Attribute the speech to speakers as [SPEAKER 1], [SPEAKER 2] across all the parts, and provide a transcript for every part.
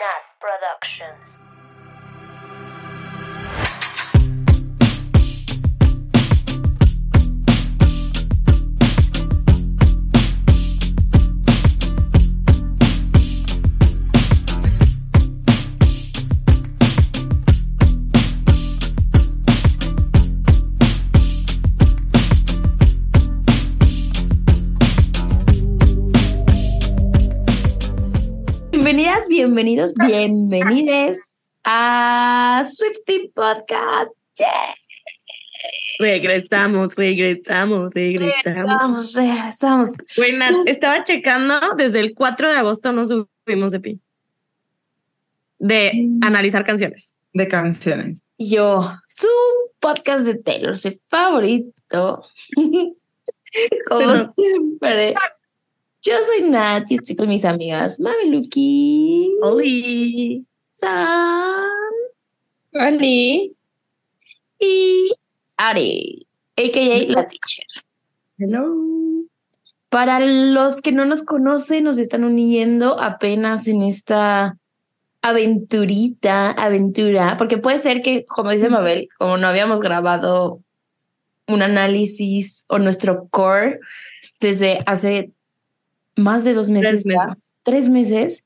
[SPEAKER 1] Nat Productions.
[SPEAKER 2] Bienvenidos, bienvenides a Swifty Podcast. Yeah.
[SPEAKER 3] Regresamos, regresamos, regresamos.
[SPEAKER 2] Regresamos, regresamos.
[SPEAKER 3] Nat, estaba checando, desde el 4 de agosto no subimos de pi. De analizar canciones.
[SPEAKER 4] de canciones.
[SPEAKER 2] Yo, su podcast de Taylor Swift favorito. Como
[SPEAKER 3] Pero-
[SPEAKER 2] siempre. Yo soy Nat y estoy con mis amigas Mabeluki,
[SPEAKER 3] Oli.
[SPEAKER 2] Sam
[SPEAKER 5] Oli.
[SPEAKER 2] y Ari, a.k.a. La Teacher.
[SPEAKER 4] Hello.
[SPEAKER 2] Para los que no nos conocen, nos están uniendo apenas en esta aventurita, aventura, porque puede ser que, como dice Mabel, como no habíamos grabado un análisis o nuestro core desde hace más de dos meses,
[SPEAKER 3] Tres
[SPEAKER 2] ya,
[SPEAKER 3] meses.
[SPEAKER 2] tres meses,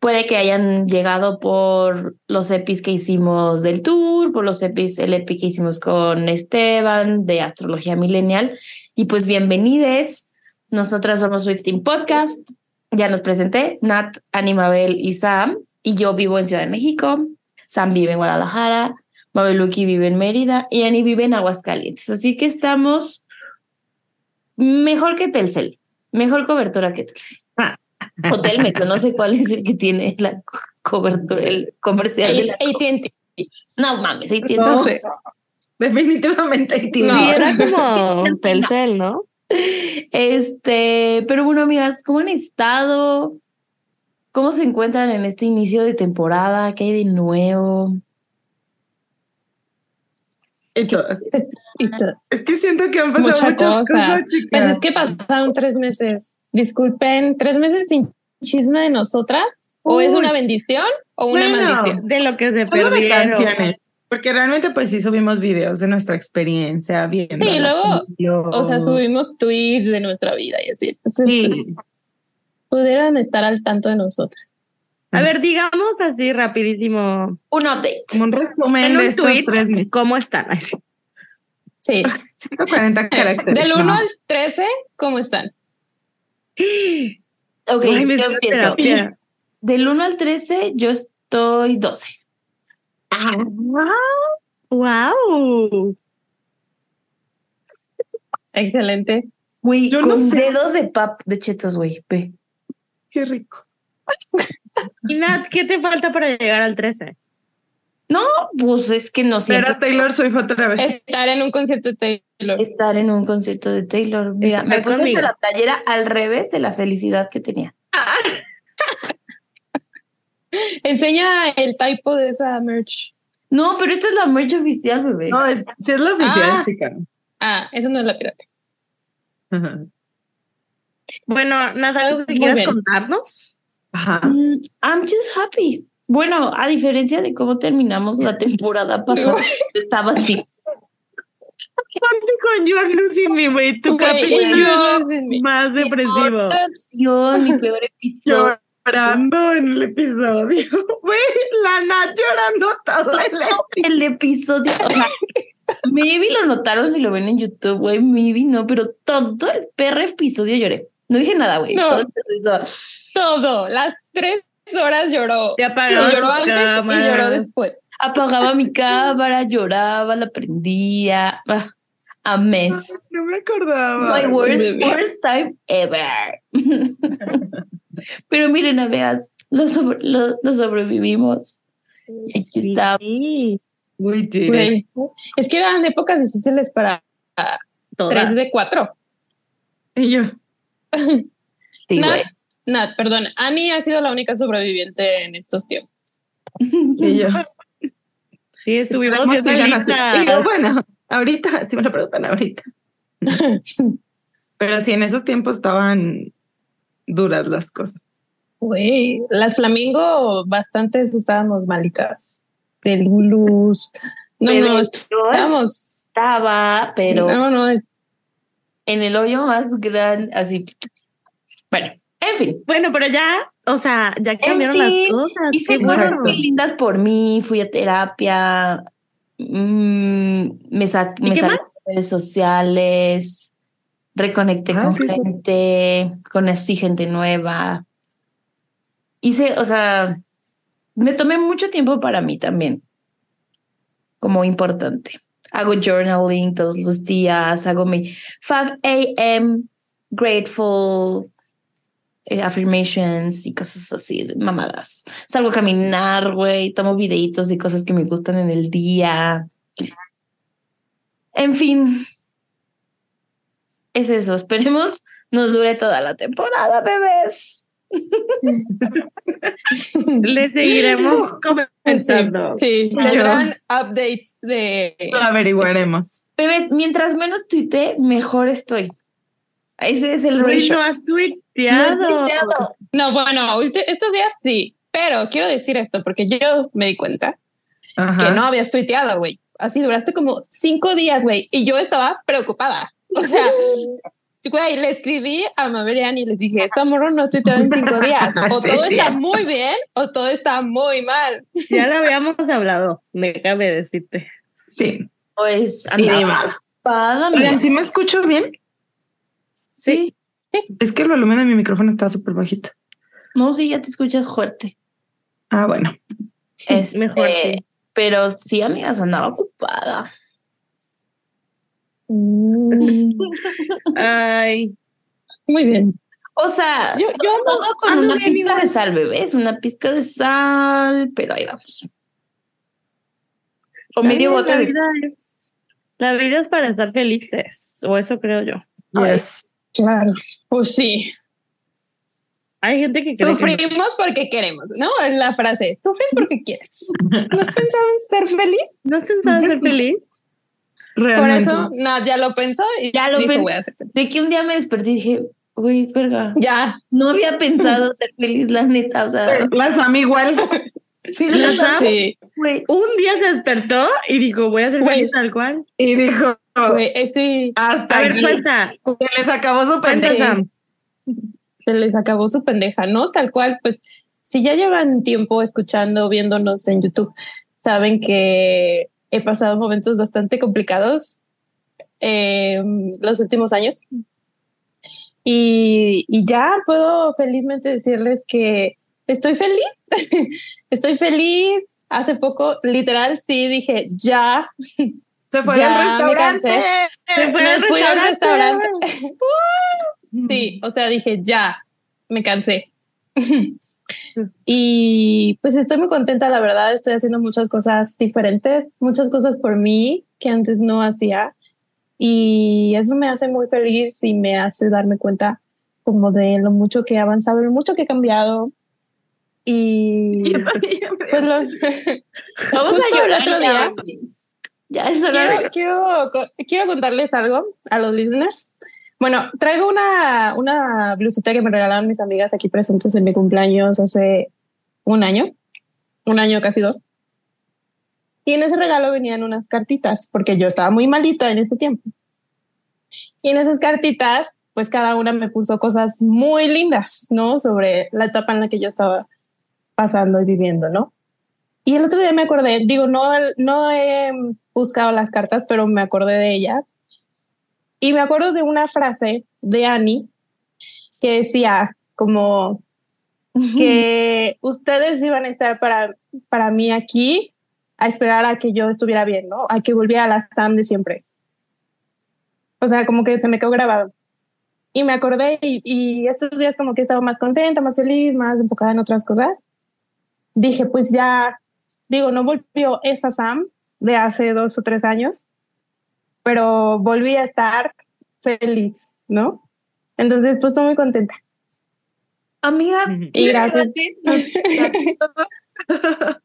[SPEAKER 2] puede que hayan llegado por los EPIs que hicimos del tour, por los EPIs, el EPI que hicimos con Esteban de Astrología Millennial. Y pues bienvenides. Nosotras somos Swifting Podcast. Ya nos presenté, Nat, Animabel y Sam. Y yo vivo en Ciudad de México. Sam vive en Guadalajara. Mabeluki vive en Mérida y Ani vive en Aguascalientes. Así que estamos mejor que Telcel. Mejor cobertura que Telcel.
[SPEAKER 3] Ah.
[SPEAKER 2] O no sé cuál es el que tiene la co- cobertura, el comercial de la...
[SPEAKER 5] AT&T.
[SPEAKER 2] No mames, tiene.
[SPEAKER 4] No sé. Definitivamente tiempo.
[SPEAKER 3] Sí, era como Telcel, ¿no?
[SPEAKER 2] Este, pero bueno, amigas, ¿cómo han estado? ¿Cómo se encuentran en este inicio de temporada? ¿Qué hay de nuevo?
[SPEAKER 4] Y todas.
[SPEAKER 5] Y.
[SPEAKER 4] Es que siento que han pasado
[SPEAKER 5] Mucha
[SPEAKER 4] muchas
[SPEAKER 5] cosa.
[SPEAKER 4] cosas, chicas.
[SPEAKER 5] Pues es que pasaron tres meses. Disculpen, tres meses sin chisme de nosotras. ¿O es una bendición o una
[SPEAKER 4] Bueno.
[SPEAKER 5] maldición?
[SPEAKER 3] De lo que se
[SPEAKER 4] Solo de
[SPEAKER 3] perdieron.
[SPEAKER 4] canciones. Porque realmente pues sí subimos videos de nuestra experiencia viendo.
[SPEAKER 5] Sí, luego. O sea, subimos tweets de nuestra vida y así. Entonces,
[SPEAKER 3] Sí.
[SPEAKER 5] pues, pudieron estar al tanto de nosotras.
[SPEAKER 3] A ver, digamos así rapidísimo.
[SPEAKER 2] Un update.
[SPEAKER 4] Como un resumen
[SPEAKER 3] En
[SPEAKER 4] de
[SPEAKER 3] un
[SPEAKER 4] estos
[SPEAKER 3] tweet,
[SPEAKER 4] tres meses.
[SPEAKER 3] ¿cómo están? Sí.
[SPEAKER 5] Sí.
[SPEAKER 4] 140 caracteres.
[SPEAKER 5] Del 1
[SPEAKER 4] ¿no?
[SPEAKER 5] al 13, ¿cómo están?
[SPEAKER 2] Ok,
[SPEAKER 3] Ay,
[SPEAKER 2] yo empiezo.
[SPEAKER 3] terapia.
[SPEAKER 2] Del 1 al 13, yo estoy 12.
[SPEAKER 3] Ah, wow.
[SPEAKER 5] Excelente.
[SPEAKER 2] Güey,
[SPEAKER 4] Yo no
[SPEAKER 2] con
[SPEAKER 4] sé.
[SPEAKER 2] dedos de pap de chetos, güey.
[SPEAKER 4] Qué rico.
[SPEAKER 3] Y Nat, ¿qué te falta para llegar al 13?
[SPEAKER 2] No, pues es que no siempre
[SPEAKER 4] Pero Taylor Swift otra vez.
[SPEAKER 5] Estar en un concierto de Taylor.
[SPEAKER 2] estar en un concierto de Taylor. Mira, me puse
[SPEAKER 3] conmigo.
[SPEAKER 2] hasta la playera al revés de la felicidad que tenía.
[SPEAKER 5] Enseña el typo de esa merch.
[SPEAKER 2] No, pero esta es la merch oficial, bebé.
[SPEAKER 4] No, es, es la oficial,
[SPEAKER 5] Ah.
[SPEAKER 4] chica.
[SPEAKER 5] Ah, esa no es la pirata.
[SPEAKER 4] Ajá.
[SPEAKER 3] Bueno, nada, ¿algo que
[SPEAKER 5] Muy
[SPEAKER 3] quieras
[SPEAKER 5] bien.
[SPEAKER 3] contarnos?
[SPEAKER 4] Ajá.
[SPEAKER 2] Mm, I'm just happy. Bueno, a diferencia de cómo terminamos la temporada pasada, estaba así.
[SPEAKER 3] Ponte con You Are Losing Me, güey. Tu capítulo más depresivo.
[SPEAKER 2] Peor canción, mi peor episodio.
[SPEAKER 4] Llorando en el episodio. Güey, la Nat llorando todo el episodio.
[SPEAKER 2] El episodio, o sea, maybe lo notaron si lo ven en YouTube, güey, maybe no, pero todo el perro episodio lloré. No dije nada, güey.
[SPEAKER 5] No.
[SPEAKER 2] Todo
[SPEAKER 5] Todo. Las tres horas lloró.
[SPEAKER 3] Te
[SPEAKER 5] Y
[SPEAKER 3] apagó
[SPEAKER 5] lloró antes y
[SPEAKER 3] cámara.
[SPEAKER 5] lloró después.
[SPEAKER 2] Apagaba mi cámara, lloraba, la prendía. Ah, a mes.
[SPEAKER 4] No me acordaba.
[SPEAKER 2] My worst, worst time ever. Pero miren, amigas, lo, sobre- lo, lo sobrevivimos. Y aquí
[SPEAKER 3] Sí.
[SPEAKER 2] está.
[SPEAKER 4] Muy.
[SPEAKER 5] Es que eran épocas difíciles para
[SPEAKER 3] Todas.
[SPEAKER 5] tres de cuatro.
[SPEAKER 4] Y yo,
[SPEAKER 2] Sí,
[SPEAKER 5] Nat, perdón. Annie ha sido la única sobreviviente en estos tiempos.
[SPEAKER 4] y yo.
[SPEAKER 3] Sí, bien
[SPEAKER 4] sigan así. Y yo, bueno, ahorita, si me lo preguntan ahorita. Pero sí, en esos tiempos estaban duras las cosas.
[SPEAKER 5] Güey, las flamingo bastantes estábamos malitas. Del luz. No,
[SPEAKER 2] Pero
[SPEAKER 5] no, estábamos.
[SPEAKER 2] estaba, pero
[SPEAKER 5] No, no, es-
[SPEAKER 2] en el hoyo más grande, así. Bueno, en fin.
[SPEAKER 3] Bueno, pero ya, o sea, ya cambiaron
[SPEAKER 2] fin,
[SPEAKER 3] las cosas.
[SPEAKER 2] Hice cosas muy lindas por mí, fui a terapia, mm, me, sa
[SPEAKER 3] ¿Y
[SPEAKER 2] me salí de redes sociales, reconecté
[SPEAKER 4] Ah,
[SPEAKER 2] con
[SPEAKER 4] sí, sí.
[SPEAKER 2] gente, conocí gente nueva. Hice, o sea, me tomé mucho tiempo para mí también, como importante. Hago journaling todos los días, hago mi 5 a.m. grateful eh, affirmations y cosas así, mamadas. Salgo a caminar, güey, tomo videitos de cosas que me gustan en el día. En fin, es eso. Esperemos nos dure toda la temporada, bebés.
[SPEAKER 3] Le seguiremos comentando.
[SPEAKER 5] Sí, tendrán updates de.
[SPEAKER 4] Lo averiguaremos.
[SPEAKER 2] Bebés, mientras menos tuite, mejor estoy. Ese es el ratio.
[SPEAKER 3] no has
[SPEAKER 2] No he
[SPEAKER 3] tuiteado.
[SPEAKER 2] tuiteado.
[SPEAKER 5] No, bueno, estos días sí, pero quiero decir esto porque yo me di cuenta
[SPEAKER 4] Ajá.
[SPEAKER 5] que no habías tuiteado, güey. Así duraste como cinco días, güey, y yo estaba preocupada. O sea, güey, le escribí a Maverian y les dije, esta morro no tuiteado en cinco días. O
[SPEAKER 4] Sí,
[SPEAKER 5] todo está muy bien o todo está muy mal.
[SPEAKER 3] Ya lo habíamos hablado, déjame decirte.
[SPEAKER 4] Sí.
[SPEAKER 2] Pues andaba
[SPEAKER 4] Oigan. ¿sí me escucho bien?
[SPEAKER 2] Sí.
[SPEAKER 4] Es que el volumen de mi micrófono está súper bajito.
[SPEAKER 2] No, sí, ya te escuchas fuerte.
[SPEAKER 4] Ah, bueno.
[SPEAKER 2] Este,
[SPEAKER 3] Mejor, sí.
[SPEAKER 2] Pero sí, amigas, andaba ocupada.
[SPEAKER 3] Ay,
[SPEAKER 5] Muy bien.
[SPEAKER 2] O sea,
[SPEAKER 3] yo, yo ando-
[SPEAKER 2] todo con
[SPEAKER 3] ando
[SPEAKER 2] una
[SPEAKER 3] bien
[SPEAKER 2] pizca
[SPEAKER 3] igual.
[SPEAKER 2] de sal, bebés, una pizca de sal, pero ahí vamos. O medio
[SPEAKER 3] bien,
[SPEAKER 2] bote
[SPEAKER 3] la
[SPEAKER 2] de
[SPEAKER 3] vida es- La vida es para estar felices, o eso creo yo.
[SPEAKER 4] Yes.
[SPEAKER 5] Claro. Pues sí.
[SPEAKER 3] Hay gente que cree que no.
[SPEAKER 5] Sufrimos porque queremos, ¿no? Es la frase. Sufres porque quieres. ¿No has pensado en ser feliz?
[SPEAKER 3] ¿No has pensado en ser feliz?
[SPEAKER 5] Por eso, no, ya lo pensó y
[SPEAKER 2] Ya lo
[SPEAKER 5] dijo,
[SPEAKER 2] pensé.
[SPEAKER 5] voy a feliz.
[SPEAKER 2] De que un día me desperté y dije, uy, verga,
[SPEAKER 5] Ya.
[SPEAKER 2] no había pensado ser feliz, la neta, o sea,
[SPEAKER 4] La Sam igual.
[SPEAKER 5] Sí,
[SPEAKER 3] ¿La Sam?
[SPEAKER 5] sí.
[SPEAKER 2] güey,
[SPEAKER 3] Un día se despertó y dijo, voy a ser feliz tal cual.
[SPEAKER 4] Y dijo,
[SPEAKER 5] Güey, eh, sí.
[SPEAKER 4] hasta
[SPEAKER 3] A ver,
[SPEAKER 4] aquí.
[SPEAKER 3] cuenta.
[SPEAKER 4] Se les acabó su.
[SPEAKER 3] Sam.
[SPEAKER 5] se les acabó su pendeja, ¿no? Tal cual, pues si ya llevan tiempo escuchando, viéndonos en YouTube, saben que he pasado momentos bastante complicados eh, los últimos años. Y, y ya puedo felizmente decirles que estoy feliz, estoy feliz. Hace poco, literal, sí dije, ya,
[SPEAKER 4] Se fue
[SPEAKER 5] Ya,
[SPEAKER 4] al restaurante.
[SPEAKER 3] Se fue al
[SPEAKER 5] al
[SPEAKER 3] restaurante.
[SPEAKER 5] Sí, o sea, dije, ya, me cansé. y pues estoy muy contenta, la verdad, estoy haciendo muchas cosas diferentes, muchas cosas por mí que antes no hacía. Y eso me hace muy feliz y me hace darme cuenta como de lo mucho que he avanzado, lo mucho que he cambiado. Y pues lo,
[SPEAKER 2] vamos a llorar
[SPEAKER 5] el otro
[SPEAKER 2] ya,
[SPEAKER 5] día.
[SPEAKER 2] bebés. Ya es
[SPEAKER 5] quiero, quiero, quiero contarles algo a los listeners. Bueno, traigo una, una blusita que me regalaron mis amigas aquí presentes en mi cumpleaños hace un año, un año casi dos. Y en ese regalo venían unas cartitas, porque yo estaba muy malita en ese tiempo. Y en esas cartitas, pues cada una me puso cosas muy lindas, ¿no? Sobre la etapa en la que yo estaba pasando y viviendo, ¿no? Y el otro día me acordé, digo, no, no he buscado las cartas, pero me acordé de ellas. Y me acuerdo de una frase de Annie que decía como que ustedes iban a estar para, para mí aquí a esperar a que yo estuviera bien, ¿no? A que volviera a la Sam de siempre. O sea, como que se me quedó grabado. Y me acordé y, y estos días como que he estado más contenta, más feliz, más enfocada en otras cosas. Dije, pues ya, digo, no volvió esa Sam de hace dos o tres años, pero volví a estar feliz, ¿no? Entonces, pues estoy muy contenta.
[SPEAKER 2] Amigas,
[SPEAKER 5] Y gracias.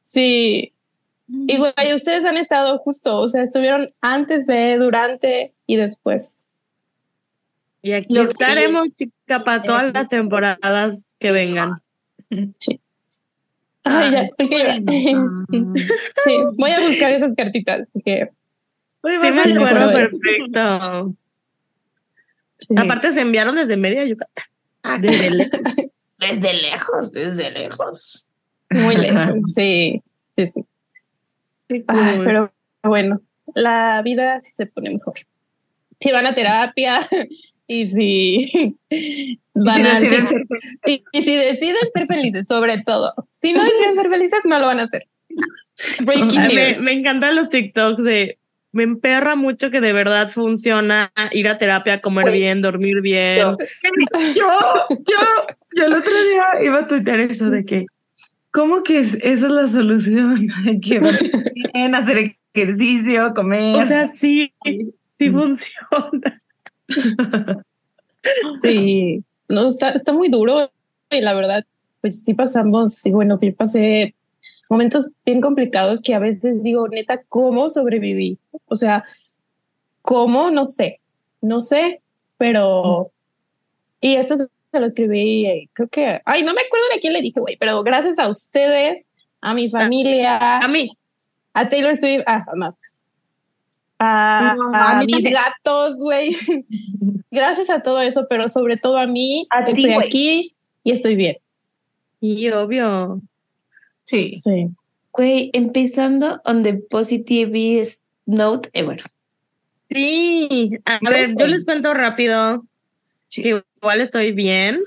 [SPEAKER 5] Sí. Y güey, ustedes han estado justo, o sea, estuvieron antes de, durante y después.
[SPEAKER 3] Y aquí
[SPEAKER 2] Lo que-
[SPEAKER 3] estaremos, chica, para todas las temporadas que vengan.
[SPEAKER 5] Ay, ya, porque sí, voy a buscar esas cartitas. Porque,
[SPEAKER 4] Oye,
[SPEAKER 3] Sí, me
[SPEAKER 5] acuerdo
[SPEAKER 3] perfecto.
[SPEAKER 5] sí.
[SPEAKER 3] Aparte, se enviaron desde Mérida, Yucatán. Desde lejos.
[SPEAKER 2] Desde lejos, desde lejos.
[SPEAKER 5] muy lejos. Sí, sí, sí.
[SPEAKER 3] Qué
[SPEAKER 5] Ay,
[SPEAKER 3] cool.
[SPEAKER 5] pero bueno, la vida sí se pone mejor. Si van a terapia y si van
[SPEAKER 4] Si
[SPEAKER 5] a
[SPEAKER 4] deciden ser
[SPEAKER 5] y, y si deciden ser felices, sobre todo. Si no deciden ser felices, no lo van a hacer. Breaking
[SPEAKER 3] me,
[SPEAKER 5] news.
[SPEAKER 3] me encantan los TikToks de. Me emperra mucho que de verdad funciona ir a terapia, comer
[SPEAKER 2] Güey.
[SPEAKER 3] bien, dormir bien.
[SPEAKER 2] Yo-
[SPEAKER 4] Yo, yo, yo el otro día iba a tuitear eso de que, ¿cómo que es- esa es la solución? Que bien, hacer ejercicio, comer.
[SPEAKER 3] O sea, sí, sí funciona.
[SPEAKER 5] Sí, no, está, está muy duro y la verdad, pues sí pasamos, y bueno, yo pasé momentos bien complicados que a veces digo, neta, ¿cómo sobreviví? O sea, ¿cómo? No sé, no sé, pero... Y esto se lo escribí, eh, creo que, ay, no me acuerdo de quién le dije, güey, pero gracias a ustedes, a mi familia,
[SPEAKER 3] A mí.
[SPEAKER 5] a Taylor Swift, a, a, a,
[SPEAKER 4] No,
[SPEAKER 5] a mis
[SPEAKER 4] también.
[SPEAKER 5] gatos, güey. Gracias a todo eso, pero sobre todo a mí,
[SPEAKER 2] A ti,
[SPEAKER 5] estoy aquí y estoy bien.
[SPEAKER 3] Y obvio.
[SPEAKER 4] sí.
[SPEAKER 5] Sí.
[SPEAKER 2] Güey, empezando on the positivist note ever.
[SPEAKER 3] Sí. A
[SPEAKER 5] No
[SPEAKER 3] ver,
[SPEAKER 5] sé.
[SPEAKER 3] yo les cuento rápido
[SPEAKER 4] Sí.
[SPEAKER 3] que igual estoy bien.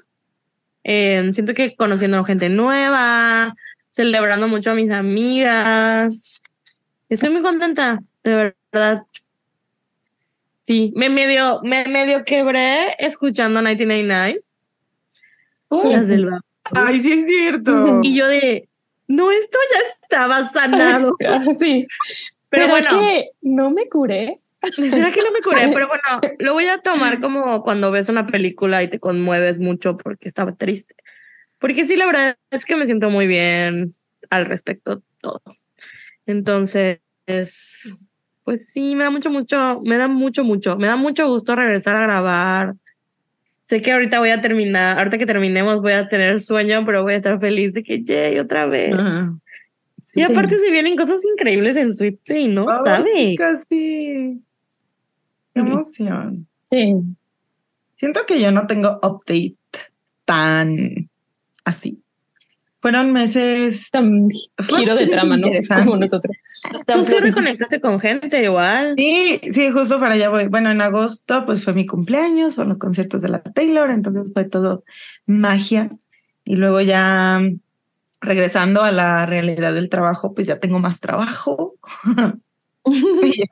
[SPEAKER 3] Eh, siento que conociendo gente nueva, celebrando mucho a mis amigas. Estoy muy contenta, de verdad. Sí, me medio, me medio quebré escuchando 1999, las del Bab.
[SPEAKER 4] Ay, sí es cierto.
[SPEAKER 3] Y yo de, no, esto ya estaba sanado.
[SPEAKER 5] sí.
[SPEAKER 3] Pero,
[SPEAKER 5] Pero,
[SPEAKER 3] bueno,
[SPEAKER 5] que no me curé.
[SPEAKER 3] será que no me curé, pero bueno, lo voy a tomar como cuando ves una película y te conmueves mucho porque estaba triste. Porque sí, la verdad es que me siento muy bien al respecto de todo. Entonces, pues sí, me da mucho, mucho, me da mucho, mucho, me da mucho gusto regresar a grabar. Sé que ahorita voy a terminar, ahorita que terminemos voy a tener sueño, pero voy a estar feliz de que llegue otra vez.
[SPEAKER 4] Ajá.
[SPEAKER 3] y
[SPEAKER 5] sí.
[SPEAKER 3] aparte se vienen cosas increíbles en Swift y no sabe.
[SPEAKER 4] sí. Qué
[SPEAKER 3] Ujú.
[SPEAKER 4] emoción.
[SPEAKER 5] Sí.
[SPEAKER 4] Siento que yo no tengo update tan así. Fueron meses.
[SPEAKER 5] Tan giro de trama, ¿no? Como nosotros.
[SPEAKER 3] Tú sí reconectaste con gente igual.
[SPEAKER 4] Sí, sí, justo para allá voy. Bueno, en agosto pues fue mi cumpleaños, fueron los conciertos de la Taylor, entonces fue todo magia. Y luego ya mm, regresando a la realidad del trabajo, pues ya tengo más trabajo. Sí,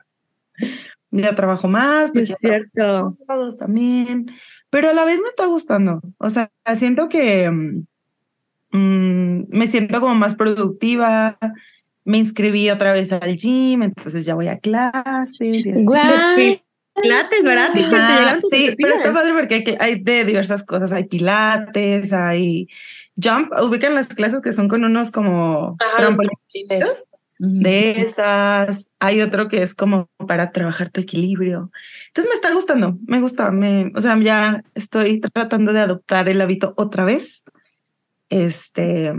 [SPEAKER 4] ya trabajo más, pues
[SPEAKER 3] Es cierto.
[SPEAKER 4] también, pero a la vez me está gustando. O sea, siento que mm, mm, me siento como más productiva. Me inscribí otra vez al gym, entonces ya voy a clases.
[SPEAKER 5] Guau.
[SPEAKER 3] Pilates, ¿verdad, teacher? Te
[SPEAKER 4] sí, pero está padre porque hay, que- hay de diversas cosas. Hay pilates, hay jump. Ubican las clases que son con unos como
[SPEAKER 2] Ajá, los
[SPEAKER 4] trampolines de esas. Hay otro que es como para trabajar tu equilibrio. Entonces me está gustando, me gusta. Me, o sea, ya estoy tratando de adoptar el hábito otra vez. Este,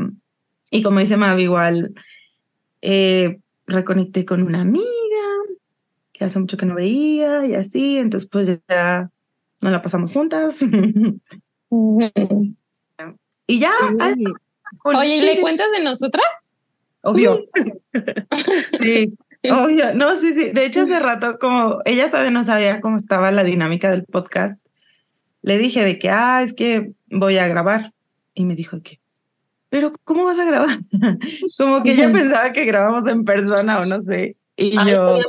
[SPEAKER 4] y como dice Mavi, igual eh, reconecté con una amiga que hace mucho que no veía y así. Entonces, pues ya nos la pasamos juntas. y ya,
[SPEAKER 3] Sí.
[SPEAKER 5] Oye, ¿y
[SPEAKER 4] Sí,
[SPEAKER 5] le
[SPEAKER 4] sí,
[SPEAKER 5] cuentas de nosotras?
[SPEAKER 4] Obvio. Sí, obvio. No, sí, sí. De hecho, hace rato, como ella todavía no sabía cómo estaba la dinámica del podcast, le dije de que, ah, es que voy a grabar. Y me dijo que, pero ¿cómo vas a grabar? Como que ella pensaba que grabamos en persona o no sé. Y
[SPEAKER 2] Ah,
[SPEAKER 4] yo,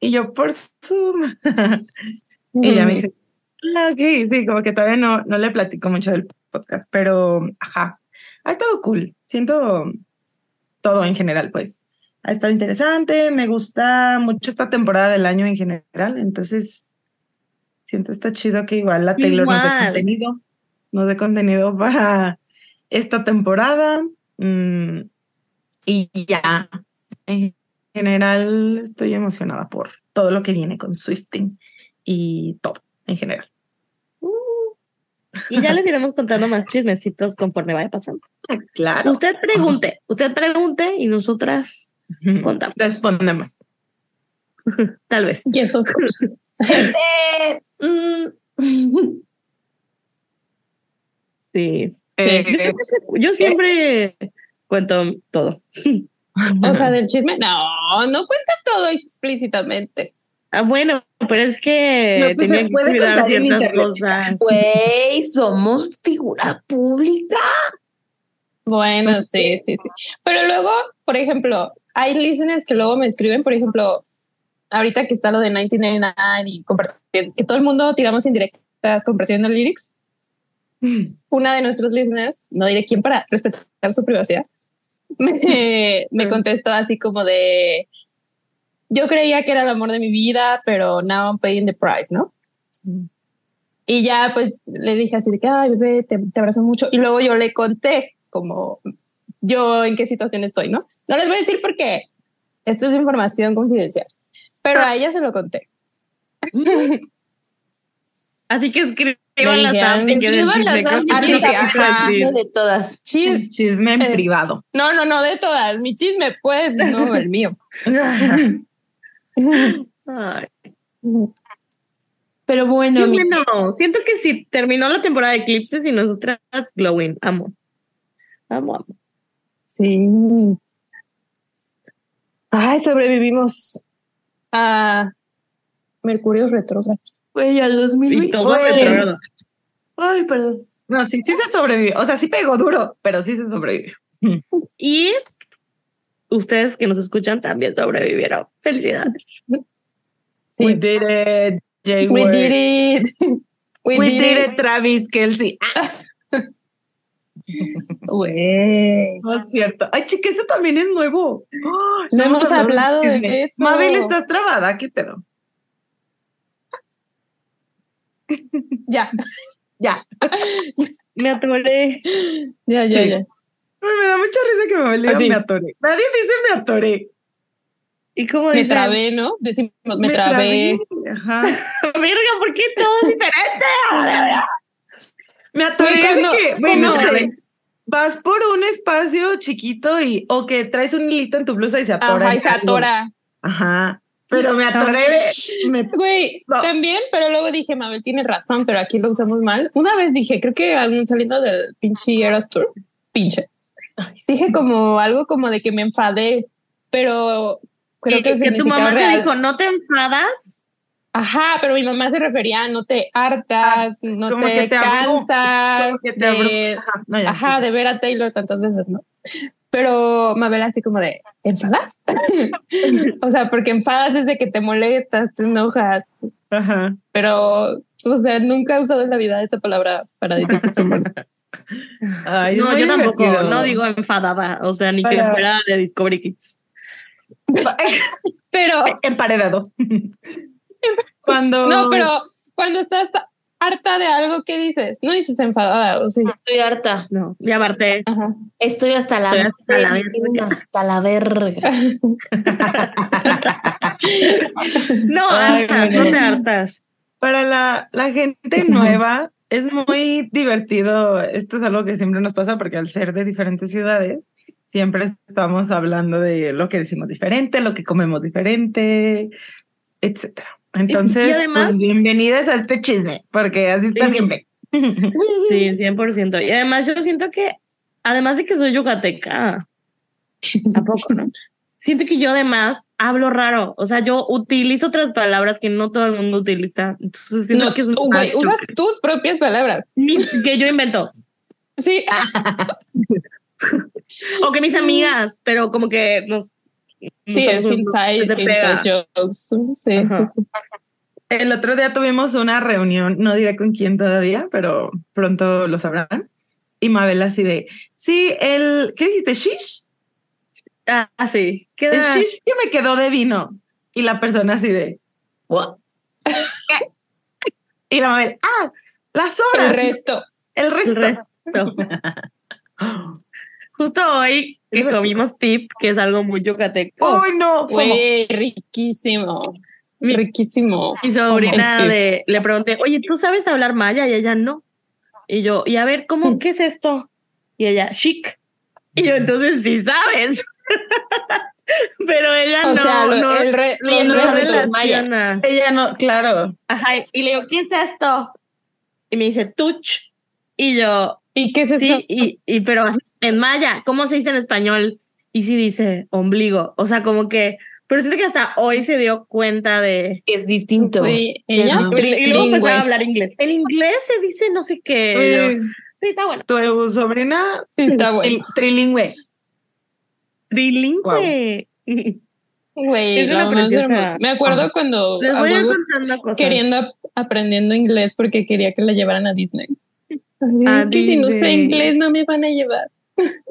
[SPEAKER 4] y yo por Zoom. y ella me dice, ah, ok, sí, como que todavía no, no le platico mucho del podcast, pero, ajá, ha estado cool. Siento todo en general, pues. Ha estado interesante, me gusta mucho esta temporada del año en general, entonces siento está chido que igual la Taylor nos dé
[SPEAKER 3] Igual.
[SPEAKER 4] contenido, nos dé contenido para esta temporada. mm, y ya, en general estoy emocionada por todo lo que viene con Swifting y todo en general.
[SPEAKER 3] Y ya les iremos contando más chismecitos conforme vaya pasando.
[SPEAKER 4] Claro.
[SPEAKER 3] Usted pregunte, usted pregunte y nosotras contamos.
[SPEAKER 4] Respondemos.
[SPEAKER 3] Tal vez.
[SPEAKER 5] Y eso.
[SPEAKER 2] Este, mm,
[SPEAKER 3] Sí.
[SPEAKER 4] Eh,
[SPEAKER 3] Yo siempre cuento todo.
[SPEAKER 5] O sea, del chisme. No, no cuenta todo explícitamente.
[SPEAKER 3] Ah, bueno, pero es que
[SPEAKER 4] No, pues, se
[SPEAKER 3] tenía que
[SPEAKER 4] puede
[SPEAKER 3] cuidar
[SPEAKER 4] contar en
[SPEAKER 3] ciertas
[SPEAKER 4] internet,
[SPEAKER 3] cosas.
[SPEAKER 2] Güey, somos figura pública.
[SPEAKER 5] Bueno, sí, sí, sí. Pero luego, por ejemplo, hay listeners que luego me escriben, por ejemplo, ahorita que está lo de 1999 y compartiendo, que todo el mundo tiramos indirectas compartiendo lyrics. Una de nuestros listeners, no diré quién para respetar su privacidad, me, me contestó así como de, yo creía que era el amor de mi vida, pero now I'm paying the price, ¿no? Y ya pues le dije así de que, ay, bebé, te, te abrazo mucho. Y luego yo le conté como yo en qué situación estoy, ¿no? No les voy a decir por qué. Esto es información confidencial. Pero a ella se lo conté.
[SPEAKER 3] Así que
[SPEAKER 5] Le
[SPEAKER 3] escriban las chisme.
[SPEAKER 2] De todas.
[SPEAKER 5] Chis-
[SPEAKER 4] Chisme en
[SPEAKER 5] Eh.
[SPEAKER 4] privado.
[SPEAKER 5] No, no, no, de todas. Mi chisme, pues, no, el mío.
[SPEAKER 3] Ay,
[SPEAKER 2] Pero bueno.
[SPEAKER 3] Siento que si terminó la temporada de eclipses y nosotras glowing. Amo. Amo, amo.
[SPEAKER 5] Sí. Ay, sobrevivimos a Mercurio retrógrado.
[SPEAKER 2] Güey, al
[SPEAKER 3] Y
[SPEAKER 2] 2020.
[SPEAKER 3] todo
[SPEAKER 4] Güey.
[SPEAKER 3] retrógrado.
[SPEAKER 2] Ay, perdón.
[SPEAKER 4] No, sí, sí se sobrevivió. O sea, sí pegó duro, pero sí se sobrevivió.
[SPEAKER 3] Y ustedes que nos escuchan también sobrevivieron. Felicidades.
[SPEAKER 5] Sí.
[SPEAKER 4] We did it, Jay
[SPEAKER 5] We did it. We,
[SPEAKER 4] We
[SPEAKER 5] did,
[SPEAKER 4] did
[SPEAKER 5] it.
[SPEAKER 4] it, Travis Kelsey.
[SPEAKER 5] Güey.
[SPEAKER 4] no es cierto. Ay, chica, este también es nuevo. Oh,
[SPEAKER 5] No hemos hablado de eso.
[SPEAKER 4] Mabel, estás trabada. ¿Qué pedo?
[SPEAKER 5] Ya,
[SPEAKER 4] Ya.
[SPEAKER 3] Me atoré.
[SPEAKER 5] ya, ya,
[SPEAKER 4] Sí.
[SPEAKER 5] ya.
[SPEAKER 4] Me da mucha risa que Mabel diga
[SPEAKER 5] Así.
[SPEAKER 4] me atoré. Nadie dice me atoré.
[SPEAKER 3] ¿Y cómo
[SPEAKER 5] Me
[SPEAKER 3] dicen?
[SPEAKER 5] trabé, ¿no? Decimos, me, trabé.
[SPEAKER 4] Ajá.
[SPEAKER 3] Verga, ¿por qué todo es diferente?
[SPEAKER 4] Me atoré
[SPEAKER 5] cuando-
[SPEAKER 4] que, bueno, sé, vas por un espacio chiquito y o que traes un hilito en tu blusa y se atora.
[SPEAKER 5] Ajá, y se atora.
[SPEAKER 4] Ajá. Pero me atoré de. me-
[SPEAKER 5] Güey,
[SPEAKER 4] No.
[SPEAKER 5] también, pero luego dije, Mabel tiene razón, pero aquí lo usamos mal. Una vez dije, creo que algún saliendo del pinche Eras Tour, pinche. Dije como algo como de que me enfadé, pero creo que,
[SPEAKER 3] que, tu mamá te
[SPEAKER 5] real.
[SPEAKER 3] dijo, ¿no te enfadas?
[SPEAKER 5] Ajá, pero mi mamá se refería a no te hartas, no
[SPEAKER 4] Ah, como
[SPEAKER 5] te,
[SPEAKER 4] te
[SPEAKER 5] cansas,
[SPEAKER 4] como que te
[SPEAKER 5] de,
[SPEAKER 4] Ajá, no, ya.
[SPEAKER 5] ajá, de ver a Taylor tantas veces, ¿no? Pero Mabel así como de, ¿enfadas? o sea, porque enfadas desde que te molestas, te enojas,
[SPEAKER 4] Ajá.
[SPEAKER 5] pero, o sea, nunca he usado en la vida esa palabra para decir que estoy molesta.
[SPEAKER 4] Ay, es
[SPEAKER 3] no, yo tampoco.
[SPEAKER 4] divertido.
[SPEAKER 3] No digo enfadada. O sea, ni que fuera de Discovery Kids.
[SPEAKER 5] Pero,
[SPEAKER 4] Emparedado. Cuando.
[SPEAKER 5] no, pero cuando estás harta de algo, ¿qué dices? No dices enfadada, o sí.
[SPEAKER 2] Estoy harta.
[SPEAKER 3] No, ya Barté.
[SPEAKER 5] Ajá.
[SPEAKER 2] Estoy hasta la,
[SPEAKER 3] Estoy hasta la verga.
[SPEAKER 2] tienen hasta la verga.
[SPEAKER 3] No,
[SPEAKER 4] Ay,
[SPEAKER 3] hartas, no te hartas.
[SPEAKER 4] Para la, la gente nueva es muy divertido. Esto es algo que siempre nos pasa porque al ser de diferentes ciudades, siempre estamos hablando de lo que decimos diferente, lo que comemos diferente, etcétera. Entonces,
[SPEAKER 3] además-
[SPEAKER 4] pues, bienvenidas a este chisme, porque así está
[SPEAKER 3] Sí.
[SPEAKER 4] siempre.
[SPEAKER 3] Sí, 100%. Y además yo siento que, además de que soy yucateca, ¿a poco, no? Siento que yo además hablo raro. O sea, yo utilizo otras palabras que no todo el mundo utiliza. Entonces siento
[SPEAKER 5] No,
[SPEAKER 3] que es
[SPEAKER 5] tú, usas tus propias palabras.
[SPEAKER 3] que yo invento.
[SPEAKER 5] Sí,
[SPEAKER 3] O que mis amigas, pero como que nos...
[SPEAKER 5] sí, es inside, inside jokes. Sí,
[SPEAKER 3] Ajá.
[SPEAKER 5] sí, sí.
[SPEAKER 4] El otro día tuvimos una reunión, no diré con quién todavía, pero pronto lo sabrán. Y Mabel así de, sí, el, ¿qué dijiste? Shish.
[SPEAKER 3] Ah, sí.
[SPEAKER 4] El
[SPEAKER 3] Queda...
[SPEAKER 4] shish que me quedó de vino. Y la persona así de,
[SPEAKER 2] What?
[SPEAKER 4] y la Mabel, ah, las
[SPEAKER 5] El
[SPEAKER 4] obras.
[SPEAKER 5] resto.
[SPEAKER 4] El resto.
[SPEAKER 3] El resto. Justo hoy que comimos pip, que es algo muy yucateco.
[SPEAKER 4] Uy, no.
[SPEAKER 5] Güey, riquísimo.
[SPEAKER 3] Mi-
[SPEAKER 5] Riquísimo.
[SPEAKER 3] Mi sobrina de, le pregunté, oye, ¿tú sabes hablar maya? Y ella no. Y yo, y a ver, ¿cómo, qué es esto? Y ella, chic. Y yo, entonces sí sabes. Pero ella
[SPEAKER 5] O
[SPEAKER 3] no,
[SPEAKER 5] sea, lo-
[SPEAKER 3] no,
[SPEAKER 5] el re-
[SPEAKER 2] ella
[SPEAKER 3] no
[SPEAKER 2] los
[SPEAKER 3] relaciona.
[SPEAKER 4] Ella no, claro.
[SPEAKER 3] Ajá, y le digo, ¿qué es esto? Y me dice, touch. Y yo,
[SPEAKER 5] ¿Y qué es eso?
[SPEAKER 3] sí, y, y pero en maya, ¿cómo se dice en español? Y sí dice ombligo. O sea, como que, pero siento que hasta hoy se dio cuenta de.
[SPEAKER 2] Es distinto.
[SPEAKER 5] Ella.
[SPEAKER 3] Y luego empezaba a hablar inglés. En inglés se dice no sé qué. Sí, está bueno.
[SPEAKER 4] tu sobrina
[SPEAKER 5] Sí, Está bueno.
[SPEAKER 4] trilingüe.
[SPEAKER 3] Trilingüe.
[SPEAKER 5] Güey,
[SPEAKER 3] Es una preciosa.
[SPEAKER 5] Me acuerdo
[SPEAKER 4] Ajá.
[SPEAKER 5] cuando
[SPEAKER 3] Les voy a ir contando cosas.
[SPEAKER 5] queriendo ap- aprendiendo inglés porque quería que la llevaran a Disney. Así
[SPEAKER 3] A
[SPEAKER 5] es que si no sé inglés no me van a llevar.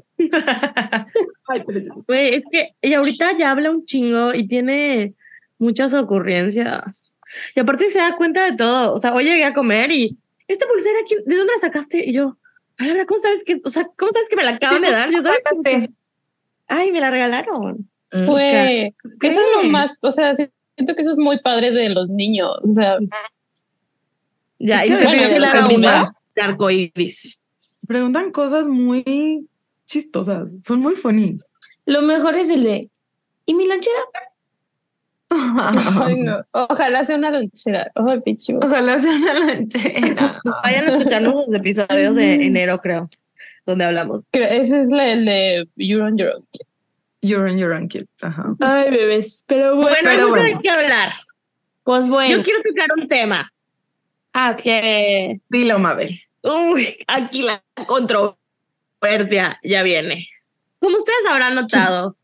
[SPEAKER 4] Ay, pero-
[SPEAKER 3] Güey, es que ella ahorita ya habla un chingo y tiene muchas ocurrencias. Y aparte se da cuenta de todo. O sea, hoy llegué a comer y esta pulsera, ¿quién- ¿de dónde la sacaste? Y yo, palabra, ¿cómo sabes que, o sea, cómo sabes que me la acaban de dar? Ya sabes, que, ay, me la regalaron.
[SPEAKER 2] Mm.
[SPEAKER 5] Güey, eso es lo más, o sea, siento que eso es muy padre de los niños. O sea,
[SPEAKER 3] Ya,
[SPEAKER 4] Es
[SPEAKER 3] y
[SPEAKER 5] bueno,
[SPEAKER 3] pidió
[SPEAKER 5] de
[SPEAKER 3] que arcoíris.
[SPEAKER 4] Preguntan cosas muy chistosas. Son muy funny.
[SPEAKER 2] Lo mejor es el de. ¿Y mi lonchera?
[SPEAKER 5] ay, no. Ojalá sea una lonchera.
[SPEAKER 4] Ojalá sea una lonchera.
[SPEAKER 3] Vayan a escuchar los episodios de enero, creo, donde hablamos.
[SPEAKER 5] Creo- Ese es la- el de You're on Your Own.
[SPEAKER 4] You're on your own kid. Ajá.
[SPEAKER 2] Ay, bebés. Pero bueno.
[SPEAKER 3] Bueno,
[SPEAKER 4] pero
[SPEAKER 3] hay
[SPEAKER 4] bueno.
[SPEAKER 3] de qué hablar.
[SPEAKER 2] Pues bueno.
[SPEAKER 3] Yo quiero tocar un tema.
[SPEAKER 2] Ah,
[SPEAKER 3] Que,
[SPEAKER 4] Dilo, Mabel.
[SPEAKER 3] uy, aquí la controversia ya viene. Como ustedes habrán notado,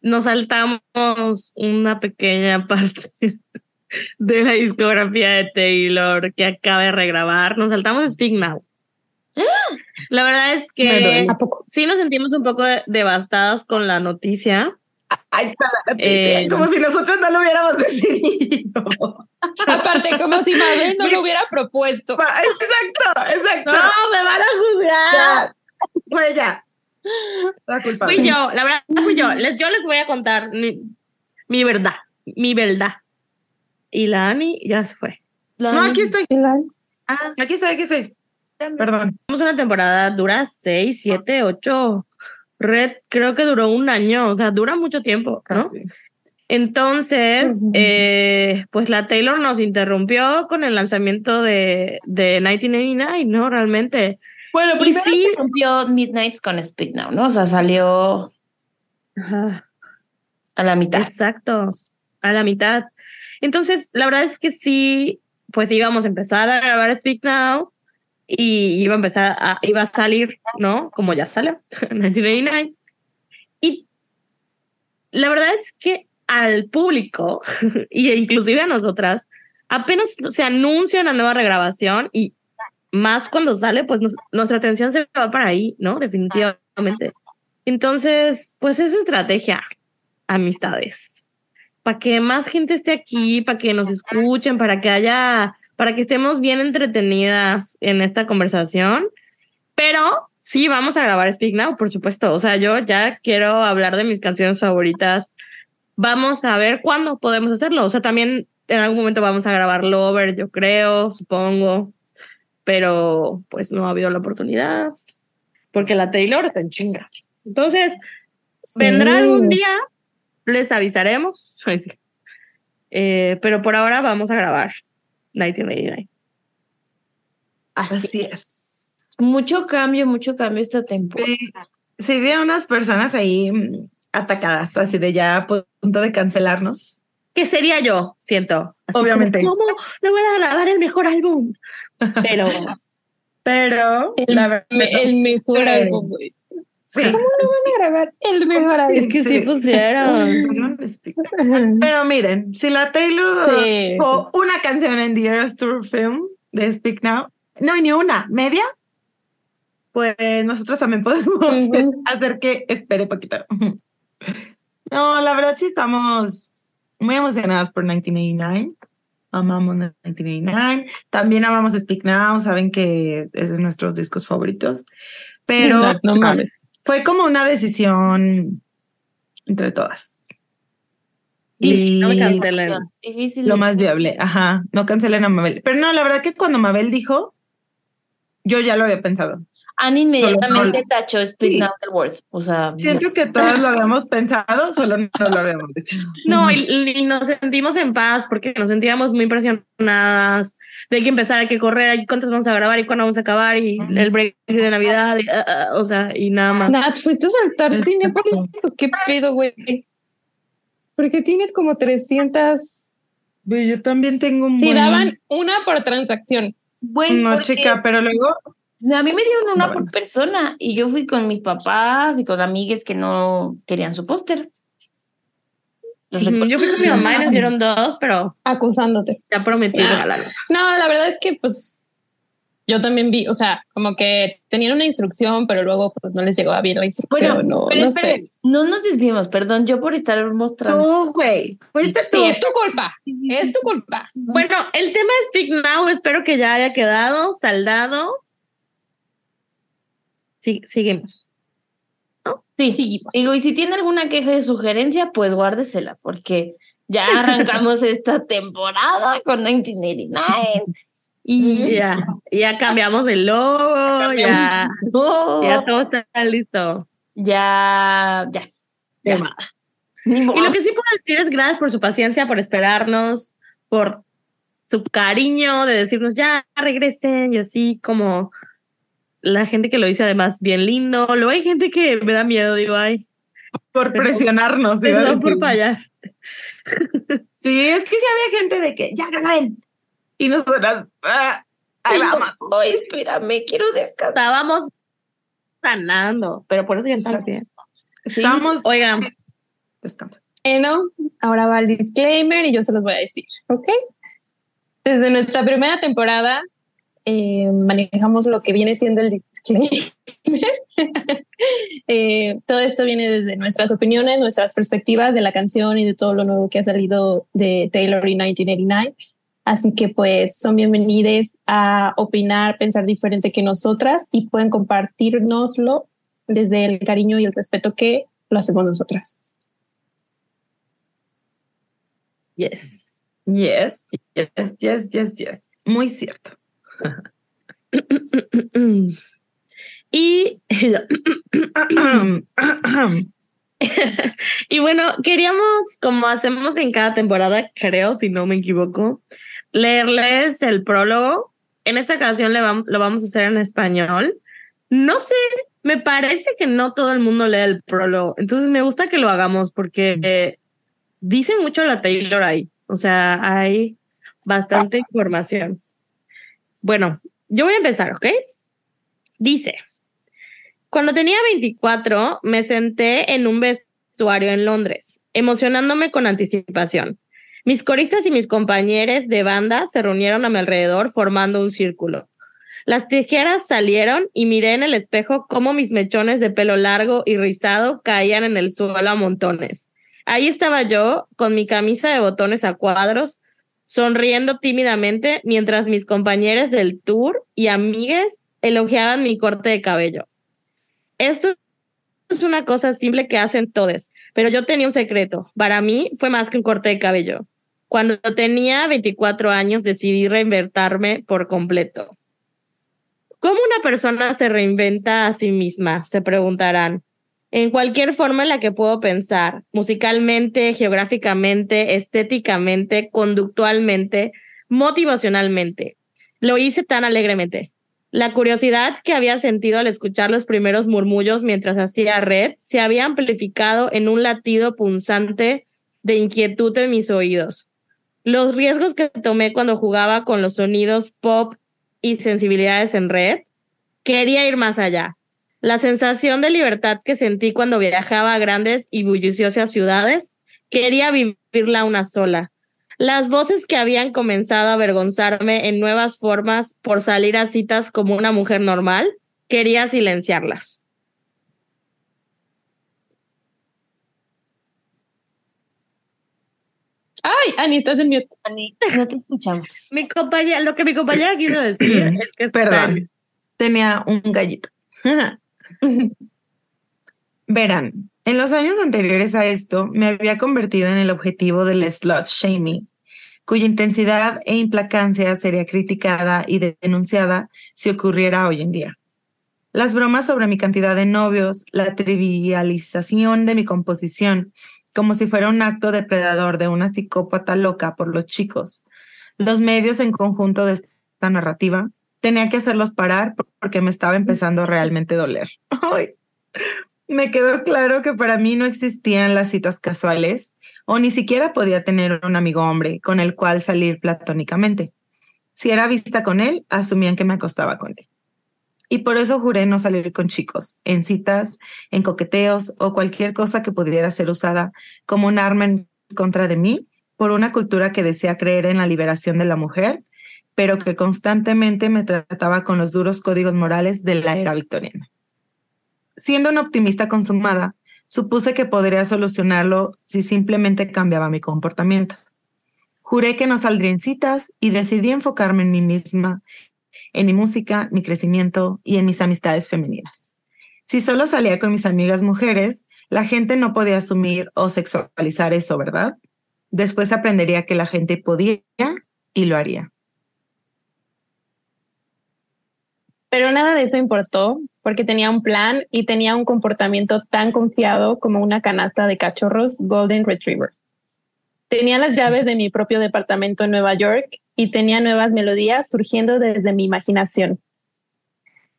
[SPEAKER 3] nos saltamos una pequeña parte de la discografía de Taylor que acaba de regrabar. Nos saltamos Speak Now. La verdad es que sí nos sentimos un poco de- devastadas con la noticia.
[SPEAKER 4] Ahí está la noticia,
[SPEAKER 3] Eh,
[SPEAKER 4] como si nosotros no lo hubiéramos decidido.
[SPEAKER 5] Aparte, como si Mabel no lo hubiera propuesto.
[SPEAKER 4] Exacto, exacto.
[SPEAKER 3] No, me van a juzgar.
[SPEAKER 4] Fue ya. La culpa.
[SPEAKER 3] Fui yo, la verdad fui yo. Les, yo les voy a contar mi, mi verdad, mi verdad. Y la Ani ya se fue.
[SPEAKER 2] la-
[SPEAKER 4] No, aquí estoy.
[SPEAKER 3] Ah,
[SPEAKER 4] Aquí estoy, aquí estoy. Perdón.
[SPEAKER 3] tenemos una temporada, dura seis, siete, ocho. Red creo que duró un año, o sea, dura mucho tiempo, ¿no?
[SPEAKER 4] Casi.
[SPEAKER 3] Entonces, eh, pues la Taylor nos interrumpió con el lanzamiento de, de 1989, ¿no? Realmente.
[SPEAKER 2] Bueno, primero
[SPEAKER 3] sí-
[SPEAKER 2] se rompió Midnights con Speak Now, ¿no? O sea, salió a la mitad.
[SPEAKER 3] Exacto, a la mitad. Entonces, la verdad es que sí, pues íbamos a empezar a grabar Speak Now y iba a empezar a, iba a salir, ¿no? Como ya salió, 1989. Y la verdad es que al público, y inclusive a nosotras, apenas se anuncia una nueva regrabación y más cuando sale, pues nos- nuestra atención se va para ahí, ¿no? Definitivamente. Entonces, pues es estrategia, amistades. Para que más gente esté aquí, para que nos escuchen, para que haya, para que estemos bien entretenidas en esta conversación. Pero sí, vamos a grabar Speak Now, por supuesto. O sea, yo ya quiero hablar de mis canciones favoritas. Vamos a ver cuándo podemos hacerlo. O sea, también en algún momento vamos a grabar Lover, yo creo, supongo. Pero pues no ha habido la oportunidad. Porque la Taylor está en chinga. Entonces, vendrá algún día, les avisaremos. Sí. Eh, pero por ahora vamos a grabar 1989.
[SPEAKER 2] Así,
[SPEAKER 4] Así
[SPEAKER 2] es. Mucho cambio, mucho cambio esta temporada.
[SPEAKER 4] Sí, sí, vi a unas personas ahí mm, atacadas, así de ya a punto de cancelarnos.
[SPEAKER 3] Que sería yo, siento. Así como,
[SPEAKER 4] Obviamente.
[SPEAKER 3] ¿Cómo no voy a grabar el mejor álbum? Pero
[SPEAKER 4] Pero
[SPEAKER 5] El,
[SPEAKER 4] la verdad,
[SPEAKER 5] me- el mejor álbum, güey.
[SPEAKER 4] Sí.
[SPEAKER 5] ¿Cómo no van a grabar el mejor álbum?
[SPEAKER 3] es que sí,
[SPEAKER 4] Sí.
[SPEAKER 3] pusieron.
[SPEAKER 4] Pero miren, si la Taylor
[SPEAKER 5] Sí.
[SPEAKER 4] o una canción en The Eras Tour Film de Speak Now, no, ni una, media, pues nosotros también podemos hacer que espere poquito. No, la verdad sí estamos muy emocionadas por 1989. Amamos 1989. También amamos Speak Now, saben que es de nuestros discos favoritos. Pero
[SPEAKER 5] Exacto, no mames.
[SPEAKER 4] Fue como una decisión entre todas.
[SPEAKER 3] Y no me
[SPEAKER 4] Y-
[SPEAKER 3] cancelen.
[SPEAKER 2] Difícil.
[SPEAKER 4] lo más viable, ajá, no cancelen a Mabel. Pero no, la verdad que cuando Mabel dijo, Yo ya lo había pensado.
[SPEAKER 2] Anne inmediatamente tachó Speak
[SPEAKER 4] Sí.
[SPEAKER 2] Now the Word. O sea,
[SPEAKER 4] Siento que todos lo habíamos pensado, solo no lo habíamos hecho.
[SPEAKER 3] No, y, y nos sentimos en paz porque nos sentíamos muy impresionadas de que empezar, hay que correr, y cuántos vamos a grabar y cuándo vamos a acabar y el break de Navidad, y, ah, ah, o sea, y nada más.
[SPEAKER 5] Nat, fuiste a saltar
[SPEAKER 4] Es
[SPEAKER 5] cine por eso. ¿Qué pedo, güey? Porque tienes como 300.
[SPEAKER 4] Pero Yo también tengo un
[SPEAKER 5] Sí,
[SPEAKER 4] buen-
[SPEAKER 5] daban una por transacción.
[SPEAKER 2] güey,
[SPEAKER 4] No,
[SPEAKER 2] porque
[SPEAKER 4] chica, pero luego
[SPEAKER 2] a mí me dieron una
[SPEAKER 4] No,
[SPEAKER 2] por
[SPEAKER 4] bueno.
[SPEAKER 2] persona y yo fui con mis papás y con amigues que no querían su póster.
[SPEAKER 3] Yo fui con mi mamá y nos dieron dos, pero
[SPEAKER 5] Acusándote.
[SPEAKER 3] ya prometí regalarlo.
[SPEAKER 5] No, la verdad es que pues yo también vi, o sea, como que tenían una instrucción, pero luego pues no les llegaba bien la instrucción.
[SPEAKER 2] Bueno,
[SPEAKER 5] no,
[SPEAKER 2] pero
[SPEAKER 5] no sé.
[SPEAKER 2] no nos desviemos, perdón, yo por estar mostrando.
[SPEAKER 4] tú, güey, fuiste tú.
[SPEAKER 5] Sí, es tu culpa. Es tu culpa.
[SPEAKER 3] Bueno, el tema de Speak Now, espero que ya haya quedado saldado. Sí, seguimos.
[SPEAKER 2] Sí,
[SPEAKER 5] Seguimos.
[SPEAKER 2] Digo, y si tiene alguna queja de sugerencia, pues guárdesela, porque ya arrancamos esta temporada con 1989
[SPEAKER 3] Y
[SPEAKER 2] y
[SPEAKER 3] ya, ya cambiamos el logo, ya,
[SPEAKER 2] Oh,
[SPEAKER 3] ya todo está listo.
[SPEAKER 2] ya, ya, ya. Ni
[SPEAKER 3] Y lo que sí puedo decir es gracias por su paciencia, por esperarnos, por su cariño de decirnos ya regresen y así como la gente que lo dice además bien lindo. Luego hay gente que me da miedo, digo, ay,
[SPEAKER 4] por presionarnos. iba a
[SPEAKER 3] perdón por fallar.
[SPEAKER 4] Sí, es que sí había gente de que ya graben. Y nosotras, ah, ahí
[SPEAKER 2] Ay, no,
[SPEAKER 4] vamos.
[SPEAKER 2] no, espérame, quiero descansar.
[SPEAKER 3] Estábamos sanando, pero por eso ya estamos bien.
[SPEAKER 2] Sí,
[SPEAKER 4] Estamos.
[SPEAKER 3] Oigan,
[SPEAKER 4] Descansa.
[SPEAKER 5] Bueno, ahora va el disclaimer y yo se los voy a decir, ¿ok? Desde nuestra primera temporada eh, manejamos lo que viene siendo el disclaimer. Eh, todo esto viene desde nuestras opiniones, nuestras perspectivas de la canción y de todo lo nuevo que ha salido de Taylor y 1989. Así que pues son bienvenidos a opinar, pensar diferente que nosotras y pueden compartirnoslo desde el cariño y el respeto que lo hacemos nosotras.
[SPEAKER 3] yes.
[SPEAKER 4] Yes, yes, yes, yes, yes. Muy cierto.
[SPEAKER 3] Y, y bueno, queríamos, como hacemos en cada temporada, creo, si no me equivoco, leerles el prólogo. En esta ocasión le vam- lo vamos a hacer en español. No sé, me parece que no todo el mundo lee el prólogo, entonces me gusta que lo hagamos porque eh, dice mucho la Taylor ahí. O sea, hay bastante información. Bueno, yo voy a empezar, ¿ok? Dice, cuando tenía 24, me senté en un vestuario en Londres, emocionándome con anticipación. Mis coristas y mis compañeros de banda se reunieron a mi alrededor formando un círculo. Las tijeras salieron y miré en el espejo cómo mis mechones de pelo largo y rizado caían en el suelo a montones. Ahí estaba yo, con mi camisa de botones a cuadros, sonriendo tímidamente mientras mis compañeros del tour y amigues elogiaban mi corte de cabello. Esto es una cosa simple que hacen todos, pero yo tenía un secreto. Para mí fue más que un corte de cabello. Cuando tenía 24 años decidí reinventarme por completo. ¿Cómo una persona se reinventa a sí misma? Se preguntarán. En cualquier forma en la que puedo pensar, musicalmente, geográficamente, estéticamente, conductualmente, motivacionalmente. Lo hice tan alegremente. La curiosidad que había sentido al escuchar los primeros murmullos mientras hacía red se había amplificado en un latido punzante de inquietud en mis oídos. Los riesgos que tomé cuando jugaba con los sonidos pop y sensibilidades en red, quería ir más allá. La sensación de libertad que sentí cuando viajaba a grandes y bulliciosas ciudades, quería vivirla una sola. Las voces que habían comenzado a avergonzarme en nuevas formas por salir a citas como una mujer normal, quería silenciarlas.
[SPEAKER 5] Ay, Ani, estás en mute.
[SPEAKER 2] Ani, no te escuchamos.
[SPEAKER 3] Mi compañera, lo que mi compañera quiso decir es que
[SPEAKER 4] Perdón, tenía un gallito. Verán, en los años anteriores a esto me había convertido en el objetivo del slot shaming cuya intensidad e implacancia sería criticada y denunciada si ocurriera hoy en día. Las bromas sobre mi cantidad de novios, la trivialización de mi composición, como si fuera un acto depredador de una psicópata loca por los chicos, los medios en conjunto de esta narrativa, tenía que hacerlos parar porque me estaba empezando realmente a doler. Me quedó claro que para mí no existían las citas casuales o ni siquiera podía tener un amigo hombre con el cual salir platónicamente. Si era vista con él, asumían que me acostaba con él. Y por eso juré no salir con chicos, en citas, en coqueteos o cualquier cosa que pudiera ser usada como un arma en contra de mí por una cultura que desea creer en la liberación de la mujer, pero que constantemente me trataba con los duros códigos morales de la era victoriana. Siendo una optimista consumada, supuse que podría solucionarlo si simplemente cambiaba mi comportamiento. Juré que no saldría en citas y decidí enfocarme en mí misma, en mi música, mi crecimiento y en mis amistades femeninas. Si solo salía con mis amigas mujeres, la gente no podía asumir o sexualizar eso, ¿verdad? Después aprendería que la gente podía y lo haría.
[SPEAKER 5] Pero nada de eso importó porque tenía un plan y tenía un comportamiento tan confiado como una canasta de cachorros Golden Retriever. Tenía las llaves de mi propio departamento en Nueva York y tenía nuevas melodías surgiendo desde mi imaginación.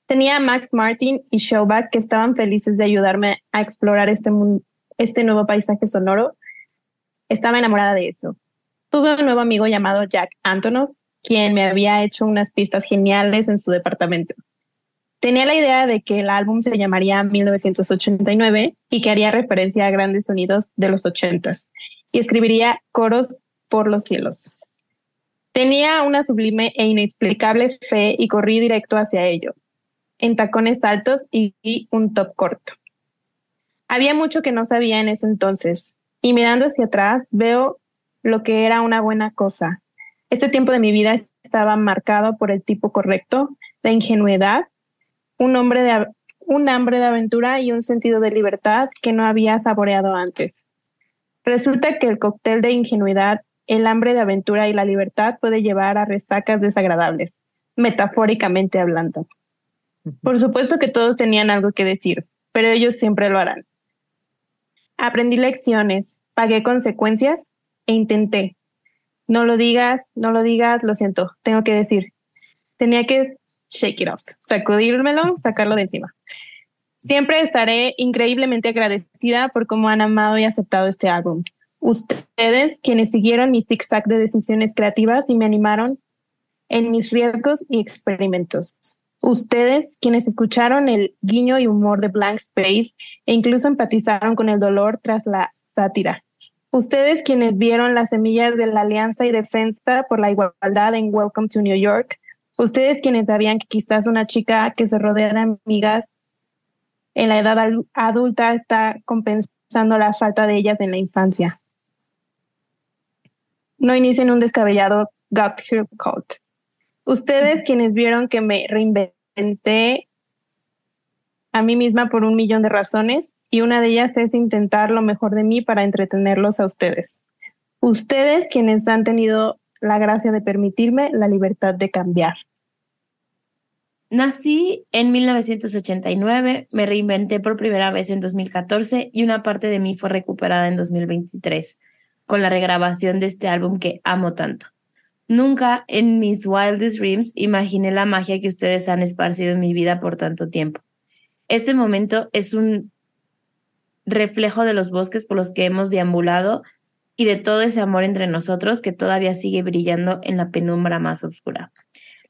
[SPEAKER 5] Tenía a Max Martin y Shellback que estaban felices de ayudarme a explorar este, este nuevo paisaje sonoro. Estaba enamorada de eso. Tuve un nuevo amigo llamado Jack Antonov quien me había hecho unas pistas geniales en su departamento. Tenía la idea de que el álbum se llamaría 1989 y que haría referencia a grandes sonidos de los 80s y escribiría coros por los cielos. Tenía una sublime e inexplicable fe y corrí directo hacia ello, en tacones altos y un top corto. Había mucho que no sabía en ese entonces, y mirando hacia atrás veo lo que era una buena cosa, este tiempo de mi vida estaba marcado por el tipo correcto, la ingenuidad, un, hombre de, un hambre de aventura y un sentido de libertad que no había saboreado antes. Resulta que el cóctel de ingenuidad, el hambre de aventura y la libertad puede llevar a resacas desagradables, metafóricamente hablando. Por supuesto que todos tenían algo que decir, pero ellos siempre lo harán. Aprendí lecciones, pagué consecuencias e intenté, no lo digas, no lo digas, lo siento, tengo que decir. Tenía que shake it off, sacudírmelo, sacarlo de encima. Siempre estaré increíblemente agradecida por cómo han amado y aceptado este álbum. Ustedes, quienes siguieron mi zigzag de decisiones creativas y me animaron en mis riesgos y experimentos. Ustedes, quienes escucharon el guiño y humor de Blank Space e incluso empatizaron con el dolor tras la sátira. Ustedes quienes vieron las semillas de la alianza y defensa por la igualdad en Welcome to New York, ustedes quienes sabían que quizás una chica que se rodea de amigas en la edad adulta está compensando la falta de ellas en la infancia. No inicien un descabellado gut cult. Ustedes quienes vieron que me reinventé a mí misma por un millón de razones y una de ellas es intentar lo mejor de mí para entretenerlos a ustedes. Ustedes quienes han tenido la gracia de permitirme la libertad de cambiar.
[SPEAKER 2] Nací en 1989, me reinventé por primera vez en 2014 y una parte de mí fue recuperada en 2023 con la regrabación de este álbum que amo tanto. Nunca en mis wildest dreams imaginé la magia que ustedes han esparcido en mi vida por tanto tiempo. Este momento es un reflejo de los bosques por los que hemos deambulado y de todo ese amor entre nosotros que todavía sigue brillando en la penumbra más oscura.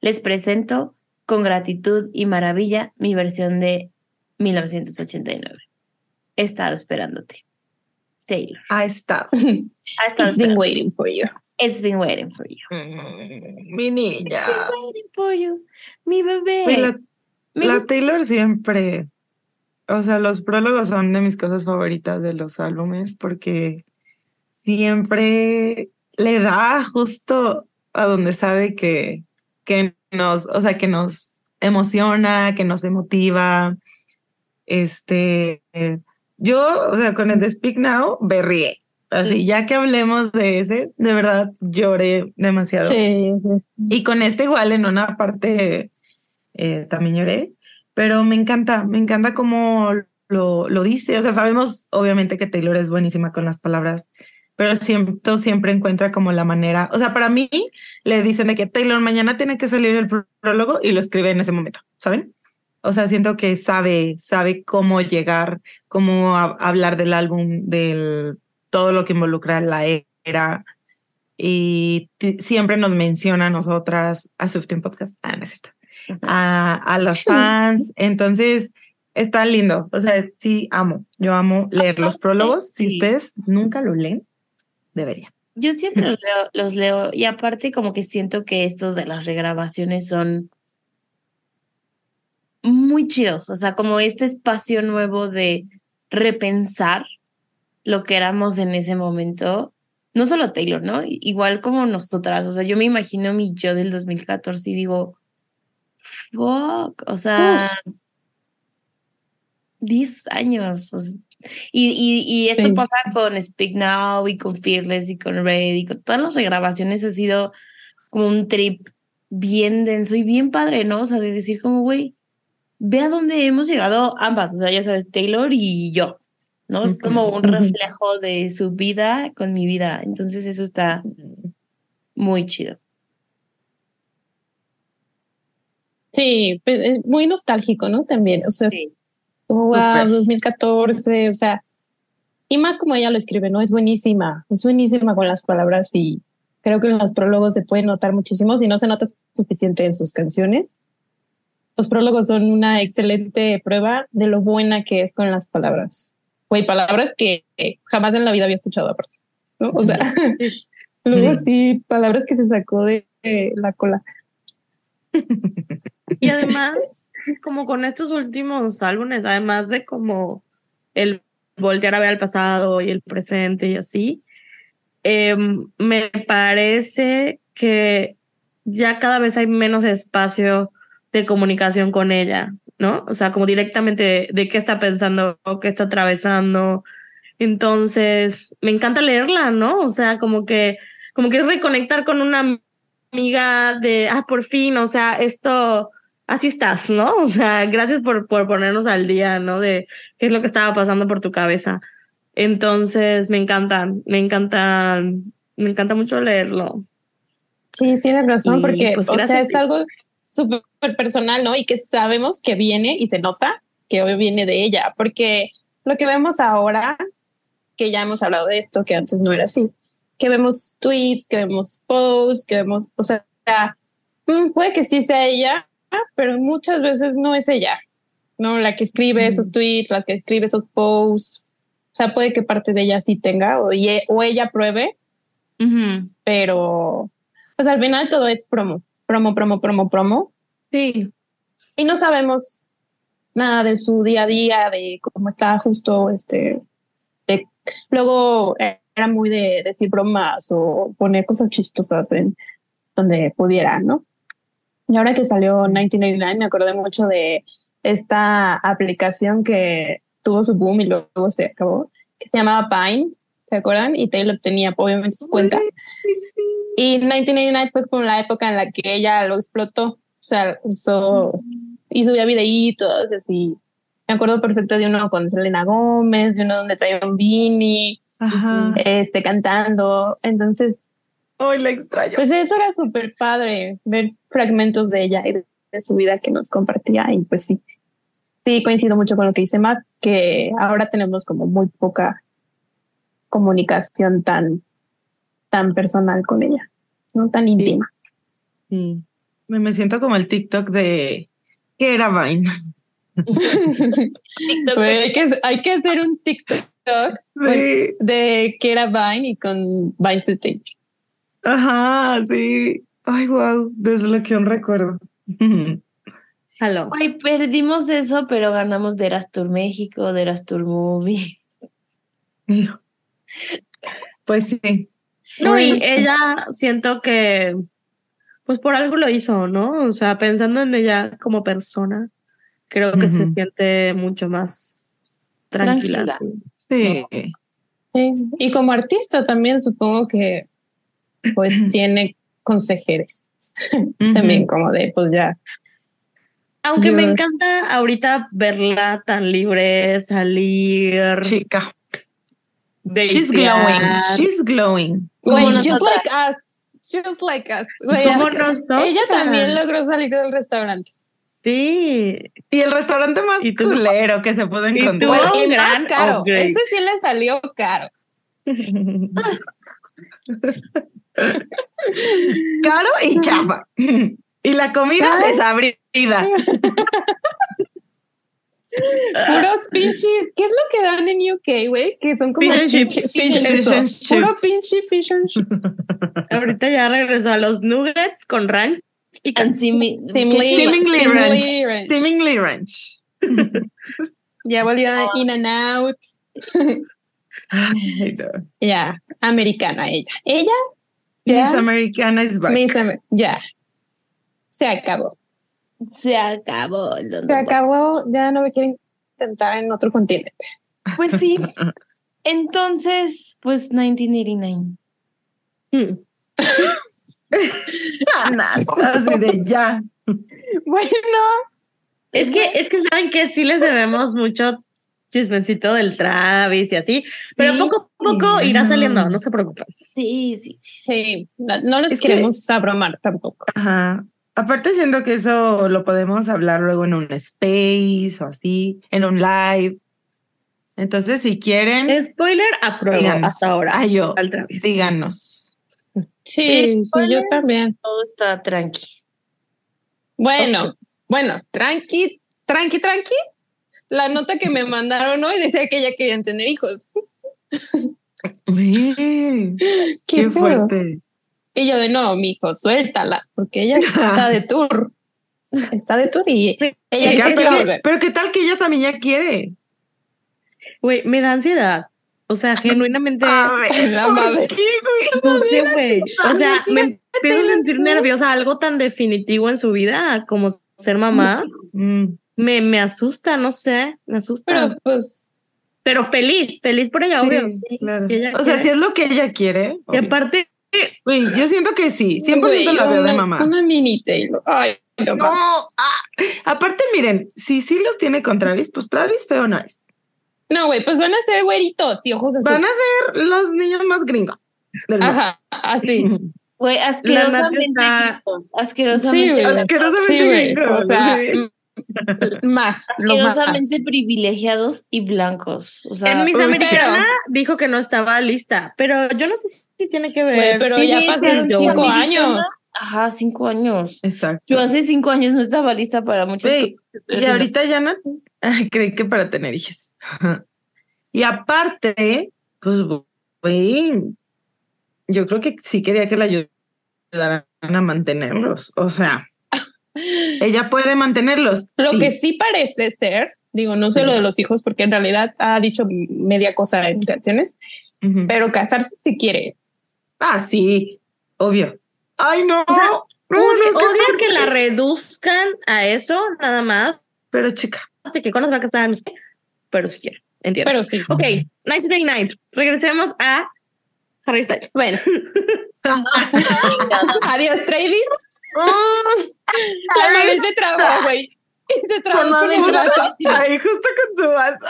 [SPEAKER 2] Les presento con gratitud y maravilla mi versión de 1989. He estado esperándote. Taylor.
[SPEAKER 4] Ha estado.
[SPEAKER 2] Ha estado
[SPEAKER 5] It's been waiting for you.
[SPEAKER 2] It's been waiting for you.
[SPEAKER 4] Mm, mi niña.
[SPEAKER 2] It's been waiting for you. Mi bebé. Me
[SPEAKER 4] la
[SPEAKER 2] gusta-
[SPEAKER 4] Taylor siempre, o sea, los prólogos son de mis cosas favoritas de los álbumes porque siempre le da justo a donde sabe que, que nos, o sea, que nos emociona, que nos emotiva. Este, yo, o sea, con el de Speak Now, berrié. Así, ya que hablemos de ese, de verdad lloré demasiado.
[SPEAKER 5] Sí, sí.
[SPEAKER 4] Y con este igual en una parte eh, también lloré, pero me encanta, me encanta cómo lo, lo dice. O sea, sabemos obviamente que Taylor es buenísima con las palabras, pero siempre, siempre encuentra como la manera. O sea, para mí le dicen de que Taylor mañana tiene que salir el prólogo y lo escribe en ese momento, ¿saben? O sea, siento que sabe, sabe cómo llegar, cómo a- hablar del álbum, del todo lo que involucra la era. Y siempre nos menciona a nosotras, a Swifting Podcast, ah, no es cierto, a, a los fans. Entonces, está lindo. O sea, sí, amo. Yo amo leer los prólogos. Si ustedes nunca lo leen, deberían.
[SPEAKER 2] Yo siempre los leo, los leo y aparte como que siento que estos de las regrabaciones son muy chidos, o sea, como este espacio nuevo de repensar lo que éramos en ese momento, no solo Taylor, ¿no? Igual como nosotras, o sea, yo me imagino mi yo del 2014 y digo, fuck, o sea, 10 años. o sea, y, y, y esto
[SPEAKER 5] Sí.
[SPEAKER 2] pasa con Speak Now y con Fearless y con Red y con todas las regrabaciones ha sido como un trip bien denso y bien padre, ¿no? O sea, de decir como, güey, ve a dónde hemos llegado ambas, o sea, ya sabes, Taylor y yo, ¿no? Es como un reflejo de su vida con mi vida, entonces eso está muy chido.
[SPEAKER 5] Sí, pues, es muy nostálgico, ¿no? También, o sea,
[SPEAKER 2] Sí.
[SPEAKER 5] como, wow,
[SPEAKER 4] Súper.
[SPEAKER 5] 2014, o sea, y más como ella lo escribe, ¿no? Es buenísima, es buenísima con las palabras y creo que en los prólogos se puede notar muchísimo, si no se nota suficiente en sus canciones. Los prólogos son una excelente prueba de lo buena que es con las palabras. Güey, palabras que jamás en la vida había escuchado aparte, ¿no? O sea, luego sí, palabras que se sacó de, de la cola.
[SPEAKER 3] Y además, como con estos últimos álbumes, además de como el voltear a ver al pasado y el presente y así, em, me parece que ya cada vez hay menos espacio de comunicación con ella, ¿no? O sea, como directamente de, de qué está pensando, qué está atravesando. Entonces, me encanta leerla, ¿no? O sea, como que, como que es reconectar con una amiga de, ah, por fin, o sea, esto, así estás, ¿no? O sea, gracias por, por ponernos al día, ¿no? De qué es lo que estaba pasando por tu cabeza. Entonces, me encanta, me encanta, me encanta mucho leerlo.
[SPEAKER 5] Sí, tienes razón,
[SPEAKER 3] Y,
[SPEAKER 5] porque,
[SPEAKER 3] pues,
[SPEAKER 5] o sea, es algo súper personal, ¿no? Y que sabemos que viene y se nota que hoy viene de ella, porque lo que vemos ahora, que ya hemos hablado de esto, que antes no era así, que vemos tweets, que vemos posts, que vemos, o sea, mm, puede que sí sea ella, pero muchas veces no es ella, ¿no? La que escribe esos tweets, la que escribe esos posts, o sea, puede que parte de ella sí tenga o, y- o ella pruebe, pero pues al final todo es promo, promo, promo, promo, promo.
[SPEAKER 3] Sí.
[SPEAKER 5] Y no sabemos nada de su día a día, de cómo está justo, este, de- luego eh, era muy de decir bromas o poner cosas chistosas en donde pudiera, ¿no? Y ahora que salió 1999 me acordé mucho de esta aplicación que tuvo su boom y luego se acabó, que se llamaba Pine, ¿se acuerdan? Y Taylor tenía obviamente su cuenta. Y 1999 fue como la época en la que ella lo explotó. O sea, usó, y subía videitos, así. Me acuerdo perfecto de uno con Selena Gómez, de uno donde traía un beanie,
[SPEAKER 4] Ajá.
[SPEAKER 5] este, cantando. Entonces,
[SPEAKER 4] Hoy la extraño.
[SPEAKER 5] pues eso era súper padre, ver fragmentos de ella y de, de su vida que nos compartía. Y pues sí, sí, coincido mucho con lo que dice Matt, que ahora tenemos como muy poca comunicación tan, tan personal con ella, no tan íntima.
[SPEAKER 4] Sí. Me siento como el TikTok de ¿qué era Vine?
[SPEAKER 2] TikTok
[SPEAKER 5] hay, que, hay que hacer un TikTok
[SPEAKER 4] Sí.
[SPEAKER 5] de que era Vine y con Vine City.
[SPEAKER 4] Ajá, sí. Ay, wow, desbloqueé un recuerdo.
[SPEAKER 3] Hello.
[SPEAKER 2] Ay, perdimos eso, pero ganamos de Eras Tour México, de Eras Tour Movie.
[SPEAKER 4] Pues sí.
[SPEAKER 3] No, y ella siento que, pues por algo lo hizo, ¿no? O sea, pensando en ella como persona, creo que se siente mucho más tranquila.
[SPEAKER 2] Tranquila.
[SPEAKER 4] Sí.
[SPEAKER 5] Sí. Y como artista también supongo que pues tiene consejeros. También como de pues ya.
[SPEAKER 3] Aunque me encanta ahorita verla tan libre, salir,
[SPEAKER 4] Chica. She's glowing. She's glowing.
[SPEAKER 2] Como
[SPEAKER 5] just
[SPEAKER 2] nosotras.
[SPEAKER 5] like us. Just like us.
[SPEAKER 3] Nosotras.
[SPEAKER 5] ella también logró salir del restaurante.
[SPEAKER 3] Sí,
[SPEAKER 4] Y el restaurante más
[SPEAKER 3] Y tú-
[SPEAKER 4] culero que se pudo
[SPEAKER 3] y tú-
[SPEAKER 4] encontrar.
[SPEAKER 5] Güey, y más
[SPEAKER 3] gran
[SPEAKER 5] caro.
[SPEAKER 3] upgrade.
[SPEAKER 5] Ese sí le salió caro.
[SPEAKER 4] Caro y chafa. Y la comida
[SPEAKER 5] Caro.
[SPEAKER 4] desabrida.
[SPEAKER 5] Puros pinches. ¿Qué es lo que dan en UK, güey? Que son como
[SPEAKER 3] Fish and
[SPEAKER 5] fish-
[SPEAKER 4] Fish
[SPEAKER 5] eso.
[SPEAKER 4] and
[SPEAKER 5] Puro pinche fish and chips.
[SPEAKER 3] ahorita ya regresó a los nuggets con ranch y
[SPEAKER 2] And simi-
[SPEAKER 5] Simili-
[SPEAKER 2] ¿qué-
[SPEAKER 4] Seemingly
[SPEAKER 5] Seemingly
[SPEAKER 4] ranch.
[SPEAKER 5] ranch.
[SPEAKER 4] Seemingly ranch.
[SPEAKER 5] Ya volvió a In and Out.
[SPEAKER 4] Ay, no.
[SPEAKER 5] Ya, americana ella. Ella,
[SPEAKER 4] Miss
[SPEAKER 5] ya,
[SPEAKER 4] Americana is back.
[SPEAKER 5] Miss Amer- ya. Se acabó.
[SPEAKER 2] Se acabó.
[SPEAKER 5] Se acabó. Ya no me quieren intentar en otro continente.
[SPEAKER 2] Pues sí. Entonces, pues 1989.
[SPEAKER 3] Hmm.
[SPEAKER 4] Nada, así de ya.
[SPEAKER 5] Bueno,
[SPEAKER 3] Es que, es que saben que sí les debemos mucho chismecito del Travis y así, pero
[SPEAKER 4] Sí.
[SPEAKER 3] poco a poco irá saliendo, no se preocupen.
[SPEAKER 2] Sí, sí, sí.
[SPEAKER 5] sí, no, no les
[SPEAKER 4] Es que-
[SPEAKER 5] queremos abrumar tampoco.
[SPEAKER 4] Ajá. Aparte siento que eso lo podemos hablar luego en un space o así, en un live. Entonces, si quieren,
[SPEAKER 3] Spoiler, apruebo
[SPEAKER 4] díganos.
[SPEAKER 3] hasta ahora.
[SPEAKER 4] Ay, yo,
[SPEAKER 3] al Travis.
[SPEAKER 4] díganos.
[SPEAKER 5] Sí, sí, yo también.
[SPEAKER 2] Todo está tranqui.
[SPEAKER 5] Bueno, bueno, tranqui, tranqui, tranqui. La nota que me mandaron hoy decía que ya querían tener hijos.
[SPEAKER 4] Uy,
[SPEAKER 5] ¿Qué,
[SPEAKER 4] qué fuerte.
[SPEAKER 5] Y yo de no, mi hijo, suéltala, porque ella está de tour. Está de tour y ella quiere
[SPEAKER 4] pero,
[SPEAKER 5] volver.
[SPEAKER 4] pero qué tal que ella también ya quiere.
[SPEAKER 3] Güey, me da ansiedad. O sea, genuinamente,
[SPEAKER 4] A ver,
[SPEAKER 5] La
[SPEAKER 4] ¿por
[SPEAKER 5] madre.
[SPEAKER 4] qué, güey?
[SPEAKER 3] no sé, güey. O sea, me empiezo a sentir nerviosa, algo tan definitivo en su vida como ser mamá.
[SPEAKER 4] Mm,
[SPEAKER 3] Me, me asusta, no sé, me asusta.
[SPEAKER 5] Pero
[SPEAKER 3] Pero,
[SPEAKER 5] pues,
[SPEAKER 3] feliz, feliz por ella,
[SPEAKER 4] sí,
[SPEAKER 3] obvio. sí,
[SPEAKER 4] claro.
[SPEAKER 3] que ella
[SPEAKER 4] O sea,
[SPEAKER 3] quiere.
[SPEAKER 4] si es lo que ella quiere.
[SPEAKER 3] Y
[SPEAKER 4] obvio.
[SPEAKER 3] aparte,
[SPEAKER 4] Güey, yo siento que sí, 100%
[SPEAKER 5] güey,
[SPEAKER 4] la veo de mamá.
[SPEAKER 5] Una mini Taylor. Ay, no,
[SPEAKER 4] No, ah. aparte, miren, si sí los tiene con Travis, pues Travis feo no es.
[SPEAKER 5] No, güey, pues van a ser güeritos y ojos azules.
[SPEAKER 4] Van a ser los niños más gringos.
[SPEAKER 5] Ajá, así.
[SPEAKER 2] Güey, asquerosamente
[SPEAKER 3] está-
[SPEAKER 2] gringos,
[SPEAKER 5] Sí,
[SPEAKER 2] Asquerosamente.
[SPEAKER 4] Asquerosamente
[SPEAKER 5] Sí, güey.
[SPEAKER 4] gringos,
[SPEAKER 5] O sea,
[SPEAKER 4] sí.
[SPEAKER 5] más,
[SPEAKER 2] asquerosamente privilegiados y blancos. O sea,
[SPEAKER 3] en Miss Americana dijo que no estaba lista, pero yo no sé si tiene que ver.
[SPEAKER 5] Güey, pero ya pasaron cinco
[SPEAKER 2] americana.
[SPEAKER 5] años.
[SPEAKER 2] Ajá, cinco años.
[SPEAKER 4] Exacto.
[SPEAKER 2] Yo hace cinco años no estaba lista para muchas cosas.
[SPEAKER 4] y ahorita ya no Ay, creí que para tener hijos. Y aparte, pues, güey, yo creo que sí quería que la ayudaran a mantenerlos. O sea, ella puede mantenerlos.
[SPEAKER 5] Lo
[SPEAKER 4] sí.
[SPEAKER 5] que sí parece ser, digo, no sé lo de los hijos, porque en realidad ha dicho media cosa en canciones,
[SPEAKER 4] Ujú.
[SPEAKER 5] pero casarse si quiere.
[SPEAKER 4] Ah, sí, obvio. Ay, no.
[SPEAKER 3] sea,
[SPEAKER 4] no,
[SPEAKER 3] Odio,
[SPEAKER 4] no,
[SPEAKER 3] odio que la reduzcan a eso, nada más.
[SPEAKER 4] Pero chica,
[SPEAKER 3] Así que cuando se va a casar, pero si quiere, entiendo.
[SPEAKER 5] Pero sí.
[SPEAKER 3] ok, 1989. Regresemos a Harry Styles.
[SPEAKER 5] Bueno, adiós, Travis.
[SPEAKER 4] Mm,
[SPEAKER 5] La madre se trabó, güey. Se trabó
[SPEAKER 2] Con
[SPEAKER 5] el brazo.
[SPEAKER 4] Ay, justo con su vaso.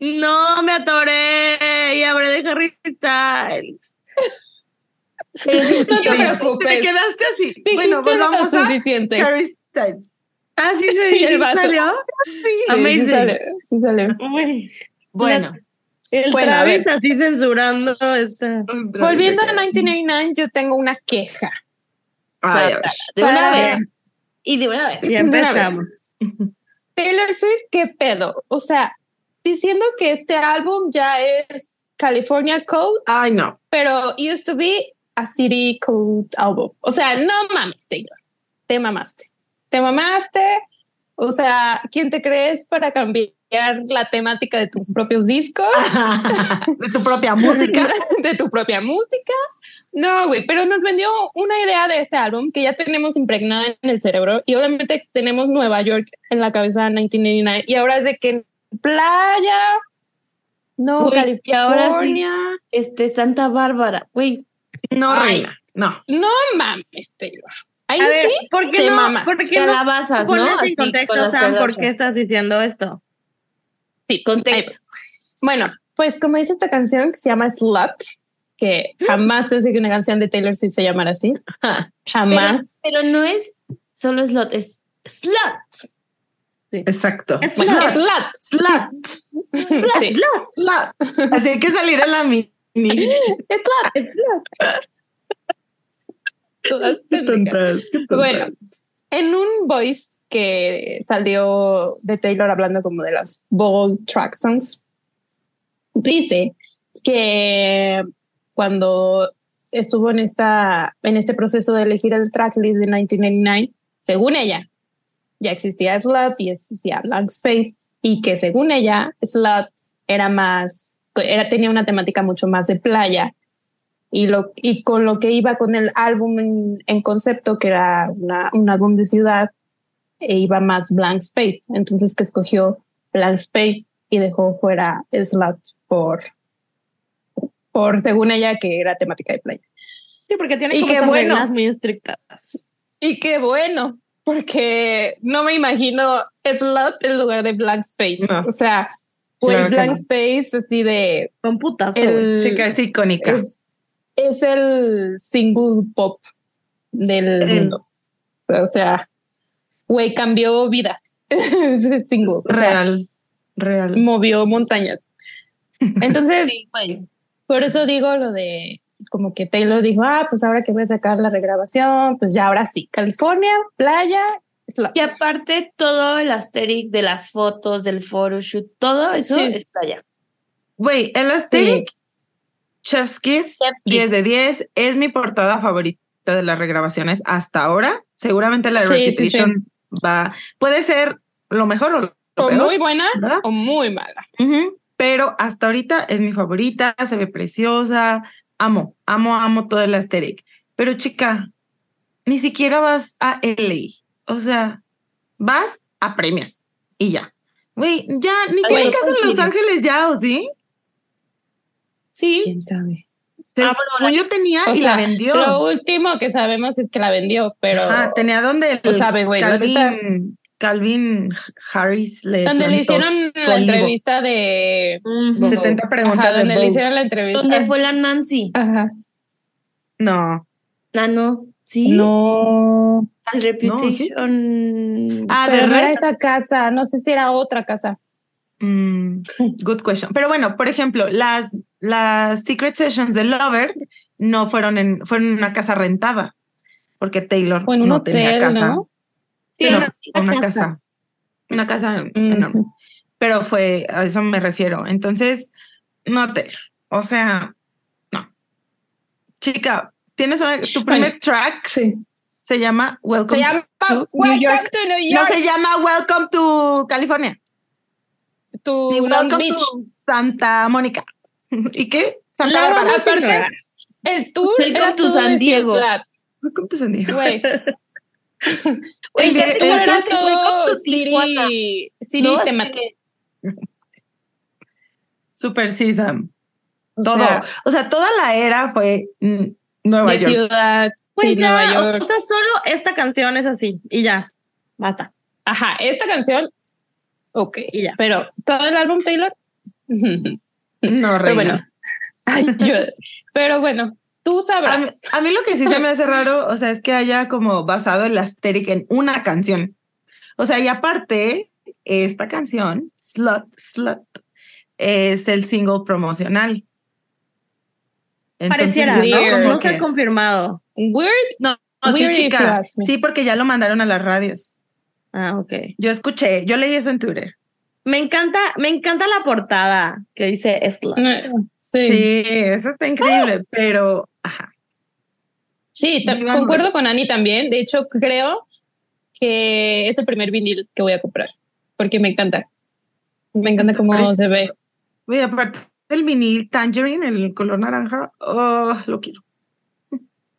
[SPEAKER 3] No, me atoré y hablé de Harry Styles.
[SPEAKER 2] Sí,
[SPEAKER 5] No te
[SPEAKER 4] Te
[SPEAKER 5] preocupes.
[SPEAKER 4] quedaste así.
[SPEAKER 5] Dijiste
[SPEAKER 4] bueno,
[SPEAKER 5] lo
[SPEAKER 4] volvamos a
[SPEAKER 5] suficiente.
[SPEAKER 4] Harry Styles.
[SPEAKER 3] Ah, sí, se
[SPEAKER 5] Y el vaso.
[SPEAKER 3] salió.
[SPEAKER 5] Sí, sí
[SPEAKER 3] Amazing.
[SPEAKER 5] sale, sí sale.
[SPEAKER 3] Uy,
[SPEAKER 4] Bueno,
[SPEAKER 3] el
[SPEAKER 5] Bueno,
[SPEAKER 3] Travis así censurando esta.
[SPEAKER 5] Volviendo a 1989, yo tengo una queja.
[SPEAKER 4] Ay, a ver.
[SPEAKER 2] de una vez. Y de una vez.
[SPEAKER 3] Y
[SPEAKER 5] una vez.
[SPEAKER 3] empezamos.
[SPEAKER 5] Taylor Swift, ¿qué pedo? O sea, diciendo que este álbum ya es California Code,
[SPEAKER 4] Ay, no.
[SPEAKER 5] pero used to be a City Code album. O sea, no mames, Taylor. Te mamaste. Te mamaste. O sea, ¿quién te crees para cambiar la temática de tus propios discos?
[SPEAKER 4] de tu propia música.
[SPEAKER 5] de tu propia música. No, güey, pero nos vendió una idea de ese álbum que ya tenemos impregnada en el cerebro y obviamente tenemos Nueva York en la cabeza de 1989 y ahora es de que playa, No,
[SPEAKER 2] Güey, y ahora sí.
[SPEAKER 5] California.
[SPEAKER 2] Este, Santa Bárbara, güey.
[SPEAKER 4] No,
[SPEAKER 5] Ay.
[SPEAKER 4] reina, no.
[SPEAKER 5] No mames, Taylor. Ahí
[SPEAKER 3] A ver,
[SPEAKER 5] sí.
[SPEAKER 3] ¿por qué
[SPEAKER 5] te
[SPEAKER 3] no?
[SPEAKER 5] mamas.
[SPEAKER 3] ¿Por qué no
[SPEAKER 2] Calabazas, ¿no?
[SPEAKER 3] pones
[SPEAKER 2] Así, con
[SPEAKER 3] contexto, Sam, por qué estás diciendo esto?
[SPEAKER 5] Sí,
[SPEAKER 2] Contexto.
[SPEAKER 5] Bueno, pues como dice esta canción que se llama Slut, que jamás pensé que una canción de Taylor Swift se llamara así. Jamás.
[SPEAKER 2] pero no es solo slot, es slut.
[SPEAKER 4] Exacto.
[SPEAKER 3] Es
[SPEAKER 5] Bueno,
[SPEAKER 3] Slut.
[SPEAKER 5] Slut.
[SPEAKER 4] Slut.
[SPEAKER 5] Sí.
[SPEAKER 4] Slut. Así hay que salir a la mini.
[SPEAKER 5] Slut. Todas pendejas. Bueno, en un voice que salió de Taylor hablando como de los bold track songs, dice que cuando estuvo en esta en este proceso de elegir el tracklist de 1999, según ella, ya existía Slut y existía Blank Space y que según ella Slut era más era tenía una temática mucho más de playa y lo y con lo que iba con el álbum en, en concepto que era una- un álbum de ciudad e iba más blank space entonces que escogió blank space y dejó fuera Slut por por según ella que era temática de playa
[SPEAKER 3] Sí, porque tiene
[SPEAKER 5] Y
[SPEAKER 3] como esas
[SPEAKER 5] bueno.
[SPEAKER 3] reglas muy estrictas.
[SPEAKER 5] y qué bueno porque no me imagino Slut en lugar de blank space
[SPEAKER 4] No.
[SPEAKER 5] o sea
[SPEAKER 4] Claro que
[SPEAKER 5] blank
[SPEAKER 4] no.
[SPEAKER 5] space así de
[SPEAKER 3] Con putas.
[SPEAKER 5] el,
[SPEAKER 4] Chica, es icónica.
[SPEAKER 5] es, es el single pop del
[SPEAKER 4] El-
[SPEAKER 5] mundo. O sea, güey, cambió vidas. Single. O sea,
[SPEAKER 4] real. Real.
[SPEAKER 5] movió montañas. Entonces,
[SPEAKER 2] Sí, güey.
[SPEAKER 5] por eso digo lo de como que Taylor dijo, ah, pues ahora que voy a sacar la regrabación, pues ya ahora sí, California, playa.
[SPEAKER 2] Y aparte, todo el asterisk de las fotos, del photoshoot, todo eso
[SPEAKER 5] Sí.
[SPEAKER 2] está allá.
[SPEAKER 4] Güey, el Asterix Chef's Kiss,
[SPEAKER 2] Chef's
[SPEAKER 4] 10
[SPEAKER 2] Kiss.
[SPEAKER 4] de 10, es mi portada favorita de las regrabaciones hasta ahora. Seguramente la de
[SPEAKER 5] Sí, sí,
[SPEAKER 4] Reputation va, puede ser lo mejor o lo
[SPEAKER 5] O
[SPEAKER 4] peor,
[SPEAKER 5] muy buena
[SPEAKER 4] ¿verdad?
[SPEAKER 5] o muy mala.
[SPEAKER 4] Pero hasta ahorita es mi favorita, se ve preciosa, amo, amo, amo todo el Asterix. Pero chica, ni siquiera vas a LA, o sea, vas a premios y ya. Güey, ya, ni tienes casa en Los. Ángeles ya, ¿o sí?
[SPEAKER 2] Sí.
[SPEAKER 5] ¿Quién sabe?
[SPEAKER 2] Ah,
[SPEAKER 4] Según yo tenía
[SPEAKER 5] O
[SPEAKER 4] y
[SPEAKER 5] sea,
[SPEAKER 4] la vendió.
[SPEAKER 5] Lo último que sabemos es que la vendió, pero
[SPEAKER 4] Ah, tenía donde
[SPEAKER 5] Lo sabe, güey, la.
[SPEAKER 4] Calvin, Calvin Harris le
[SPEAKER 5] donde le hicieron la
[SPEAKER 4] olivo.
[SPEAKER 5] entrevista de
[SPEAKER 2] Ujú.
[SPEAKER 4] 70 preguntas
[SPEAKER 5] Ajá,
[SPEAKER 4] de
[SPEAKER 5] donde le hicieron la entrevista.
[SPEAKER 2] ¿Dónde fue la Nancy?
[SPEAKER 5] Ajá.
[SPEAKER 4] No.
[SPEAKER 2] Ah, no. Sí.
[SPEAKER 5] No.
[SPEAKER 2] Al Reputation.
[SPEAKER 4] Ah,
[SPEAKER 5] pero
[SPEAKER 4] de
[SPEAKER 5] no era esa casa, no sé si era otra casa.
[SPEAKER 4] Mm, good question. Pero bueno, por ejemplo, las, las Secret Sessions de Lover no fueron en, fueron en una casa rentada, porque Taylor
[SPEAKER 5] O en un
[SPEAKER 4] no tenía
[SPEAKER 5] hotel,
[SPEAKER 4] casa.
[SPEAKER 5] ¿no?
[SPEAKER 2] Sí,
[SPEAKER 4] No,
[SPEAKER 2] una-
[SPEAKER 3] casa.
[SPEAKER 4] casa. Una casa enorme. Pero fue, a eso me refiero. Entonces, no Taylor. O sea, no. Chica, tienes una- tu primer track
[SPEAKER 5] Sí.
[SPEAKER 4] se llama Welcome
[SPEAKER 5] Se llama
[SPEAKER 4] to New
[SPEAKER 5] Welcome
[SPEAKER 4] York.
[SPEAKER 5] to New
[SPEAKER 4] No
[SPEAKER 5] York,
[SPEAKER 4] se llama Welcome to California. Ni
[SPEAKER 5] Long Beach.
[SPEAKER 4] Santa Mónica. ¿Y qué? Santa
[SPEAKER 3] La
[SPEAKER 4] Bárbara.
[SPEAKER 5] Aparte, el tour
[SPEAKER 2] Welcome
[SPEAKER 5] era todo
[SPEAKER 2] San Diego.
[SPEAKER 4] Welcome to San Diego.
[SPEAKER 5] güey.
[SPEAKER 2] Güey,
[SPEAKER 5] El tour era todo
[SPEAKER 2] ¿no? Así
[SPEAKER 5] temático.
[SPEAKER 2] de-
[SPEAKER 4] Super Sesame.
[SPEAKER 5] O
[SPEAKER 4] Todo.
[SPEAKER 5] sea,
[SPEAKER 4] o sea, toda la era fue Nueva
[SPEAKER 5] de
[SPEAKER 4] York.
[SPEAKER 5] ciudad,
[SPEAKER 3] Pues
[SPEAKER 5] sí,
[SPEAKER 3] ya,
[SPEAKER 5] Nueva York.
[SPEAKER 3] o sea, solo esta canción es así y ya. Basta.
[SPEAKER 5] Ajá, esta canción, ok,
[SPEAKER 3] Y ya.
[SPEAKER 5] pero todo el álbum Taylor,
[SPEAKER 4] No,
[SPEAKER 5] pero bueno, Ay, yo- pero bueno, tú
[SPEAKER 4] A mí,
[SPEAKER 5] sabrás.
[SPEAKER 4] a mí lo que sí se me hace raro, o sea, es que haya como basado el Asterix en una canción. O sea, y aparte, esta canción, Slut, Slut, es el single promocional. Entonces,
[SPEAKER 3] Pareciera,
[SPEAKER 5] weird.
[SPEAKER 3] ¿no?
[SPEAKER 4] como
[SPEAKER 3] No se ha confirmado.
[SPEAKER 5] Weird,
[SPEAKER 4] No, no, sí,
[SPEAKER 5] Weird
[SPEAKER 4] chica. Sí, porque ya lo mandaron a las radios.
[SPEAKER 3] Ah, ok.
[SPEAKER 4] Yo escuché, yo leí eso en Twitter.
[SPEAKER 3] Me encanta, me encanta la portada que dice Slut.
[SPEAKER 5] no, sí,
[SPEAKER 4] Sí, eso está increíble, pero ajá.
[SPEAKER 5] Sí, concuerdo con Ani también. De hecho, creo que es el primer vinil que voy a comprar porque me encanta. Me encanta cómo se ve.
[SPEAKER 4] Oye, aparte del vinil Tangerine, el color naranja, oh, lo quiero.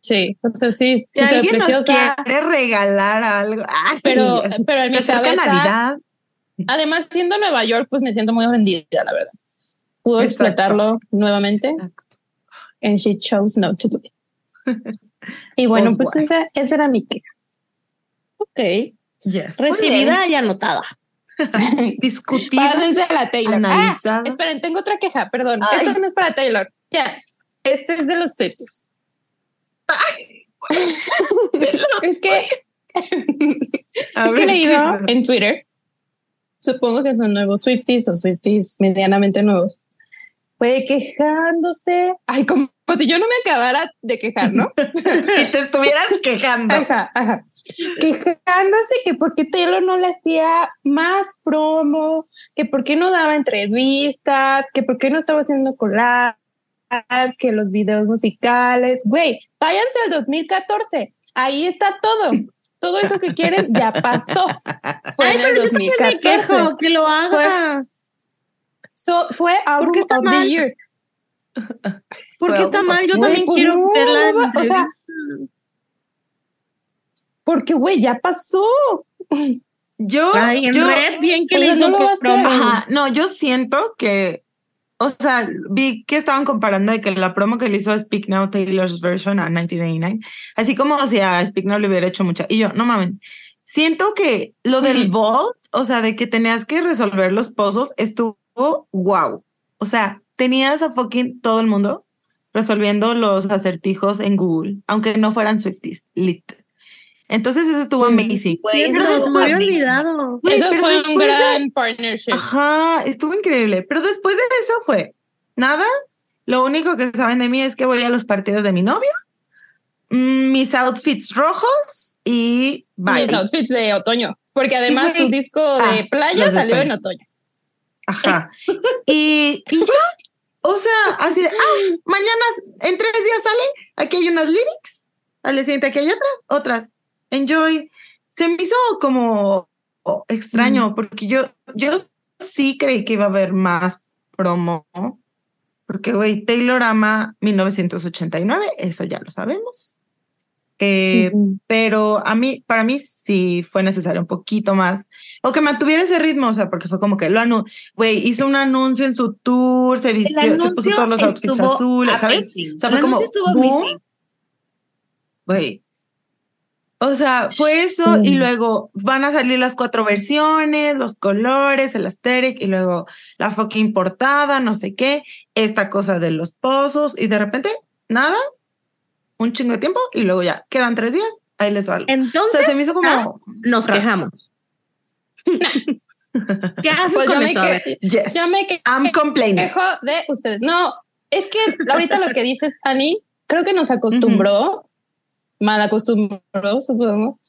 [SPEAKER 5] Sí, o sea, sí,
[SPEAKER 4] Si alguien nos
[SPEAKER 5] preciosa.
[SPEAKER 4] quiere regalar algo, ay,
[SPEAKER 5] Pero, pero en mi cabeza,
[SPEAKER 4] Navidad.
[SPEAKER 5] además siendo Nueva York, pues me siento muy ofendida, la verdad. pudo
[SPEAKER 4] Exacto.
[SPEAKER 5] explotarlo nuevamente.
[SPEAKER 4] Exacto.
[SPEAKER 5] And she chose not to do it. Y bueno,
[SPEAKER 4] Pues
[SPEAKER 5] pues esa, esa era mi queja.
[SPEAKER 3] Ok.
[SPEAKER 4] Yes.
[SPEAKER 3] Recibida y anotada.
[SPEAKER 4] Discutida,
[SPEAKER 5] Pásense a la Taylor. Ah, esperen, tengo otra queja, perdón.
[SPEAKER 2] Ay.
[SPEAKER 5] Esta no es para Taylor. Ya. Este es de los Swifties. Es que es que he leído en Twitter, supongo que son nuevos Swifties o Swifties medianamente nuevos, fue quejándose, ay, como si yo no me acabara de quejar, ¿no?
[SPEAKER 4] Y te estuvieras quejando.
[SPEAKER 5] Ajá, ajá. Quejándose que por qué Taylor no le hacía más promo, que por qué no daba entrevistas, que por qué no estaba haciendo que los videos musicales. Güey, váyanse al 2014. Ahí está todo. Todo eso que quieren ya pasó. Fue
[SPEAKER 3] Ay,
[SPEAKER 5] en el
[SPEAKER 3] pero yo también me
[SPEAKER 5] 2014.
[SPEAKER 3] quejo que lo haga.
[SPEAKER 5] So, fue
[SPEAKER 3] mal?
[SPEAKER 5] the year.
[SPEAKER 3] ¿Por qué está mal? Yo también
[SPEAKER 5] pues
[SPEAKER 3] quiero
[SPEAKER 5] no,
[SPEAKER 3] verla. en
[SPEAKER 5] no, o sea,
[SPEAKER 3] entrevista.
[SPEAKER 5] Porque, güey, ya pasó.
[SPEAKER 4] Yo,
[SPEAKER 3] Ay, en
[SPEAKER 4] yo,
[SPEAKER 3] red, bien que le hizo
[SPEAKER 5] no lo
[SPEAKER 3] que
[SPEAKER 5] va a hacer.
[SPEAKER 3] promo.
[SPEAKER 4] Ajá, no, yo siento que, o sea, vi que estaban comparando de que la promo que le hizo a Speak Now Taylor's version a 1989, así como si a Speak Now le hubiera hecho mucha. Y yo, no mames, siento que lo del vault, o sea, de que tenías que resolver los pozos, estuvo wow. O sea, tenías a fucking todo el mundo resolviendo los acertijos en Google, aunque no fueran Swifties, lit. Entonces eso estuvo
[SPEAKER 5] Mm.
[SPEAKER 4] amazing.
[SPEAKER 2] Eso
[SPEAKER 3] Eso me había olvidado.
[SPEAKER 5] Eso fue un
[SPEAKER 4] de-
[SPEAKER 5] gran partnership.
[SPEAKER 4] Ajá, estuvo increíble. Pero después de eso fue nada. Lo único que saben de mí es que voy a los partidos de mi novio, mm, mis outfits rojos y bye.
[SPEAKER 5] Mis outfits de otoño. Porque además su disco
[SPEAKER 4] Ah,
[SPEAKER 5] de playa
[SPEAKER 4] los de
[SPEAKER 5] salió en
[SPEAKER 4] playa.
[SPEAKER 5] otoño.
[SPEAKER 4] Ajá. Y, y ya. O sea, así de, ah, mañana en tres días sale, aquí hay unas lyrics, al día siguiente aquí hay otras, otras. Enjoy. Se me hizo como extraño, porque yo, yo sí creí que iba a haber más promo, porque, güey, Taylor ama 1989, eso ya lo sabemos. Eh,
[SPEAKER 5] Ujú.
[SPEAKER 4] pero a mí, para mí sí fue necesario un poquito más, o que mantuviera ese ritmo, o sea, porque fue como que lo anu güey, hizo un anuncio en su tour, se vistió, se puso todos los outfits azules, ¿sabes? O sea,
[SPEAKER 2] El
[SPEAKER 4] fue como. Güey. O sea, fue eso y
[SPEAKER 5] Mm.
[SPEAKER 4] luego van a salir las cuatro versiones, los colores, el aesthetic y luego la fucking portada, no sé qué, esta cosa de los pozos y de repente, nada, un chingo de tiempo y luego ya, quedan tres días, ahí les va. algo. O
[SPEAKER 3] Entonces,
[SPEAKER 4] sea, se me hizo
[SPEAKER 3] ah,
[SPEAKER 4] como...
[SPEAKER 3] nos
[SPEAKER 4] raro.
[SPEAKER 3] quejamos. ¿Qué haces
[SPEAKER 5] Pues
[SPEAKER 3] con
[SPEAKER 5] yo me,
[SPEAKER 3] eso? A ver.
[SPEAKER 5] que-
[SPEAKER 4] Yes.
[SPEAKER 5] yo me que-
[SPEAKER 4] I'm complaining.
[SPEAKER 5] quejo de ustedes. No, es que ahorita lo que dices, Ani, creo que nos acostumbró, mal acostumbró, supongo,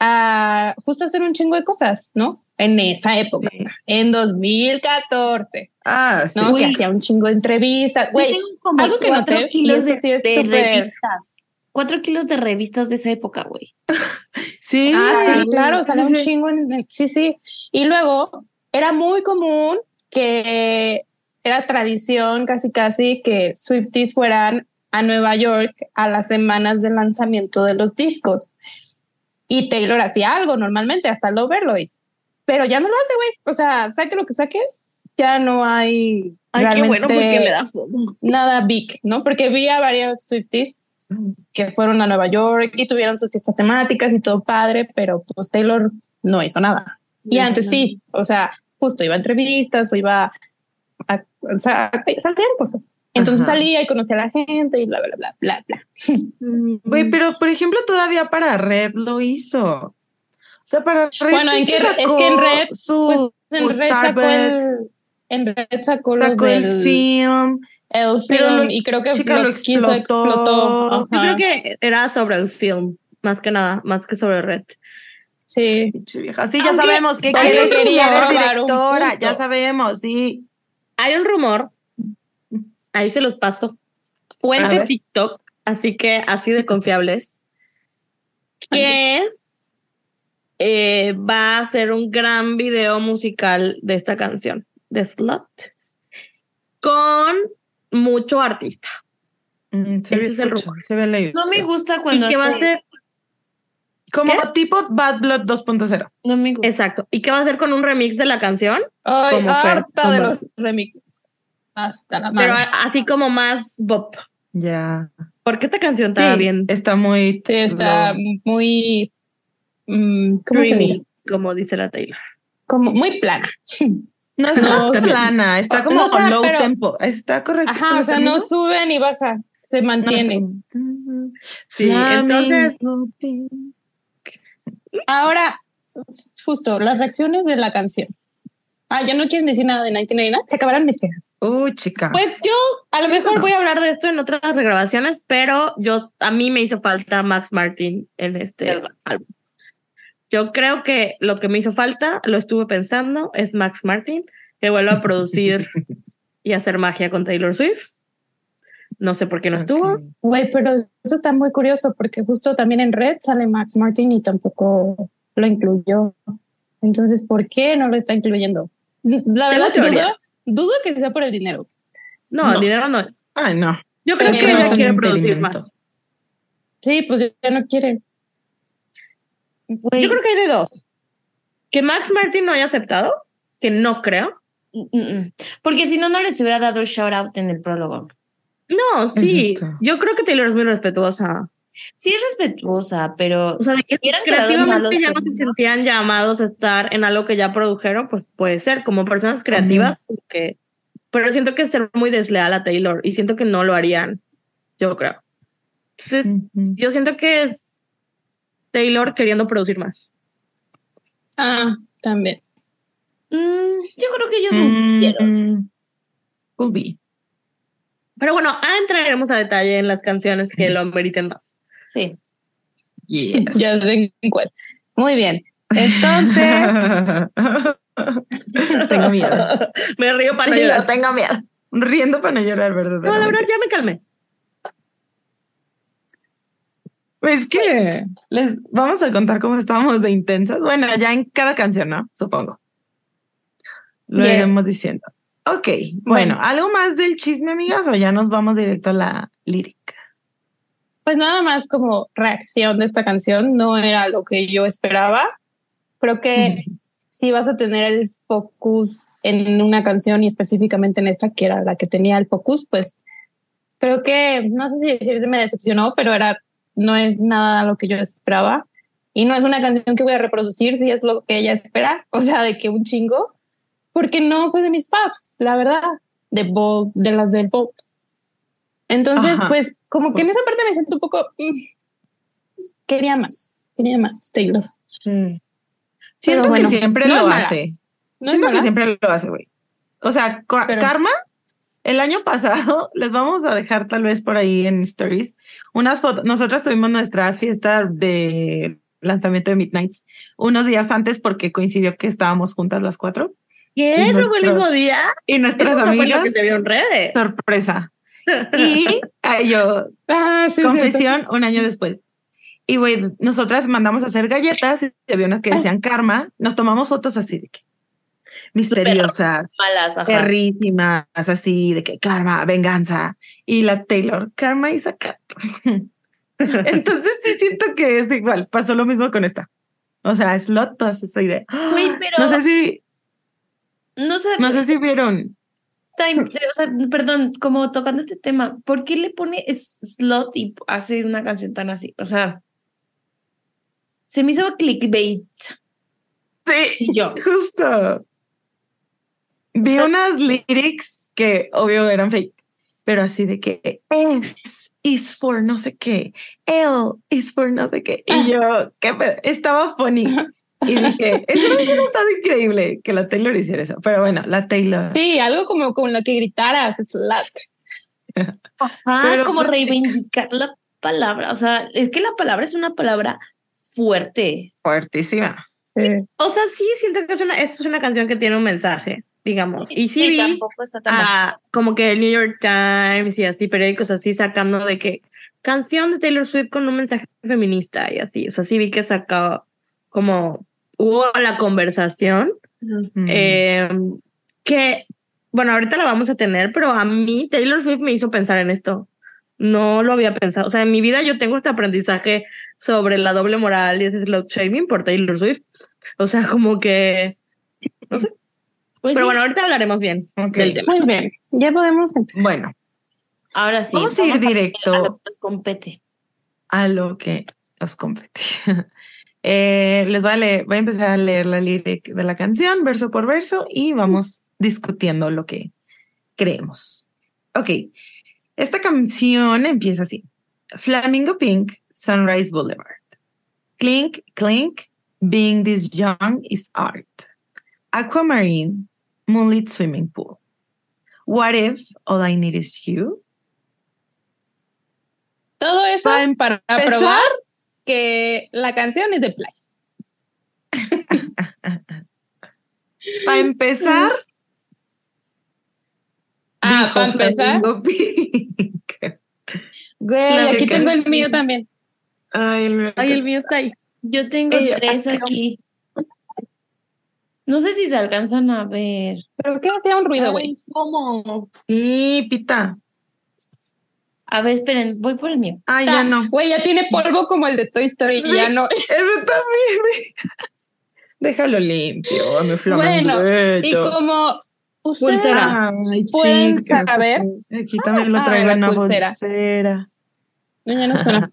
[SPEAKER 5] a justo hacer un chingo de cosas, ¿no? En esa época,
[SPEAKER 4] Sí.
[SPEAKER 5] en 2014,
[SPEAKER 4] Ah, sí.
[SPEAKER 5] ¿no? Que hacía un chingo de entrevistas.
[SPEAKER 2] Yo
[SPEAKER 5] Güey, algo que noté, y
[SPEAKER 2] kilos
[SPEAKER 5] eso
[SPEAKER 2] de,
[SPEAKER 5] sí es
[SPEAKER 2] de revistas. Cuatro kilos de revistas de esa época, güey.
[SPEAKER 4] Sí.
[SPEAKER 5] Ah, sí,
[SPEAKER 4] sí,
[SPEAKER 5] claro,
[SPEAKER 4] sí,
[SPEAKER 5] salió un chingo. en- sí, sí. Y luego era muy común que era tradición casi casi que Swifties fueran a Nueva York a las semanas de lanzamiento de los discos. Y Taylor hacía algo normalmente, hasta el Overlois. Pero ya no lo hace, güey. O sea, saque lo que saque, ya no hay
[SPEAKER 3] Ay, qué bueno porque me da fomo.
[SPEAKER 5] nada big, ¿no? Porque vi a varios Swifties que fueron a Nueva York y tuvieron sus fiestas temáticas y todo padre, pero pues Taylor no hizo nada. Y
[SPEAKER 2] No,
[SPEAKER 5] antes
[SPEAKER 2] no.
[SPEAKER 5] sí, o sea, justo iba a entrevistas o iba a, sea, salían cosas. Entonces
[SPEAKER 4] Ajá.
[SPEAKER 5] salía y conocía a la gente y bla, bla, bla, bla, bla.
[SPEAKER 4] Güey, pero por ejemplo, todavía para Red lo hizo. O sea, para Red.
[SPEAKER 5] Bueno, ¿en qué-
[SPEAKER 4] sacó
[SPEAKER 5] es que en Red,
[SPEAKER 4] Su,
[SPEAKER 5] En Red sacó el, en Red sacó lo
[SPEAKER 4] sacó el
[SPEAKER 5] del
[SPEAKER 4] film.
[SPEAKER 5] el film
[SPEAKER 4] lo-
[SPEAKER 5] y creo que
[SPEAKER 4] chica,
[SPEAKER 5] lo,
[SPEAKER 4] lo
[SPEAKER 5] quiso
[SPEAKER 4] explotó.
[SPEAKER 5] explotó.
[SPEAKER 3] Yo creo que era sobre el film, más que nada, más que sobre Red.
[SPEAKER 5] Sí.
[SPEAKER 4] Vieja. Sí, ya
[SPEAKER 3] Aunque-
[SPEAKER 4] sabemos que
[SPEAKER 5] quería un
[SPEAKER 4] directora.
[SPEAKER 5] punto.
[SPEAKER 4] Ya sabemos, sí.
[SPEAKER 3] Hay un rumor, ahí se los paso, fuente. TikTok, así que así de confiables, que eh, va a ser un gran video musical de esta canción, de Slut, con mucho artista.
[SPEAKER 4] Mm, se
[SPEAKER 3] Ese es el rumor.
[SPEAKER 4] Se ve leído.
[SPEAKER 2] No me gusta
[SPEAKER 3] Y
[SPEAKER 2] cuando
[SPEAKER 3] que va a ser,
[SPEAKER 4] Como
[SPEAKER 3] ¿Qué?
[SPEAKER 4] tipo Bad Blood 2.0.
[SPEAKER 2] No me gusta.
[SPEAKER 3] exacto, y que va a ser con un remix de la canción.
[SPEAKER 5] Ay, harta de los remixes. Hasta la
[SPEAKER 3] Pero así como más pop.
[SPEAKER 4] Ya.
[SPEAKER 3] Porque esta canción está
[SPEAKER 4] Sí,
[SPEAKER 3] bien
[SPEAKER 4] Está muy.
[SPEAKER 5] Sí, está muy. mm, ¿Cómo se dice?
[SPEAKER 3] dreamy, como dice la Taylor.
[SPEAKER 5] Como muy plana.
[SPEAKER 4] No está
[SPEAKER 5] No,
[SPEAKER 4] plana, está como
[SPEAKER 5] no, o sea,
[SPEAKER 4] low
[SPEAKER 5] pero-
[SPEAKER 4] tempo. Está correcto.
[SPEAKER 5] Ajá, o sea, no sube ni baja, se mantiene.
[SPEAKER 3] Sí, entonces-
[SPEAKER 5] Ahora, justo, las reacciones de la canción. Ah, ya no quieren decir nada de 1999. Se acabaron mis quejas.
[SPEAKER 4] Uy, chica.
[SPEAKER 3] Pues yo a lo mejor
[SPEAKER 4] no.
[SPEAKER 3] voy a hablar de esto en otras regrabaciones, pero yo a mí me hizo falta Max Martin en este álbum. Yo creo que lo que me hizo falta, lo estuve pensando, es Max Martin, que vuelva a producir y hacer magia con Taylor Swift. No sé por qué no estuvo.
[SPEAKER 5] Güey, pero eso está muy curioso porque justo también en Red sale Max Martin y tampoco lo incluyó. Entonces, ¿por qué no lo está incluyendo? La verdad, dudo, dudo que sea por el dinero.
[SPEAKER 3] No,
[SPEAKER 4] No.
[SPEAKER 3] dinero no es.
[SPEAKER 4] Ay, no.
[SPEAKER 3] Yo creo que ella quiere producir más.
[SPEAKER 5] Sí, pues ya no quiere.
[SPEAKER 3] Yo creo que hay de dos. Que Max Martin no haya aceptado, que no creo.
[SPEAKER 2] mm, mm. Porque si no, no les hubiera dado shout out en el prólogo.
[SPEAKER 3] No, sí.
[SPEAKER 4] Exacto.
[SPEAKER 3] Yo creo que Taylor es muy respetuosa.
[SPEAKER 2] Sí es respetuosa, pero
[SPEAKER 3] O sea, de que
[SPEAKER 2] si
[SPEAKER 3] creativamente ya no se sentían llamados a estar en algo que ya produjeron, pues puede ser, como personas creativas, que, pero siento que es ser muy desleal a Taylor y siento que no lo harían, yo creo. Entonces, yo siento que es Taylor queriendo producir más.
[SPEAKER 5] Ah, también.
[SPEAKER 2] Mm, yo creo que ellos no quisieron.
[SPEAKER 4] Mm, could be.
[SPEAKER 3] Pero bueno, ah, entraremos a detalle en las canciones que lo meriten más.
[SPEAKER 2] Sí.
[SPEAKER 4] Yes.
[SPEAKER 5] Ya sé en cuál. Muy bien. Entonces,
[SPEAKER 4] tengo miedo.
[SPEAKER 3] Me río para no
[SPEAKER 4] Yo
[SPEAKER 3] llorar.
[SPEAKER 4] tengo miedo. Riendo para no llorar, ¿verdad?
[SPEAKER 3] No, la verdad, ya me calmé.
[SPEAKER 4] Es que les vamos a contar cómo estábamos de intensas. Bueno, ya en cada canción, ¿no? Supongo. Lo
[SPEAKER 5] Yes.
[SPEAKER 4] iremos diciendo. Ok, bueno, ¿algo más del chisme, amigas? O ya nos vamos directo a la lírica.
[SPEAKER 5] Pues nada más como reacción de esta canción, no era lo que yo esperaba. Creo que si vas a tener el focus en una canción y específicamente en esta, que era la que tenía el focus, pues creo que, no sé si decir me decepcionó, pero era, no es nada lo que yo esperaba. Y no es una canción que voy a reproducir si es lo que ella espera, o sea, de que un chingo, porque no fue de mis paps, la verdad, de, Bob, de las del pop. Entonces,
[SPEAKER 4] Ajá.
[SPEAKER 5] pues, como que en esa parte me siento un poco. mm, quería más, quería más, Taylor.
[SPEAKER 4] Sí. Siento
[SPEAKER 5] bueno,
[SPEAKER 4] que siempre
[SPEAKER 5] no
[SPEAKER 4] lo hace.
[SPEAKER 5] No
[SPEAKER 4] Siento que siempre lo hace, güey. O sea,
[SPEAKER 5] Pero-
[SPEAKER 4] Karma, el año pasado, les vamos a dejar tal vez por ahí en stories unas fotos. Nosotras tuvimos nuestra fiesta de lanzamiento de Midnights unos días antes porque coincidió que estábamos juntas las cuatro
[SPEAKER 3] ¿Qué? ¿No fue el mismo día?
[SPEAKER 4] y nuestras
[SPEAKER 3] fue lo
[SPEAKER 4] amigas,
[SPEAKER 3] que se vio en redes.
[SPEAKER 4] sorpresa. Y ay, yo,
[SPEAKER 5] Ah, sí, sí,
[SPEAKER 4] confesión, un año después. Y güey, nosotras mandamos a hacer galletas y había unas que decían karma. Nos tomamos fotos así de que misteriosas,
[SPEAKER 2] Malas, ajá.
[SPEAKER 4] perrísimas, así de que karma, venganza. Y la Taylor, karma y saca. Entonces sí siento que es igual. Pasó lo mismo con esta. O sea, slot, todas esa idea.
[SPEAKER 2] Güey, pero
[SPEAKER 4] No sé si,
[SPEAKER 2] no sé,
[SPEAKER 4] no sé si vieron.
[SPEAKER 2] Time- o sea, perdón, como tocando este tema, ¿por qué le pone slot y hace una canción tan así? O sea, se me hizo clickbait.
[SPEAKER 4] Sí,
[SPEAKER 2] Y yo,
[SPEAKER 4] justo. Vi
[SPEAKER 2] O sea-
[SPEAKER 4] unas lyrics que obvio eran fake, pero así de que S is for no sé qué, L is for no sé qué. Y yo, ¿qué pedo? Estaba funny. Y dije, eso hubiera estado increíble que la Taylor hiciera eso. Pero bueno, la Taylor.
[SPEAKER 5] Sí, algo como con lo que gritaras, slut.
[SPEAKER 2] ah,
[SPEAKER 4] Pero,
[SPEAKER 2] como
[SPEAKER 4] pues,
[SPEAKER 2] reivindicar la palabra. O sea, es que la palabra es una palabra fuerte.
[SPEAKER 4] Fuertísima.
[SPEAKER 5] Sí.
[SPEAKER 3] O sea, sí, siento que es una, es una canción que tiene un mensaje, digamos. y sí vi
[SPEAKER 2] tampoco está tan
[SPEAKER 3] a como que el New York Times y así, periódicos así, sacando de que canción de Taylor Swift con un mensaje feminista y así. O sea, sí vi que sacó como hubo la conversación eh, que, bueno, ahorita la vamos a tener, pero a mí Taylor Swift me hizo pensar en esto. No lo había pensado. O sea, en mi vida yo tengo este aprendizaje sobre la doble moral y ese slut shaming por Taylor Swift. O sea, como que, no sé,
[SPEAKER 2] Pues
[SPEAKER 3] Pero
[SPEAKER 2] sí,
[SPEAKER 3] bueno, ahorita hablaremos bien
[SPEAKER 4] Ok.
[SPEAKER 3] del tema.
[SPEAKER 5] Muy bien, ya podemos empezar.
[SPEAKER 4] Bueno,
[SPEAKER 2] ahora sí.
[SPEAKER 4] vamos a ir directo.
[SPEAKER 2] a lo que nos compete.
[SPEAKER 4] a lo que os compete. Eh, les voy a leer, voy a empezar a leer la lyric de la canción verso por verso y vamos discutiendo lo que creemos. Ok, esta canción empieza así. Flamingo Pink, Sunrise Boulevard. Clink, clink, being this young is art. Aquamarine, moonlit swimming pool. What if all I need is you?
[SPEAKER 5] Todo eso
[SPEAKER 4] Para
[SPEAKER 5] probar que la canción es de play.
[SPEAKER 4] Para empezar,
[SPEAKER 5] Ah, para empezar, güey,
[SPEAKER 4] La
[SPEAKER 5] aquí tengo el mío también.
[SPEAKER 4] Ay, el,
[SPEAKER 3] Ay, el mío está ahí.
[SPEAKER 2] Yo tengo tres aquí. No sé si se alcanzan a ver.
[SPEAKER 5] Pero que hacía un ruido, güey.
[SPEAKER 3] ¿Cómo?
[SPEAKER 4] Sí, pita.
[SPEAKER 2] A ver, esperen, voy por el mío.
[SPEAKER 4] Ay, ya no.
[SPEAKER 5] Güey, ya tiene polvo como el de Toy Story y ya no.
[SPEAKER 4] Mío también. Déjalo limpio, mi
[SPEAKER 5] Bueno, Y como ustedes
[SPEAKER 3] Pulsera.
[SPEAKER 4] Ay,
[SPEAKER 5] pueden
[SPEAKER 4] chica,
[SPEAKER 5] saber.
[SPEAKER 4] Aquí también lo
[SPEAKER 5] Ah,
[SPEAKER 4] traigo
[SPEAKER 5] la
[SPEAKER 4] una
[SPEAKER 5] pulsera.
[SPEAKER 4] pulsera.
[SPEAKER 5] No, ya no suena.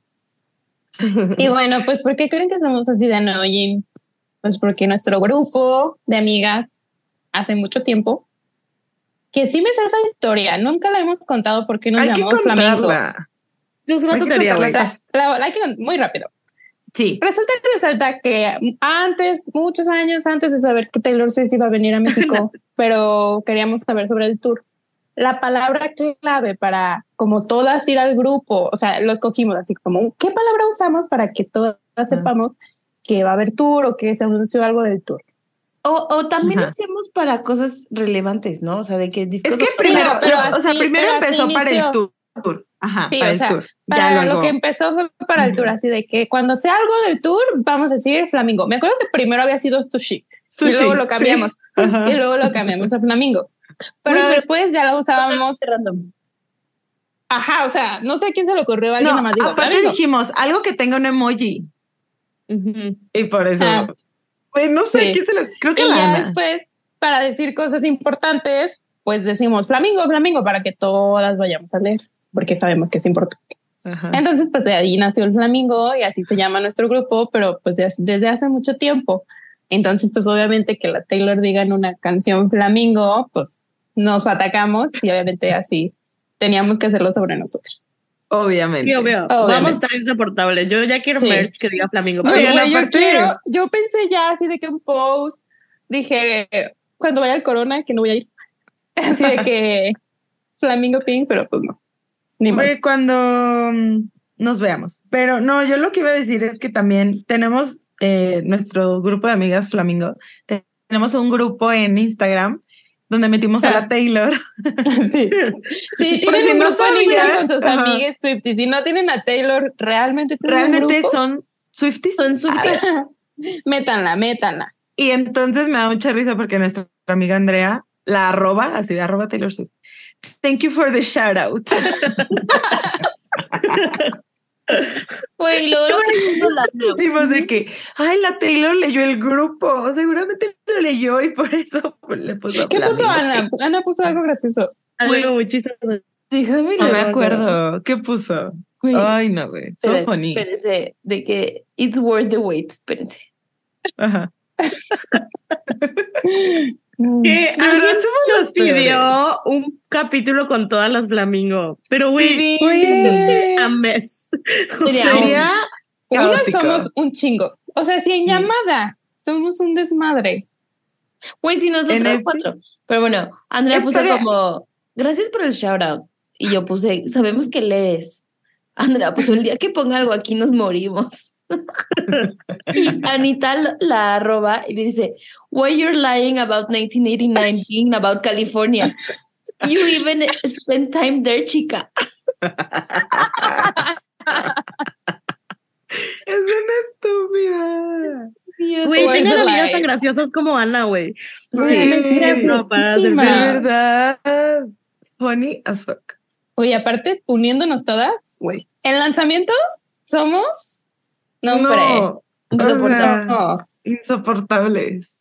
[SPEAKER 5] y bueno, pues ¿por qué creen que somos así de annoying? Pues porque nuestro grupo de amigas hace mucho tiempo que sí me sé esa historia, nunca la hemos contado porque nos
[SPEAKER 4] Hay que
[SPEAKER 5] llamamos Flamengo.
[SPEAKER 4] contarla.
[SPEAKER 3] Es una
[SPEAKER 4] Hay que
[SPEAKER 3] tontería, güey.
[SPEAKER 4] contarla.
[SPEAKER 5] La, la- la hay que muy rápido.
[SPEAKER 4] Sí.
[SPEAKER 5] Resulta que resalta que antes, muchos años antes de saber que Taylor Swift iba a venir a México, pero queríamos saber sobre el tour. La palabra clave para, como todas, ir al grupo, o sea, lo escogimos así como, ¿qué palabra usamos para que todas sepamos que va a haber tour o que se anunció algo del tour?
[SPEAKER 2] O, o también
[SPEAKER 4] Ajá.
[SPEAKER 2] hacemos para cosas relevantes, ¿no? O sea, de que discos
[SPEAKER 4] Es que primero,
[SPEAKER 5] pero
[SPEAKER 4] o sea,
[SPEAKER 5] así-
[SPEAKER 4] primero empezó para el tour. Ajá,
[SPEAKER 5] Sí,
[SPEAKER 4] para
[SPEAKER 5] o
[SPEAKER 4] el
[SPEAKER 5] sea,
[SPEAKER 4] tour.
[SPEAKER 5] Para
[SPEAKER 4] ya
[SPEAKER 5] lo que empezó fue para el tour, así de que cuando sea algo del tour, vamos a decir flamingo. Me acuerdo que primero había sido sushi,
[SPEAKER 4] Sushi,
[SPEAKER 5] y luego lo cambiamos. Y luego lo cambiamos a flamingo. Pero
[SPEAKER 2] Uy,
[SPEAKER 5] después ya lo usábamos.
[SPEAKER 2] random.
[SPEAKER 5] Ajá, o sea, no sé a quién se le ocurrió, alguien
[SPEAKER 4] No,
[SPEAKER 5] más dijo
[SPEAKER 4] aparte
[SPEAKER 5] flamingo.
[SPEAKER 4] dijimos algo que tenga un emoji. Y por eso.
[SPEAKER 5] Ah.
[SPEAKER 4] Pues no sé,
[SPEAKER 5] Sí.
[SPEAKER 4] ¿quién se lo Creo que
[SPEAKER 5] Y ya después, para decir cosas importantes, pues decimos flamingo, flamingo, para que todas vayamos a leer, porque sabemos que es importante.
[SPEAKER 4] Ajá.
[SPEAKER 5] Entonces, pues de ahí nació el flamingo y así se llama nuestro grupo, pero pues de- desde hace mucho tiempo. Entonces, pues obviamente que la Taylor diga en una canción flamingo, pues nos atacamos y obviamente así teníamos que hacerlo sobre nosotros.
[SPEAKER 4] Obviamente.
[SPEAKER 3] Sí, obvio.
[SPEAKER 5] Obviamente.
[SPEAKER 3] Vamos a estar insoportables. Yo ya quiero
[SPEAKER 5] Sí.
[SPEAKER 3] merch que diga flamingo.
[SPEAKER 5] Güey, yo quiero, yo pensé ya así de que un post, dije, cuando vaya al corona, que no voy a ir. Así de que flamingo pink, pero pues no. Ni
[SPEAKER 4] cuando mm, nos veamos. Pero no, yo lo que iba a decir es que también tenemos eh, nuestro grupo de amigas Flamingo. Te- Tenemos un grupo en Instagram donde metimos a la Taylor.
[SPEAKER 5] Sí. Sí, tienen
[SPEAKER 4] si
[SPEAKER 5] un grupo Instagram con sus
[SPEAKER 4] Ajá.
[SPEAKER 5] amigues Swifties. Si no tienen a Taylor, realmente tienen un
[SPEAKER 4] Realmente
[SPEAKER 5] grupo?
[SPEAKER 4] son Swifties.
[SPEAKER 2] Son Swifties.
[SPEAKER 5] métanla, métanla.
[SPEAKER 4] Y entonces me da mucha risa porque nuestra amiga Andrea la arroba, así de arroba Taylor Swift. Thank you for the shout out.
[SPEAKER 2] Güey, luego lo que puso la
[SPEAKER 4] Decimos de que, ay, la Taylor leyó el grupo. Seguramente lo leyó y por eso le puso.
[SPEAKER 5] ¿Qué puso. Ana? Ana puso algo gracioso.
[SPEAKER 3] Algo.
[SPEAKER 2] Déjame
[SPEAKER 4] No me acuerdo. ¿Qué puso? Ay, no, güey. So
[SPEAKER 2] espérense,
[SPEAKER 4] funny.
[SPEAKER 2] espérense, de que it's worth the wait, espérense.
[SPEAKER 4] Ajá.
[SPEAKER 3] Que
[SPEAKER 4] verdad
[SPEAKER 3] alguien
[SPEAKER 4] somos
[SPEAKER 3] nos pidió un capítulo con todas las flamingo. Pero, güey,
[SPEAKER 5] Güey.
[SPEAKER 3] a mes.
[SPEAKER 2] Sería
[SPEAKER 4] caótico.
[SPEAKER 5] somos un chingo. O sea, si en llamada somos un desmadre.
[SPEAKER 2] Güey, si nosotros cuatro. Pero bueno, Andrea puso
[SPEAKER 4] Espera.
[SPEAKER 2] como, gracias por el shout out. Y yo puse, sabemos que lees. Andrea puso, el día que ponga algo aquí nos morimos. Y Anita la- arroba y le dice, why you're lying about 1989 being about California. You even spent time there, chica.
[SPEAKER 4] Es una estúpida.
[SPEAKER 3] Güey,
[SPEAKER 5] the
[SPEAKER 3] amigas
[SPEAKER 5] lie?
[SPEAKER 3] tan graciosas como Ana, güey. Sí, no, para de
[SPEAKER 4] verdad. Funny as fuck.
[SPEAKER 5] Oye, aparte, uniéndonos todas, güey. En lanzamientos somos. No, hombre.
[SPEAKER 4] No,
[SPEAKER 2] Insoportable.
[SPEAKER 5] No.
[SPEAKER 4] insoportables.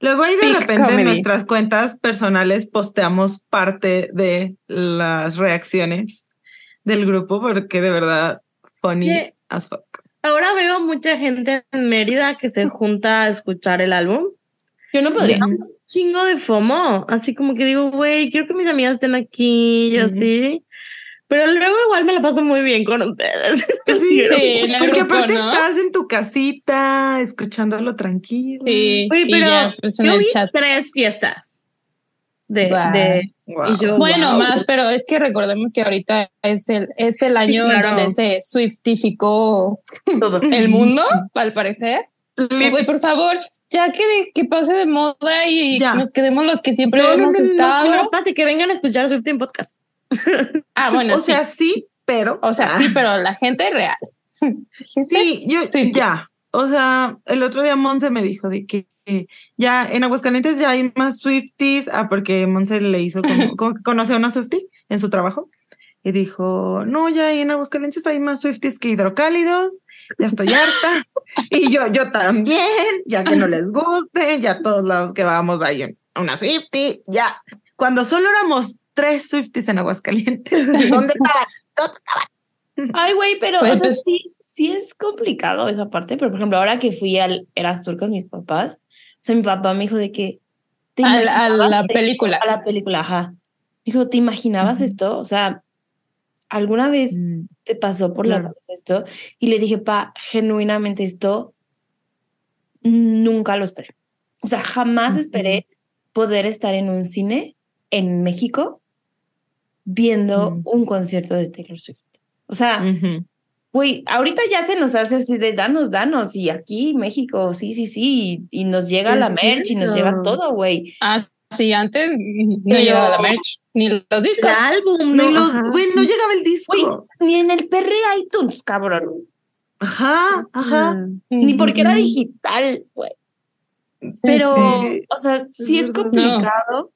[SPEAKER 4] Luego ahí de
[SPEAKER 5] Peak
[SPEAKER 4] repente en
[SPEAKER 5] comedy.
[SPEAKER 4] nuestras cuentas personales posteamos parte de las reacciones del grupo porque de verdad funny
[SPEAKER 3] Sí.
[SPEAKER 4] as fuck.
[SPEAKER 3] Ahora veo mucha gente en Mérida que se junta a escuchar el álbum.
[SPEAKER 2] Yo no podría.
[SPEAKER 3] Un chingo de FOMO. Así como que digo, güey, quiero que mis amigas estén aquí y así. Pero luego igual me la paso muy bien con ustedes.
[SPEAKER 4] Sí,
[SPEAKER 5] Sí,
[SPEAKER 4] porque
[SPEAKER 5] grupo,
[SPEAKER 4] aparte
[SPEAKER 5] ¿no?
[SPEAKER 4] estás en tu casita escuchándolo tranquilo.
[SPEAKER 5] Sí,
[SPEAKER 3] Oye, pero
[SPEAKER 5] ya, pues en
[SPEAKER 3] yo
[SPEAKER 5] el
[SPEAKER 3] vi
[SPEAKER 5] chat.
[SPEAKER 3] tres fiestas. De,
[SPEAKER 5] Guau.
[SPEAKER 3] de
[SPEAKER 4] Wow.
[SPEAKER 3] y yo,
[SPEAKER 5] Bueno,
[SPEAKER 3] wow.
[SPEAKER 5] más, pero es que recordemos que ahorita es el, es el año
[SPEAKER 3] claro.
[SPEAKER 5] donde se swiftificó
[SPEAKER 2] Todo.
[SPEAKER 5] el mundo, al parecer. Güey, por favor, ya que, de- que pase de moda y
[SPEAKER 4] Ya.
[SPEAKER 5] nos quedemos los que siempre
[SPEAKER 3] No, no,
[SPEAKER 5] hemos
[SPEAKER 3] no, no,
[SPEAKER 5] estado.
[SPEAKER 3] que no pase, que vengan a escuchar Swift en podcast.
[SPEAKER 5] Ah, bueno,
[SPEAKER 4] o
[SPEAKER 5] sí.
[SPEAKER 4] sea, sí, pero.
[SPEAKER 5] o sea,
[SPEAKER 4] Ah.
[SPEAKER 5] sí, pero la gente real. Gente-
[SPEAKER 4] Sí, yo
[SPEAKER 5] Sí.
[SPEAKER 4] ya. O sea, el otro día Monse me dijo de que eh, ya en Aguascalientes ya hay más Swifties, ah, porque Monse le hizo como, como que conoció a una Swiftie en su trabajo. Y dijo, no, ya en Aguascalientes hay más Swifties que hidrocálidos, ya estoy harta. y yo, yo también, ya que no les guste, ya todos lados que vamos hay un- una Swiftie, ya. Cuando solo éramos tres Swifties en Aguascalientes, ¿dónde estaban? ¿Dónde
[SPEAKER 2] Ay, güey, pero
[SPEAKER 5] Pues,
[SPEAKER 2] o sea,
[SPEAKER 5] pues-
[SPEAKER 2] sí, sí es complicado esa parte, pero por ejemplo, ahora que fui al Eras Tour con mis papás, o sea, mi papá me dijo de que ¿te
[SPEAKER 5] A la- a película.
[SPEAKER 2] A la película, ajá. Me dijo, ¿te imaginabas esto? O sea, ¿alguna vez
[SPEAKER 4] Mm,
[SPEAKER 2] te pasó por la cabeza esto? Y le dije, pa, genuinamente esto nunca lo esperé. O sea, jamás esperé poder estar en un cine en México viendo un concierto de Taylor Swift. O sea. Güey, ahorita ya se nos hace así de danos, danos, y aquí México, sí, sí, sí, y, y nos llega la merch y nos llega todo, güey.
[SPEAKER 5] Ah, sí, antes no
[SPEAKER 2] Pero-
[SPEAKER 5] llegaba la merch, ni los
[SPEAKER 3] El
[SPEAKER 5] discos.
[SPEAKER 3] álbum,
[SPEAKER 4] Ni güey, no llegaba el disco.
[SPEAKER 2] Güey, ni en el perre iTunes, cabrón,
[SPEAKER 4] Ajá, ajá.
[SPEAKER 2] ni porque era digital, güey.
[SPEAKER 5] Sí,
[SPEAKER 2] Pero,
[SPEAKER 4] sí.
[SPEAKER 2] o sea, sí es complicado.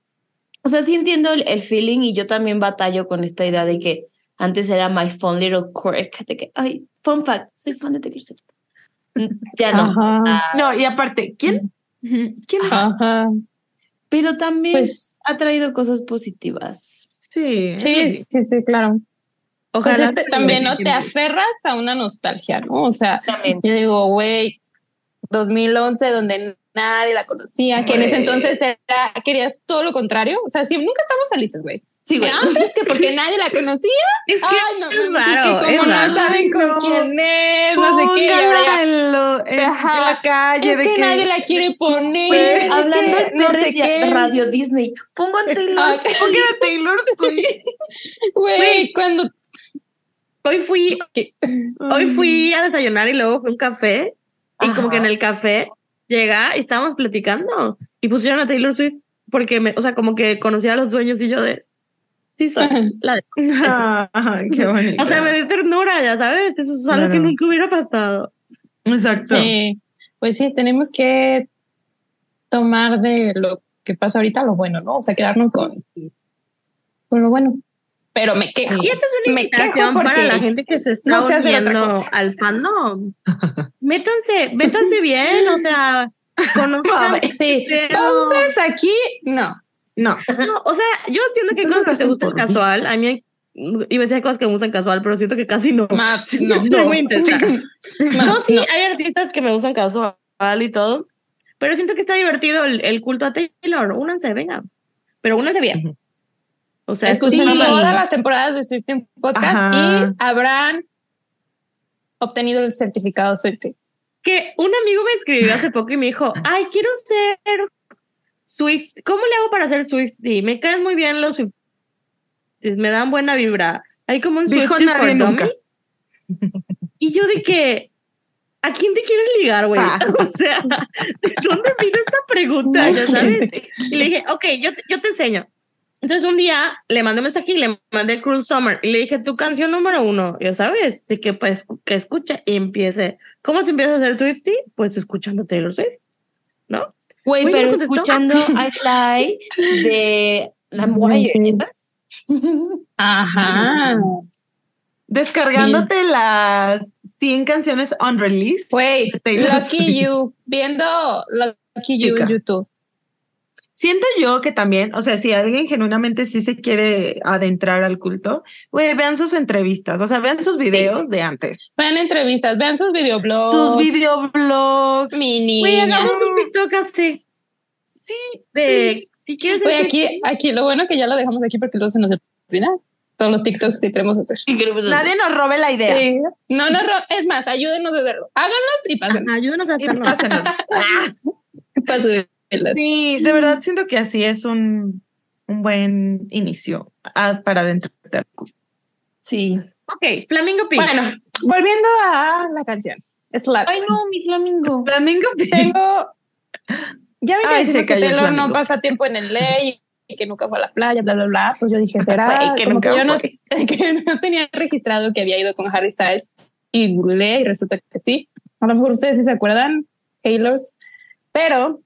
[SPEAKER 2] O sea, sí entiendo el, el feeling y yo también batallo con esta idea de que antes era my fun little quirk, de que, ay, fun fact, soy fan de Taylor Swift. Mm, Ya no. Ah,
[SPEAKER 4] No, y aparte, ¿quién? Ujú, ¿Quién es?
[SPEAKER 5] Ajá.
[SPEAKER 2] pero también
[SPEAKER 5] Pues
[SPEAKER 2] ha traído cosas positivas.
[SPEAKER 4] Sí,
[SPEAKER 5] sí, sí, sí, claro. Pues
[SPEAKER 3] Ojalá
[SPEAKER 5] este,
[SPEAKER 3] sí,
[SPEAKER 5] también, ¿no? Te aferras a una nostalgia, ¿no? O sea,
[SPEAKER 2] También.
[SPEAKER 5] yo digo, güey, 2011, donde nadie la conocía, que en ese entonces era, querías todo lo contrario. O sea, si nunca estamos felices, güey.
[SPEAKER 2] Sí, güey.
[SPEAKER 5] Antes que porque nadie la conocía.
[SPEAKER 3] Es que
[SPEAKER 5] Ay, no,
[SPEAKER 3] es raro,
[SPEAKER 5] que como no saben con
[SPEAKER 4] No.
[SPEAKER 5] quién es, no sé qué, ahora
[SPEAKER 4] en, lo- en- en la calle
[SPEAKER 5] Es
[SPEAKER 4] de
[SPEAKER 5] que,
[SPEAKER 4] que,
[SPEAKER 5] nadie la quiere poner.
[SPEAKER 2] Güey,
[SPEAKER 5] es
[SPEAKER 2] hablando de
[SPEAKER 5] no sé
[SPEAKER 2] radio,
[SPEAKER 5] qué.
[SPEAKER 2] radio Disney, pongo Taylor
[SPEAKER 5] Ah,
[SPEAKER 2] Swift.
[SPEAKER 4] Póngala a Taylor.
[SPEAKER 5] Güey, cuando.
[SPEAKER 3] Hoy fui,
[SPEAKER 5] ¿qué?
[SPEAKER 3] hoy fui a desayunar y luego fui a un café. Y como
[SPEAKER 2] Ajá.
[SPEAKER 3] que en el café llega y estábamos platicando. Y pusieron a Taylor Swift porque, me, o sea, como que conocía a los dueños y yo de. Sí, soy la de.
[SPEAKER 4] Ajá, qué bonito.
[SPEAKER 3] O sea, me dio ternura, ya sabes. Eso es algo
[SPEAKER 4] Claro.
[SPEAKER 3] que nunca hubiera pasado.
[SPEAKER 4] Exacto.
[SPEAKER 5] Sí, pues sí, tenemos que tomar de lo que pasa ahorita lo bueno, ¿no? O sea, quedarnos con, con lo bueno. Pero me quejo.
[SPEAKER 3] Y esta es una
[SPEAKER 5] Me
[SPEAKER 3] invitación para la gente que se está
[SPEAKER 5] no sé
[SPEAKER 3] uniendo al fandom. Métanse, métanse bien, o sea, conozcan.
[SPEAKER 5] Sí,
[SPEAKER 3] Pero-
[SPEAKER 5] bouncers aquí, no.
[SPEAKER 4] No,
[SPEAKER 3] No, o sea, yo entiendo que hay cosas que te gustan casual. A mí, iba a decir cosas que me gustan casual, pero siento que casi no.
[SPEAKER 5] Más, no.
[SPEAKER 3] sí,
[SPEAKER 5] no.
[SPEAKER 3] muy intensa.
[SPEAKER 5] Más,
[SPEAKER 3] No, sí,
[SPEAKER 5] no.
[SPEAKER 3] hay artistas que me gustan casual y todo, pero siento que está divertido el, el culto a Taylor. Únanse, venga. Pero únanse bien. O sea,
[SPEAKER 5] Escuchen todas las temporadas de Swifting Podcast
[SPEAKER 4] Ajá.
[SPEAKER 5] y habrán obtenido el certificado Swifting.
[SPEAKER 3] que un amigo me escribió hace poco y me dijo, ay, quiero ser Swift. ¿Cómo le hago para ser Swifty? Me caen muy bien los Swifties, me dan buena vibra. Hay como un
[SPEAKER 4] Dijo
[SPEAKER 3] Swifty
[SPEAKER 4] nadie
[SPEAKER 3] for
[SPEAKER 4] nunca.
[SPEAKER 3] Y yo de que, ¿a quién te quieres ligar, güey?
[SPEAKER 4] Ah.
[SPEAKER 3] O sea, ¿de dónde vino esta pregunta? Ya sabes. Y le dije, ok, yo, te- yo te enseño. Entonces un día le mandé un mensaje y le mandé Cruel Summer y le dije, tu canción número uno, ya sabes, de que pues que escucha y empiece. ¿Cómo se empieza a hacer Swifty? Pues escuchando Taylor Swift, ¿no?
[SPEAKER 2] Güey,
[SPEAKER 3] Güey,
[SPEAKER 2] pero escuchando I Fly de. Wire.
[SPEAKER 5] Ajá.
[SPEAKER 4] descargándote las 100 canciones unreleased.
[SPEAKER 5] Güey,
[SPEAKER 4] de Taylor
[SPEAKER 5] Lucky
[SPEAKER 4] Swift.
[SPEAKER 5] You, viendo Lucky You
[SPEAKER 4] Chica.
[SPEAKER 5] en YouTube.
[SPEAKER 4] Siento yo que también, o sea, si alguien genuinamente sí se quiere adentrar al culto, güey, vean sus entrevistas, o sea, vean sus videos de antes.
[SPEAKER 5] Vean entrevistas, vean sus videoblogs.
[SPEAKER 4] Sus videoblogs.
[SPEAKER 5] Mi
[SPEAKER 3] Güey,
[SPEAKER 5] niña.
[SPEAKER 3] hagamos un TikTok así.
[SPEAKER 4] Sí,
[SPEAKER 3] De, si quieres hacer-
[SPEAKER 5] aquí, aquí, lo bueno que ya lo dejamos aquí porque luego se nos olvida todos los TikToks que queremos hacer.
[SPEAKER 4] nadie nos robe la idea.
[SPEAKER 5] Sí. No, no, ro- es más, ayúdenos a hacerlo. Háganlos y pásenlos.
[SPEAKER 3] Ayúdanos a
[SPEAKER 4] Y
[SPEAKER 3] hacerlo.
[SPEAKER 4] pásenos.
[SPEAKER 5] Para.
[SPEAKER 4] Sí, de verdad siento que así es un, un buen inicio a- para adentrar al culto.
[SPEAKER 2] Sí.
[SPEAKER 3] Ok, Flamingo Pink.
[SPEAKER 5] Bueno, volviendo a la canción. Slap.
[SPEAKER 2] Ay, no, mi flamingo.
[SPEAKER 4] Flamingo Pink.
[SPEAKER 5] Tengo. Ya ven que que Taylor no pasa tiempo en el ley y que nunca fue a la playa, bla, bla, bla. Pues yo dije, será
[SPEAKER 4] que
[SPEAKER 5] como
[SPEAKER 4] nunca
[SPEAKER 5] que yo no, que no tenía registrado que había ido con Harry Styles y googleé y resulta que sí. A lo mejor ustedes sí se acuerdan, Taylor's. Pero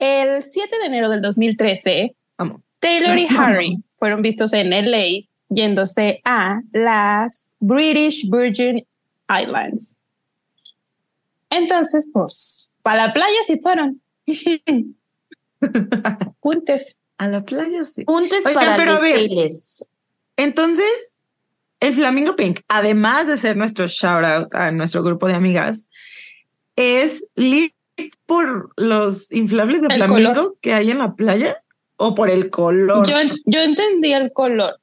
[SPEAKER 5] el 7 de enero del 2013,
[SPEAKER 4] Vamos.
[SPEAKER 5] Taylor y
[SPEAKER 4] Vamos.
[SPEAKER 5] Harry fueron vistos en LA yéndose a las British Virgin Islands. Entonces, pues, para la playa sí fueron. Juntes.
[SPEAKER 4] A la playa, sí.
[SPEAKER 2] Puntes
[SPEAKER 4] Oigan,
[SPEAKER 2] para
[SPEAKER 4] pero
[SPEAKER 2] los.
[SPEAKER 4] Entonces, el Flamingo Pink, además de ser nuestro shout out a nuestro grupo de amigas, es lit por los inflables de
[SPEAKER 5] El
[SPEAKER 4] flamingo
[SPEAKER 5] color.
[SPEAKER 4] que hay en la playa o por el color.
[SPEAKER 5] Yo, yo entendí el color.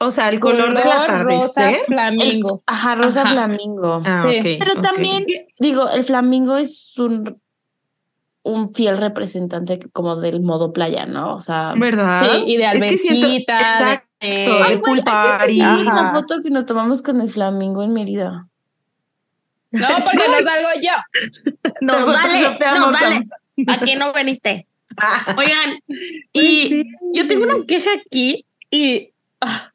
[SPEAKER 4] o sea, el color, del
[SPEAKER 5] rosa
[SPEAKER 4] atardecer.
[SPEAKER 5] flamingo.
[SPEAKER 2] Ajá, rosa
[SPEAKER 5] Ajá.
[SPEAKER 2] flamingo.
[SPEAKER 4] Ah,
[SPEAKER 5] Sí.
[SPEAKER 2] Pero también, digo, el flamingo es un, un fiel representante como del modo playa, ¿no? O sea,
[SPEAKER 4] ¿Verdad?
[SPEAKER 5] Sí, y de alberquita.
[SPEAKER 4] exacto,
[SPEAKER 5] de-
[SPEAKER 4] de
[SPEAKER 2] Ay, güey, hay que subir la
[SPEAKER 5] Ajá.
[SPEAKER 2] foto que nos tomamos con el flamingo en Mérida.
[SPEAKER 5] No, porque no salgo yo.
[SPEAKER 3] Nos
[SPEAKER 4] Te
[SPEAKER 3] vale, nos vale.
[SPEAKER 4] Sam.
[SPEAKER 3] ¿A qué no veniste?
[SPEAKER 4] Ah,
[SPEAKER 3] Oigan,
[SPEAKER 4] Pues
[SPEAKER 3] y
[SPEAKER 4] sí.
[SPEAKER 3] yo tengo una queja aquí y ah,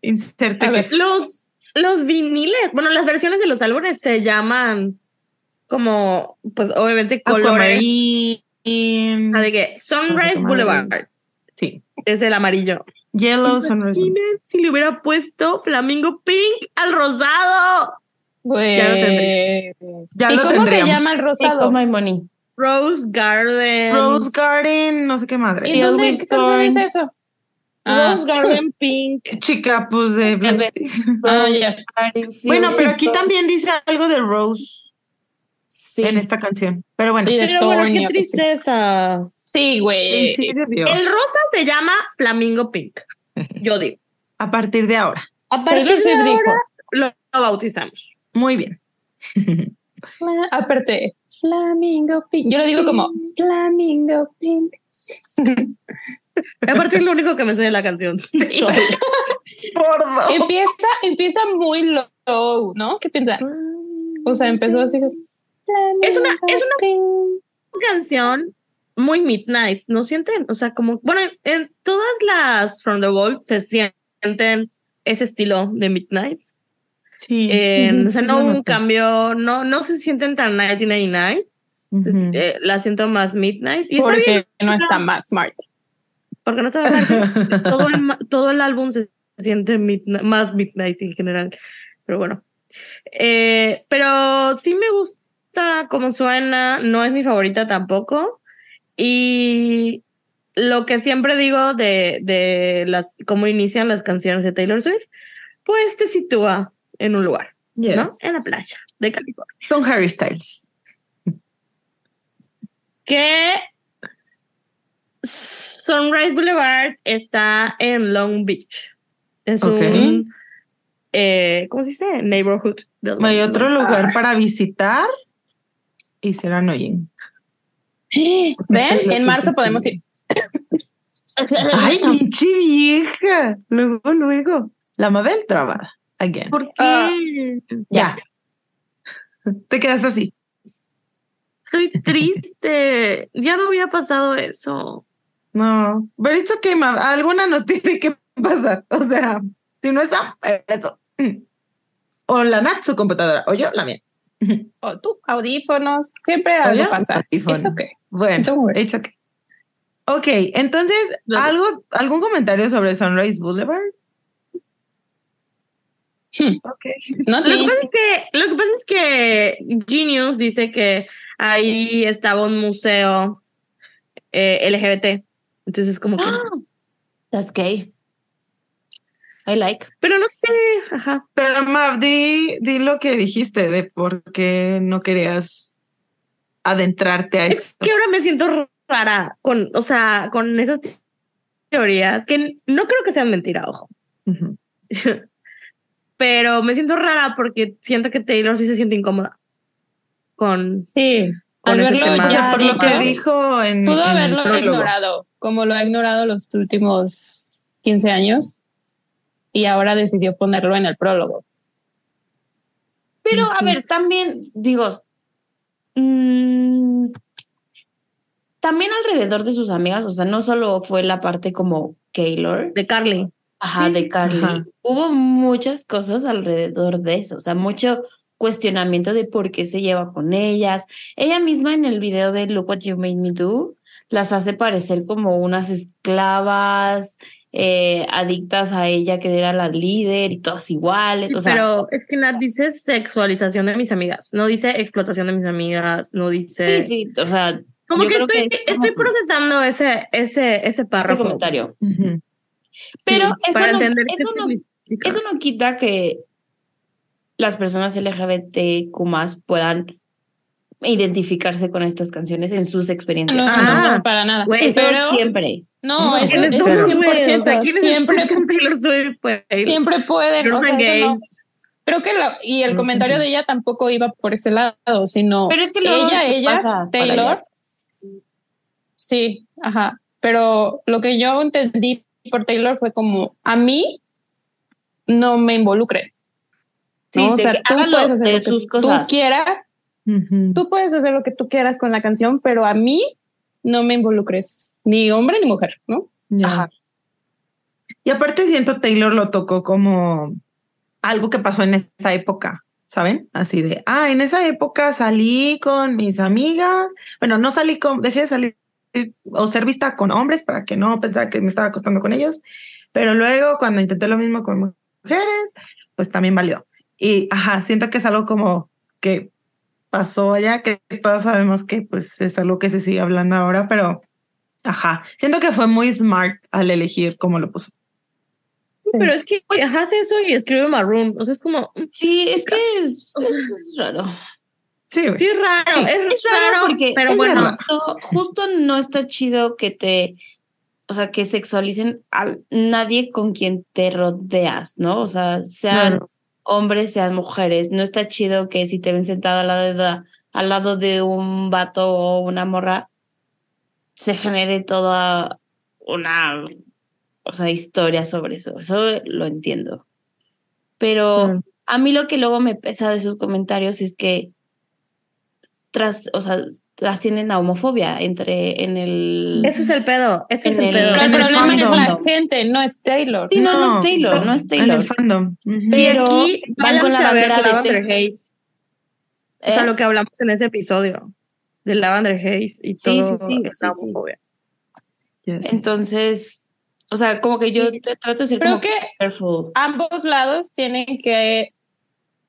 [SPEAKER 4] Inserte
[SPEAKER 3] los, los viniles, bueno, las versiones de los álbumes se llaman como, pues obviamente colores. Sea, de que Sunrise Boulevard
[SPEAKER 4] Sí.
[SPEAKER 3] es el amarillo.
[SPEAKER 4] Yellow Sunrise.
[SPEAKER 3] Imaginen si le hubiera puesto Flamingo Pink al rosado.
[SPEAKER 5] Güey.
[SPEAKER 3] Ya lo tendré.
[SPEAKER 4] Ya
[SPEAKER 5] ¿Y
[SPEAKER 4] lo
[SPEAKER 5] cómo se llama el rosado?
[SPEAKER 2] all my money.
[SPEAKER 3] Rose Garden.
[SPEAKER 4] Rose Garden, no sé qué madre.
[SPEAKER 5] ¿Y dónde qué canción es eso? Ah,
[SPEAKER 3] Rose Garden Pink.
[SPEAKER 4] Chica, pues de Black
[SPEAKER 5] ya.
[SPEAKER 4] Bueno, pero aquí también dice algo de Rose
[SPEAKER 2] Sí.
[SPEAKER 4] en esta canción. Pero bueno,
[SPEAKER 3] Pero bueno, qué
[SPEAKER 5] así.
[SPEAKER 3] tristeza.
[SPEAKER 5] Sí, güey.
[SPEAKER 4] sí.
[SPEAKER 3] El rosa se llama Flamingo Pink. Yo digo.
[SPEAKER 4] A partir de ahora.
[SPEAKER 3] A partir de ahora
[SPEAKER 5] dijo.
[SPEAKER 3] lo bautizamos.
[SPEAKER 4] Muy bien.
[SPEAKER 5] Aparte, Flamingo Pink. Yo lo digo como Flamingo Pink.
[SPEAKER 3] Aparte es lo único que me suena la canción.
[SPEAKER 4] Por favor.
[SPEAKER 5] Empieza, empieza muy low, ¿no? ¿Qué piensan? O sea, empezó así. como,
[SPEAKER 3] Es una- es
[SPEAKER 5] Pink.
[SPEAKER 3] canción muy midnight, ¿no sienten? O sea, como, bueno, en todas las From the Vault se sienten ese estilo de midnight.
[SPEAKER 4] Sí.
[SPEAKER 3] Eh, o sea,
[SPEAKER 4] Sí,
[SPEAKER 3] no hubo un cambio, no, no se sienten tan 1999.
[SPEAKER 4] Ujú.
[SPEAKER 3] eh, la siento más midnight. Y está
[SPEAKER 5] Porque
[SPEAKER 3] bien,
[SPEAKER 5] no está Max Smart.
[SPEAKER 3] porque no está mal. todo, el, ma- todo el álbum se siente más midnight en general. Pero bueno. Eh, pero sí me gusta cómo suena. No es mi favorita tampoco. Y lo que siempre digo de, de las cómo inician las canciones de Taylor Swift, pues te sitúa en un lugar,
[SPEAKER 4] Yes.
[SPEAKER 3] ¿no? En la playa de California.
[SPEAKER 4] Con Harry Styles.
[SPEAKER 3] que Sunrise Boulevard está en Long Beach. Es
[SPEAKER 4] Ok.
[SPEAKER 3] un, eh, ¿cómo se dice? Neighborhood. de
[SPEAKER 4] No hay
[SPEAKER 3] Long
[SPEAKER 4] otro
[SPEAKER 3] Beach.
[SPEAKER 4] lugar para visitar y será annoying.
[SPEAKER 5] ¿Ven? En marzo podemos ir.
[SPEAKER 4] Ay, pinche vieja. Luego, luego. La Mabel trabada. Again.
[SPEAKER 3] ¿Por qué?
[SPEAKER 5] Ah.
[SPEAKER 4] Ya. Te quedas así.
[SPEAKER 3] Estoy triste. ya no había pasado eso.
[SPEAKER 4] No. Pero it's okay, ma. Alguna nos tiene que pasar. O sea, si no está, eso. O la Nat, su computadora. O yo, la mía.
[SPEAKER 5] O tú, audífonos. Siempre algo
[SPEAKER 4] yo,
[SPEAKER 5] pasa.
[SPEAKER 4] audífonos.
[SPEAKER 5] It's okay.
[SPEAKER 4] Bueno, it's okay. Ok, entonces. ¿algo, ¿algún comentario sobre Sunrise Boulevard?
[SPEAKER 5] Hmm.
[SPEAKER 3] Lo que, pasa es que, lo que pasa es que Genius dice que ahí estaba un museo eh, LGBT. Entonces, como que.
[SPEAKER 2] That's gay. I like.
[SPEAKER 3] Pero no sé, ajá.
[SPEAKER 4] Pero Mav, di, di lo que dijiste de por qué no querías adentrarte a eso.
[SPEAKER 3] Es que ahora me siento rara con, o sea, con esas teorías que no creo que sean mentira, ojo.
[SPEAKER 4] Ujú.
[SPEAKER 3] Pero me siento rara porque siento que Taylor sí se siente incómoda con,
[SPEAKER 5] Sí,
[SPEAKER 3] con
[SPEAKER 5] al
[SPEAKER 3] ese
[SPEAKER 5] verlo
[SPEAKER 3] tema.
[SPEAKER 5] ya
[SPEAKER 4] por lo que dijo en.
[SPEAKER 5] pudo
[SPEAKER 4] en el
[SPEAKER 5] haberlo
[SPEAKER 4] prólogo.
[SPEAKER 5] ignorado, como lo ha ignorado los últimos 15 años, y ahora decidió ponerlo en el prólogo.
[SPEAKER 2] Pero, a ver, también, digo, mm, también alrededor de sus amigas, o sea, no solo fue la parte como Taylor,
[SPEAKER 3] de Carly.
[SPEAKER 2] Ajá, de Carly,
[SPEAKER 4] ajá.
[SPEAKER 2] hubo muchas cosas alrededor de eso, o sea, mucho cuestionamiento de por qué se lleva con ellas. Ella misma en el video de Look What You Made Me Do las hace parecer como unas esclavas eh, adictas a ella, que era la líder y todas iguales, o sea,
[SPEAKER 3] Pero es que Nat dice sexualización de mis amigas, no dice explotación de mis amigas, no dice.
[SPEAKER 2] sí, sí, o sea,
[SPEAKER 3] Como que estoy,
[SPEAKER 2] que es como
[SPEAKER 3] estoy procesando ese, ese, ese párrafo.
[SPEAKER 2] comentario.
[SPEAKER 4] Ujú.
[SPEAKER 2] Pero
[SPEAKER 3] Sí,
[SPEAKER 2] eso, no, eso, no, eso no quita que las personas LGBTQ puedan identificarse con estas canciones en sus experiencias.
[SPEAKER 5] No,
[SPEAKER 3] Ah,
[SPEAKER 5] no, para nada.
[SPEAKER 3] güey,
[SPEAKER 2] Eso
[SPEAKER 5] Pero
[SPEAKER 2] siempre.
[SPEAKER 5] no,
[SPEAKER 4] No,
[SPEAKER 5] eso,
[SPEAKER 3] ¿Quiénes
[SPEAKER 5] eso
[SPEAKER 4] somos,
[SPEAKER 5] es
[SPEAKER 3] güey? O
[SPEAKER 5] 100%.
[SPEAKER 3] sea, ¿quiénes
[SPEAKER 5] siempre,
[SPEAKER 3] Swift,
[SPEAKER 5] siempre pueden.
[SPEAKER 3] No
[SPEAKER 5] o sea,
[SPEAKER 3] gays.
[SPEAKER 5] Creo que la- y el
[SPEAKER 4] No
[SPEAKER 5] comentario de ella tampoco iba por ese lado, sino
[SPEAKER 2] Pero es que
[SPEAKER 5] ella, ella, Taylor. Sí, ajá. Pero lo que yo entendí por Taylor fue como a mí no me involucre.
[SPEAKER 2] Sí,
[SPEAKER 5] ¿no? O sea, tú puedes hacer lo que
[SPEAKER 2] sus
[SPEAKER 5] tú quieras, tú puedes hacer lo que tú quieras con la canción, pero a mí no me involucres, ni hombre ni mujer, ¿no?
[SPEAKER 4] Ya.
[SPEAKER 2] Ajá.
[SPEAKER 4] Y aparte siento Taylor lo tocó como algo que pasó en esa época, ¿saben? Así de, ah, en esa época salí con mis amigas, bueno, no salí con, dejé de salir o ser vista con hombres para que no pensara que me estaba acostando con ellos, pero luego cuando intenté lo mismo con mujeres, pues también valió. Y, ajá, siento que es algo como que pasó allá, que todos sabemos que pues es algo que se sigue hablando ahora, pero, ajá, siento que fue muy smart al elegir cómo lo puso.
[SPEAKER 3] Pero es que
[SPEAKER 2] Pues-
[SPEAKER 3] ajá, hace eso y escribe Maroon. O sea, es como. mm,
[SPEAKER 2] Sí, es que es, es raro.
[SPEAKER 4] Sí, güey.
[SPEAKER 3] Sí, es raro.
[SPEAKER 2] Sí,
[SPEAKER 3] es,
[SPEAKER 2] es raro porque
[SPEAKER 3] Pero
[SPEAKER 4] es
[SPEAKER 3] bueno.
[SPEAKER 2] justo, justo no está chido que te, o sea, que sexualicen a nadie con quien te rodeas, ¿no? O sea, sean hombres, sean mujeres. No está chido que si te ven sentada al lado de, al lado de un vato o una morra, se genere toda una, o sea, historia sobre eso. Eso lo entiendo. Pero
[SPEAKER 3] Mm.
[SPEAKER 2] a mí lo que luego me pesa de sus comentarios es que tras, o sea, trascienden a homofobia entre en el
[SPEAKER 3] Eso es el pedo. Este es
[SPEAKER 2] En
[SPEAKER 3] el
[SPEAKER 2] el-
[SPEAKER 3] pedo.
[SPEAKER 5] Pero el
[SPEAKER 4] En el
[SPEAKER 5] problema es la gente, no es Taylor.
[SPEAKER 2] Sí, no, no es Taylor, no es
[SPEAKER 4] En
[SPEAKER 2] Taylor.
[SPEAKER 4] el fandom. Ujú.
[SPEAKER 3] Y
[SPEAKER 2] Pero
[SPEAKER 3] aquí
[SPEAKER 2] van con la bandera de Taylor.
[SPEAKER 3] Haze. O sea,
[SPEAKER 2] ¿Eh?
[SPEAKER 3] lo que hablamos en ese episodio de Lavender Haze y
[SPEAKER 2] Sí,
[SPEAKER 3] todo
[SPEAKER 2] sí, sí, sí.
[SPEAKER 3] homofobia.
[SPEAKER 4] Yes.
[SPEAKER 2] Entonces, o sea, como que yo te- trato de ser
[SPEAKER 5] Creo
[SPEAKER 2] como
[SPEAKER 5] que
[SPEAKER 2] careful.
[SPEAKER 5] ambos lados tienen que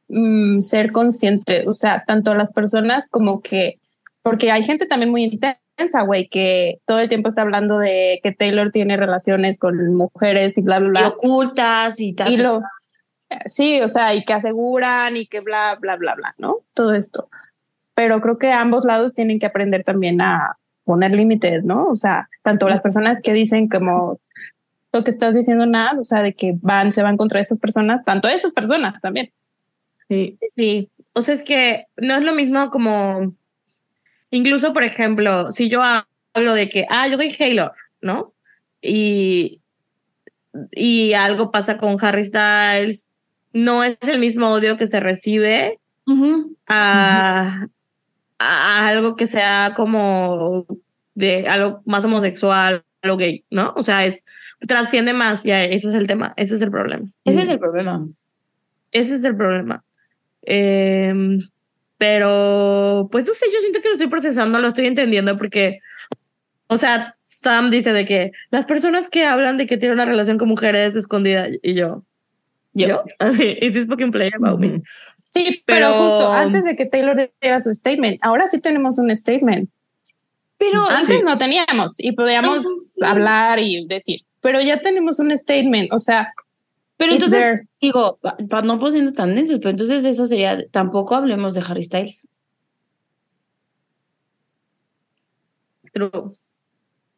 [SPEAKER 5] mm, ser conscientes, o sea, tanto las personas como que, porque hay gente también muy intensa, güey, que todo el tiempo está hablando de que Taylor tiene relaciones con mujeres y bla, bla,
[SPEAKER 2] Y
[SPEAKER 5] bla.
[SPEAKER 2] ocultas y tal.
[SPEAKER 5] Y lo, sí, o sea, y que aseguran y que bla, bla, bla, bla, ¿no? Todo esto. Pero creo que ambos lados tienen que aprender también a poner límites, ¿no? O sea, tanto las personas que dicen como lo que estás diciendo, nada, o sea, de que van, se van contra esas personas, tanto esas personas también.
[SPEAKER 4] Sí.
[SPEAKER 3] Sí, o sea, es que no es lo mismo como, incluso, por ejemplo, si yo hablo de que, ah, yo soy Taylor, ¿no? Y, y algo pasa con Harry Styles, no es el mismo odio que se recibe a, a algo que sea como de algo más homosexual, algo gay, ¿no? O sea, es trasciende más, ya eso es el tema, ese es el problema.
[SPEAKER 2] Ese es el problema.
[SPEAKER 3] Ese es el problema. Em, pero, pues no sé, yo siento que lo estoy procesando, lo estoy entendiendo porque, o sea, Sam dice de que las personas que hablan de que tiene una relación con mujeres escondida y yo,
[SPEAKER 2] Yo.
[SPEAKER 3] yo, is this fucking play about me?
[SPEAKER 5] Sí, pero,
[SPEAKER 3] Pero-
[SPEAKER 5] justo antes de que Taylor diera su statement, ahora sí tenemos un statement.
[SPEAKER 2] Pero
[SPEAKER 5] Antes no teníamos y podíamos
[SPEAKER 2] sí.
[SPEAKER 5] hablar y decir, pero ya tenemos un statement, o sea,
[SPEAKER 2] Pero
[SPEAKER 5] It's
[SPEAKER 2] entonces,
[SPEAKER 5] there.
[SPEAKER 2] digo, pa- para no ponernos tan densos, pero entonces eso sería, tampoco hablemos de Harry Styles.
[SPEAKER 3] True.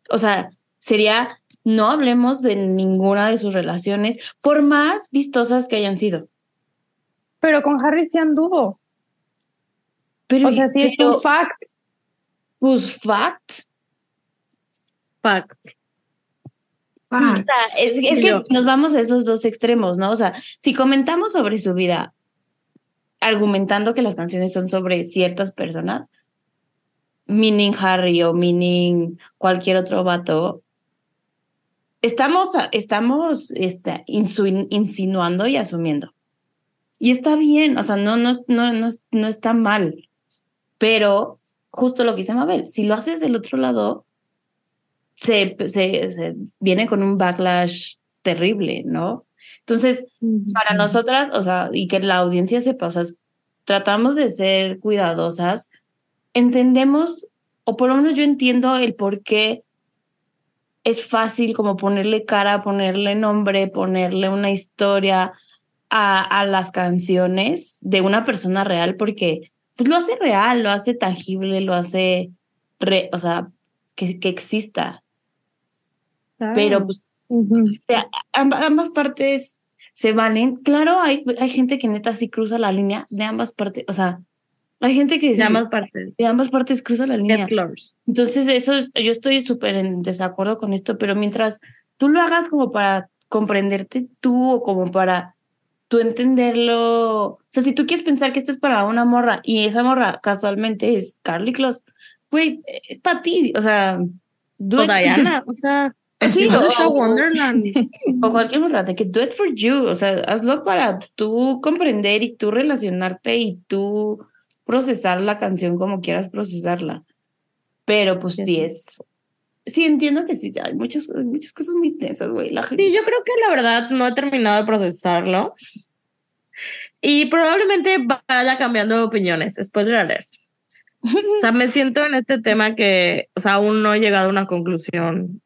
[SPEAKER 2] O sea, sería, no hablemos de ninguna de sus relaciones, por más vistosas que hayan sido.
[SPEAKER 5] pero con Harry sí anduvo.
[SPEAKER 2] Pero,
[SPEAKER 5] O sea, sí es un fact.
[SPEAKER 2] Pues fact.
[SPEAKER 3] Fact.
[SPEAKER 4] Ah,
[SPEAKER 2] O sea, es, es que nos vamos a esos dos extremos, ¿no? O sea, si comentamos sobre su vida, argumentando que las canciones son sobre ciertas personas, meaning Harry o meaning cualquier otro vato, estamos, estamos este, insinuando y asumiendo. Y está bien, o sea, no, no, no, no, no está mal. Pero justo lo que dice Mabel, si lo haces del otro lado, se, se, se viene con un backlash terrible, ¿no? Entonces, para nosotras, o sea, y que la audiencia sepa, o sea, tratamos de ser cuidadosas, entendemos, o por lo menos yo entiendo el por qué es fácil como ponerle cara, ponerle nombre, ponerle una historia a, a las canciones de una persona real, porque pues lo hace real, lo hace tangible, lo hace, re, o sea, que, que exista. Pero pues o sea, ambas partes se valen. Claro, hay, hay gente que neta sí cruza la línea de ambas partes. O sea, hay gente que
[SPEAKER 3] De
[SPEAKER 2] sí-
[SPEAKER 3] ambas partes.
[SPEAKER 2] de ambas partes cruza la línea. Entonces, eso es- yo estoy súper en desacuerdo con esto, pero mientras tú lo hagas como para comprenderte tú o como para tú entenderlo. O sea, si tú quieres pensar que esto es para una morra y esa morra casualmente es Carly Close, güey, es para ti. O sea, do
[SPEAKER 3] O
[SPEAKER 2] for
[SPEAKER 3] Diana, o sea,
[SPEAKER 2] Sí, o-
[SPEAKER 3] Wonderland.
[SPEAKER 2] o cualquier morra, de que do it for you, o sea, hazlo para tú comprender y tú relacionarte y tú procesar la canción como quieras procesarla. Pero pues sí es, sí entiendo que sí, hay muchas, muchas cosas muy tensas, güey, la gente.
[SPEAKER 3] Sí, yo creo que la verdad no he terminado de procesarlo. Y probablemente vaya cambiando de opiniones. Spoiler alert. O sea, me siento en este tema que, o sea, aún no he llegado a una conclusión.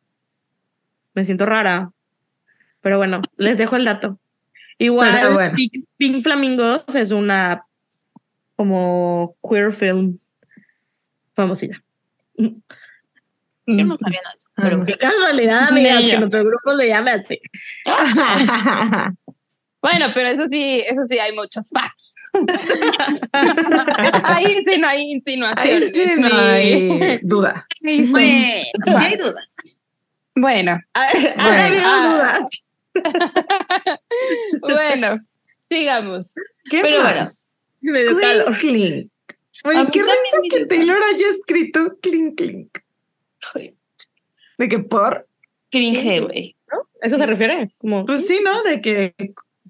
[SPEAKER 3] Me siento rara. Pero bueno, les dejo el dato. Igual,
[SPEAKER 4] bueno.
[SPEAKER 3] Pink, Pink Flamingos es una como queer film famosilla.
[SPEAKER 2] Yo no sabía nada de eso, pero
[SPEAKER 3] Pero qué casualidad, amigas, que nuestro grupo se llame así.
[SPEAKER 5] Bueno, pero eso sí, eso sí, hay muchos facts. Ahí sí no hay
[SPEAKER 4] Ahí
[SPEAKER 5] insinuaciones.
[SPEAKER 4] sí no hay duda.
[SPEAKER 2] bueno, sí hay dudas.
[SPEAKER 5] Bueno,
[SPEAKER 3] A ver,
[SPEAKER 4] Bueno.
[SPEAKER 5] Ah.
[SPEAKER 3] dudas.
[SPEAKER 5] bueno, sigamos.
[SPEAKER 4] ¿Qué
[SPEAKER 2] Pero
[SPEAKER 4] más?
[SPEAKER 3] Me dio
[SPEAKER 4] Clink,
[SPEAKER 3] calor.
[SPEAKER 4] clink. Oye, qué risa que Taylor haya escrito clink, clink. De que por,
[SPEAKER 2] Cringe, güey.
[SPEAKER 3] ¿Eso se refiere? Como,
[SPEAKER 4] pues sí, ¿no? De que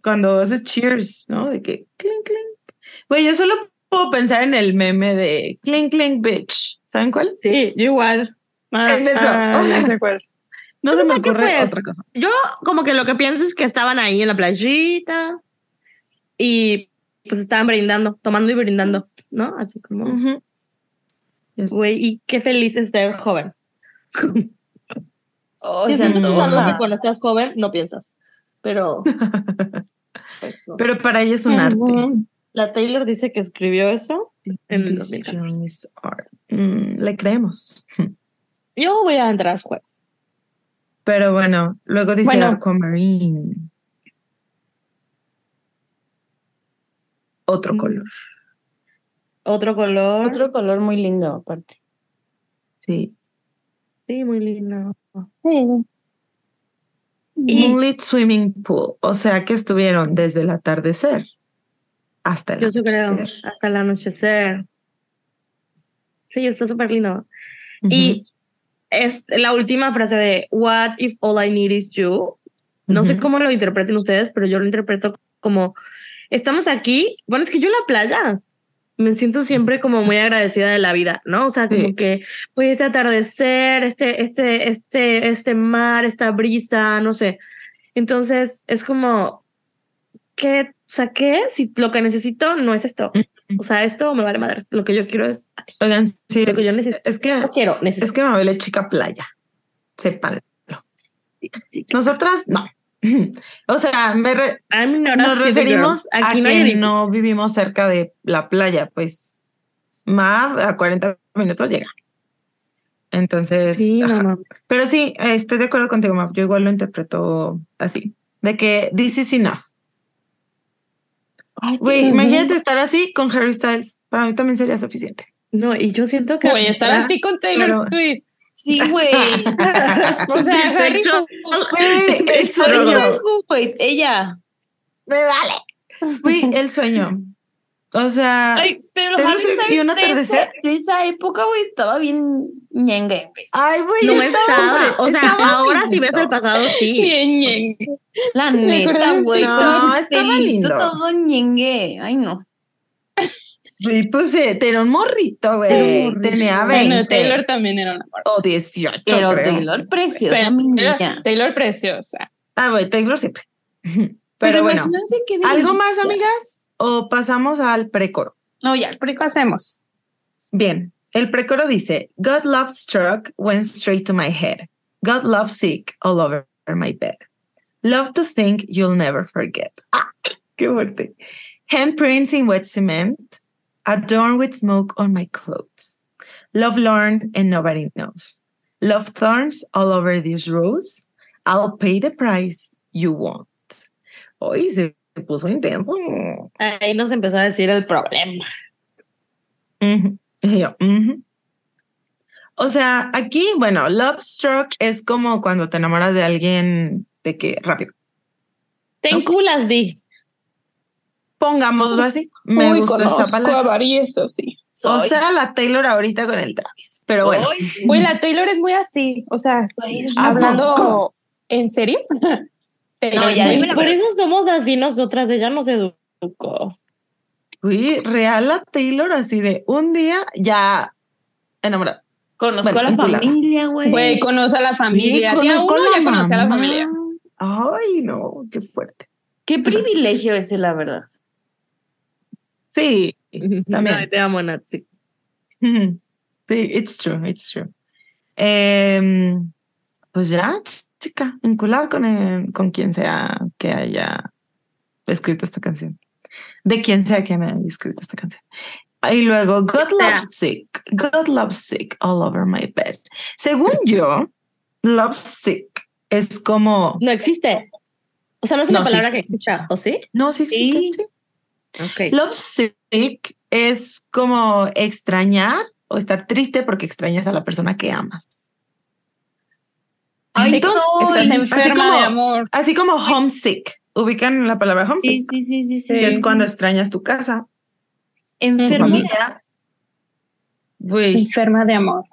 [SPEAKER 4] cuando haces cheers, ¿no? De que clink, clink. Güey, yo solo puedo pensar en el meme de clink, clink, bitch. ¿Saben cuál?
[SPEAKER 3] sí, yo igual. Ah,
[SPEAKER 4] En eso.
[SPEAKER 3] ah, ya sé cuál.
[SPEAKER 4] No se me
[SPEAKER 3] ¿Para qué,
[SPEAKER 4] ocurre
[SPEAKER 3] pues?
[SPEAKER 4] otra cosa.
[SPEAKER 3] Yo como que lo que pienso es que estaban ahí en la playita y pues estaban brindando, tomando y brindando, ¿no? Así como.
[SPEAKER 4] Yes.
[SPEAKER 3] güey, y qué feliz es ser joven.
[SPEAKER 2] Oh, se antoja.
[SPEAKER 3] cuando, estás joven no piensas, pero pues, no.
[SPEAKER 4] Pero para ella es un arte.
[SPEAKER 3] La Taylor dice que escribió eso en el
[SPEAKER 4] This
[SPEAKER 3] 2014.
[SPEAKER 4] young is art. Mm, le creemos.
[SPEAKER 3] Yo voy a entrar a juego.
[SPEAKER 4] Pero bueno, luego dice
[SPEAKER 5] Bueno.
[SPEAKER 4] Aquamarine. Otro
[SPEAKER 3] Mm.
[SPEAKER 4] color.
[SPEAKER 3] Otro color.
[SPEAKER 2] Otro color muy lindo, aparte.
[SPEAKER 4] Sí.
[SPEAKER 3] Sí, muy lindo.
[SPEAKER 5] Sí.
[SPEAKER 3] Y-
[SPEAKER 4] Moonlit Swimming Pool. O sea que estuvieron desde el atardecer hasta el
[SPEAKER 3] Yo sí creo,
[SPEAKER 4] anochecer.
[SPEAKER 3] hasta el anochecer. Sí, está súper lindo.
[SPEAKER 4] Ujú.
[SPEAKER 3] Y es la última frase de What if all I need is you? No sé cómo lo interpreten ustedes, pero yo lo interpreto como estamos aquí. Bueno, es que yo en la playa me siento siempre como muy agradecida de la vida, ¿no? O sea, como
[SPEAKER 4] Sí.
[SPEAKER 3] que hoy este atardecer, este, este, este, este mar, esta brisa, no sé. Entonces es como que, o sea, ¿qué? Si lo que necesito no es esto. O sea, esto me vale madre. Lo que yo quiero es a ti.
[SPEAKER 4] Oigan, sí,
[SPEAKER 3] Lo que yo necesito.
[SPEAKER 4] es que,
[SPEAKER 3] No quiero,
[SPEAKER 4] es
[SPEAKER 3] necesito.
[SPEAKER 4] que Mabel es chica playa. Sépanlo. Nosotras, no. O sea, me re- nos referimos a
[SPEAKER 3] no
[SPEAKER 4] que no vivimos cerca de la playa, pues más a 40 minutos llega. Entonces,
[SPEAKER 3] Sí, no,
[SPEAKER 4] pero sí, estoy de acuerdo contigo, Maf. Yo igual lo interpreto así, de que this is enough. Güey, imagínate estar así con Harry Styles. Para mí también sería suficiente.
[SPEAKER 3] No, y yo siento que.
[SPEAKER 5] Voy a estar así con Taylor
[SPEAKER 4] Pero-
[SPEAKER 5] Swift.
[SPEAKER 2] Sí, güey.
[SPEAKER 5] O sea, Harry.
[SPEAKER 4] Güey.
[SPEAKER 2] Styles, güey, ella.
[SPEAKER 4] Me vale. Güey, el sueño. O sea, ay,
[SPEAKER 2] Ay, pero Harry
[SPEAKER 4] Swift y
[SPEAKER 2] de esa,
[SPEAKER 4] atardecer.
[SPEAKER 2] de esa época, güey, estaba bien ñengue, güey.
[SPEAKER 4] güey,
[SPEAKER 3] No
[SPEAKER 4] estaba,
[SPEAKER 3] estaba. O sea,
[SPEAKER 4] estaba
[SPEAKER 3] ahora si ves el pasado, sí.
[SPEAKER 5] Bien, bien.
[SPEAKER 2] La neta, güey.
[SPEAKER 4] No, estaba lindo.
[SPEAKER 2] todo ñengue. Ay, no.
[SPEAKER 4] Y pues eh, era un morrito, güey. Tenía 20
[SPEAKER 5] Bueno, Taylor también era una amor.
[SPEAKER 4] o 18,
[SPEAKER 2] Pero
[SPEAKER 4] creo.
[SPEAKER 2] Taylor, preciosa,
[SPEAKER 5] Pero-
[SPEAKER 2] mi
[SPEAKER 5] Taylor,
[SPEAKER 2] niña.
[SPEAKER 5] Taylor preciosa.
[SPEAKER 4] Ah, güey, Taylor siempre. Pero, bueno,
[SPEAKER 2] imagínense qué
[SPEAKER 4] ¿algo más, amigas? ¿O pasamos al precoro?
[SPEAKER 2] No, ya, pero
[SPEAKER 5] Pasemos.
[SPEAKER 4] Bien, el precoro dice, God love struck went straight to my head. God love sick all over my bed. Love to think you'll never forget. ¡Ah! ¡Qué fuerte! Handprints in wet cement, adorned with smoke on my clothes. Love learned and nobody knows. Love thorns all over this rose. I'll pay the price you want. Hoy se puso intenso.
[SPEAKER 3] Ahí nos empezó a decir el problema.
[SPEAKER 4] Ujú. Y yo, ujú. O sea, aquí, bueno, love struck es como cuando te enamoras de alguien de que rápido.
[SPEAKER 3] Ten culas, di.
[SPEAKER 4] Pongámoslo así. Me
[SPEAKER 5] Uy,
[SPEAKER 4] gusta esa
[SPEAKER 5] conozco a
[SPEAKER 4] palabra.
[SPEAKER 5] así.
[SPEAKER 4] O sea, la Taylor ahorita con el Travis. Pero bueno,
[SPEAKER 2] sí.
[SPEAKER 5] Güey, la Taylor es muy así. O sea,
[SPEAKER 2] Güey, es
[SPEAKER 4] ¿A
[SPEAKER 5] hablando en serio.
[SPEAKER 2] No, ya
[SPEAKER 5] muy
[SPEAKER 3] Pues por eso somos así nosotras. Ella nos educó.
[SPEAKER 4] fui real la Taylor así de un día ya enamorada.
[SPEAKER 2] Conozco
[SPEAKER 4] Bueno,
[SPEAKER 2] a la
[SPEAKER 4] vinculada.
[SPEAKER 2] familia, güey.
[SPEAKER 5] Güey, conoce a la familia.
[SPEAKER 4] Sí,
[SPEAKER 5] Día
[SPEAKER 4] conozco
[SPEAKER 5] uno
[SPEAKER 4] a
[SPEAKER 5] ya conoce a la familia.
[SPEAKER 4] Ay, no, qué fuerte.
[SPEAKER 2] Qué privilegio ese, la verdad.
[SPEAKER 4] Sí, también.
[SPEAKER 3] Ay, te amo.
[SPEAKER 4] Ujú. Sí, it's true, it's true. Em, pues ya, chica, vinculada con, el- con quien sea que haya escrito esta canción. De quien sea que me haya escrito esta canción. Y luego, God
[SPEAKER 3] sea.
[SPEAKER 4] loves sick, God loves sick all over my bed. Según yo, love sick es como,
[SPEAKER 3] No existe. O sea, no es una
[SPEAKER 4] No, sí
[SPEAKER 3] palabra que
[SPEAKER 4] existe.
[SPEAKER 3] exista, ¿o sí?
[SPEAKER 4] no, sí existe,
[SPEAKER 2] Sí.
[SPEAKER 4] sí.
[SPEAKER 3] Ok.
[SPEAKER 4] Love sick es como extrañar o estar triste porque extrañas a la persona que amas.
[SPEAKER 2] Ay.
[SPEAKER 5] Estás
[SPEAKER 4] así
[SPEAKER 5] enferma
[SPEAKER 4] como-
[SPEAKER 5] de amor.
[SPEAKER 4] Así como homesick. ¿Ubican la palabra homesick?
[SPEAKER 2] Sí, sí, sí, sí, sí.
[SPEAKER 4] Es cuando extrañas tu casa, tu
[SPEAKER 2] enfermo. de-
[SPEAKER 5] Enferma de amor.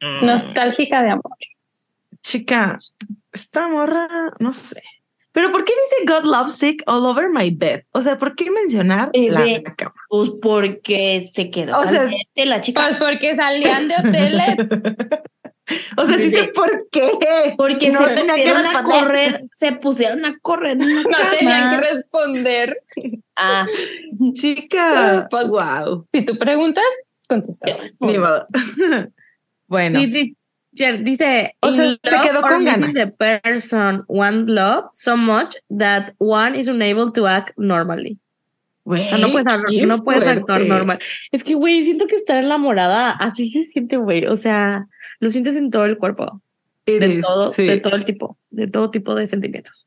[SPEAKER 4] mm,
[SPEAKER 5] Nostálgica de amor.
[SPEAKER 4] chica, esta morra, no sé. Pero ¿por qué dice God loves sick all over my bed? O sea, ¿por qué mencionar
[SPEAKER 2] Bebé.
[SPEAKER 4] la cama?
[SPEAKER 2] Pues porque se quedó
[SPEAKER 4] O sea-
[SPEAKER 2] la chica.
[SPEAKER 5] Pues porque salían de hoteles.
[SPEAKER 4] O sea, sí sé por qué.
[SPEAKER 2] Porque
[SPEAKER 4] No
[SPEAKER 2] se pusieron a correr, se pusieron a correr en la
[SPEAKER 5] No
[SPEAKER 2] cama.
[SPEAKER 5] tenían que responder.
[SPEAKER 2] Ah,
[SPEAKER 4] Chica,
[SPEAKER 5] Pues-
[SPEAKER 4] wow.
[SPEAKER 5] Si tú preguntas, contesta.
[SPEAKER 2] yo respondo.
[SPEAKER 4] Ni modo. bueno,
[SPEAKER 3] Sí, sí. Dice,
[SPEAKER 4] O sea,
[SPEAKER 3] "In
[SPEAKER 4] se quedó con ganas.
[SPEAKER 3] The person one love so much that one is unable to act normally.
[SPEAKER 4] Güey,
[SPEAKER 3] O sea, no puedes, hablar-
[SPEAKER 4] qué
[SPEAKER 3] no puedes actuar normal. Es que, güey, siento que estar enamorada así se siente, güey. O sea, lo sientes en todo el cuerpo, de todo,
[SPEAKER 4] sí.
[SPEAKER 3] de todo el tipo, de todo tipo de sentimientos.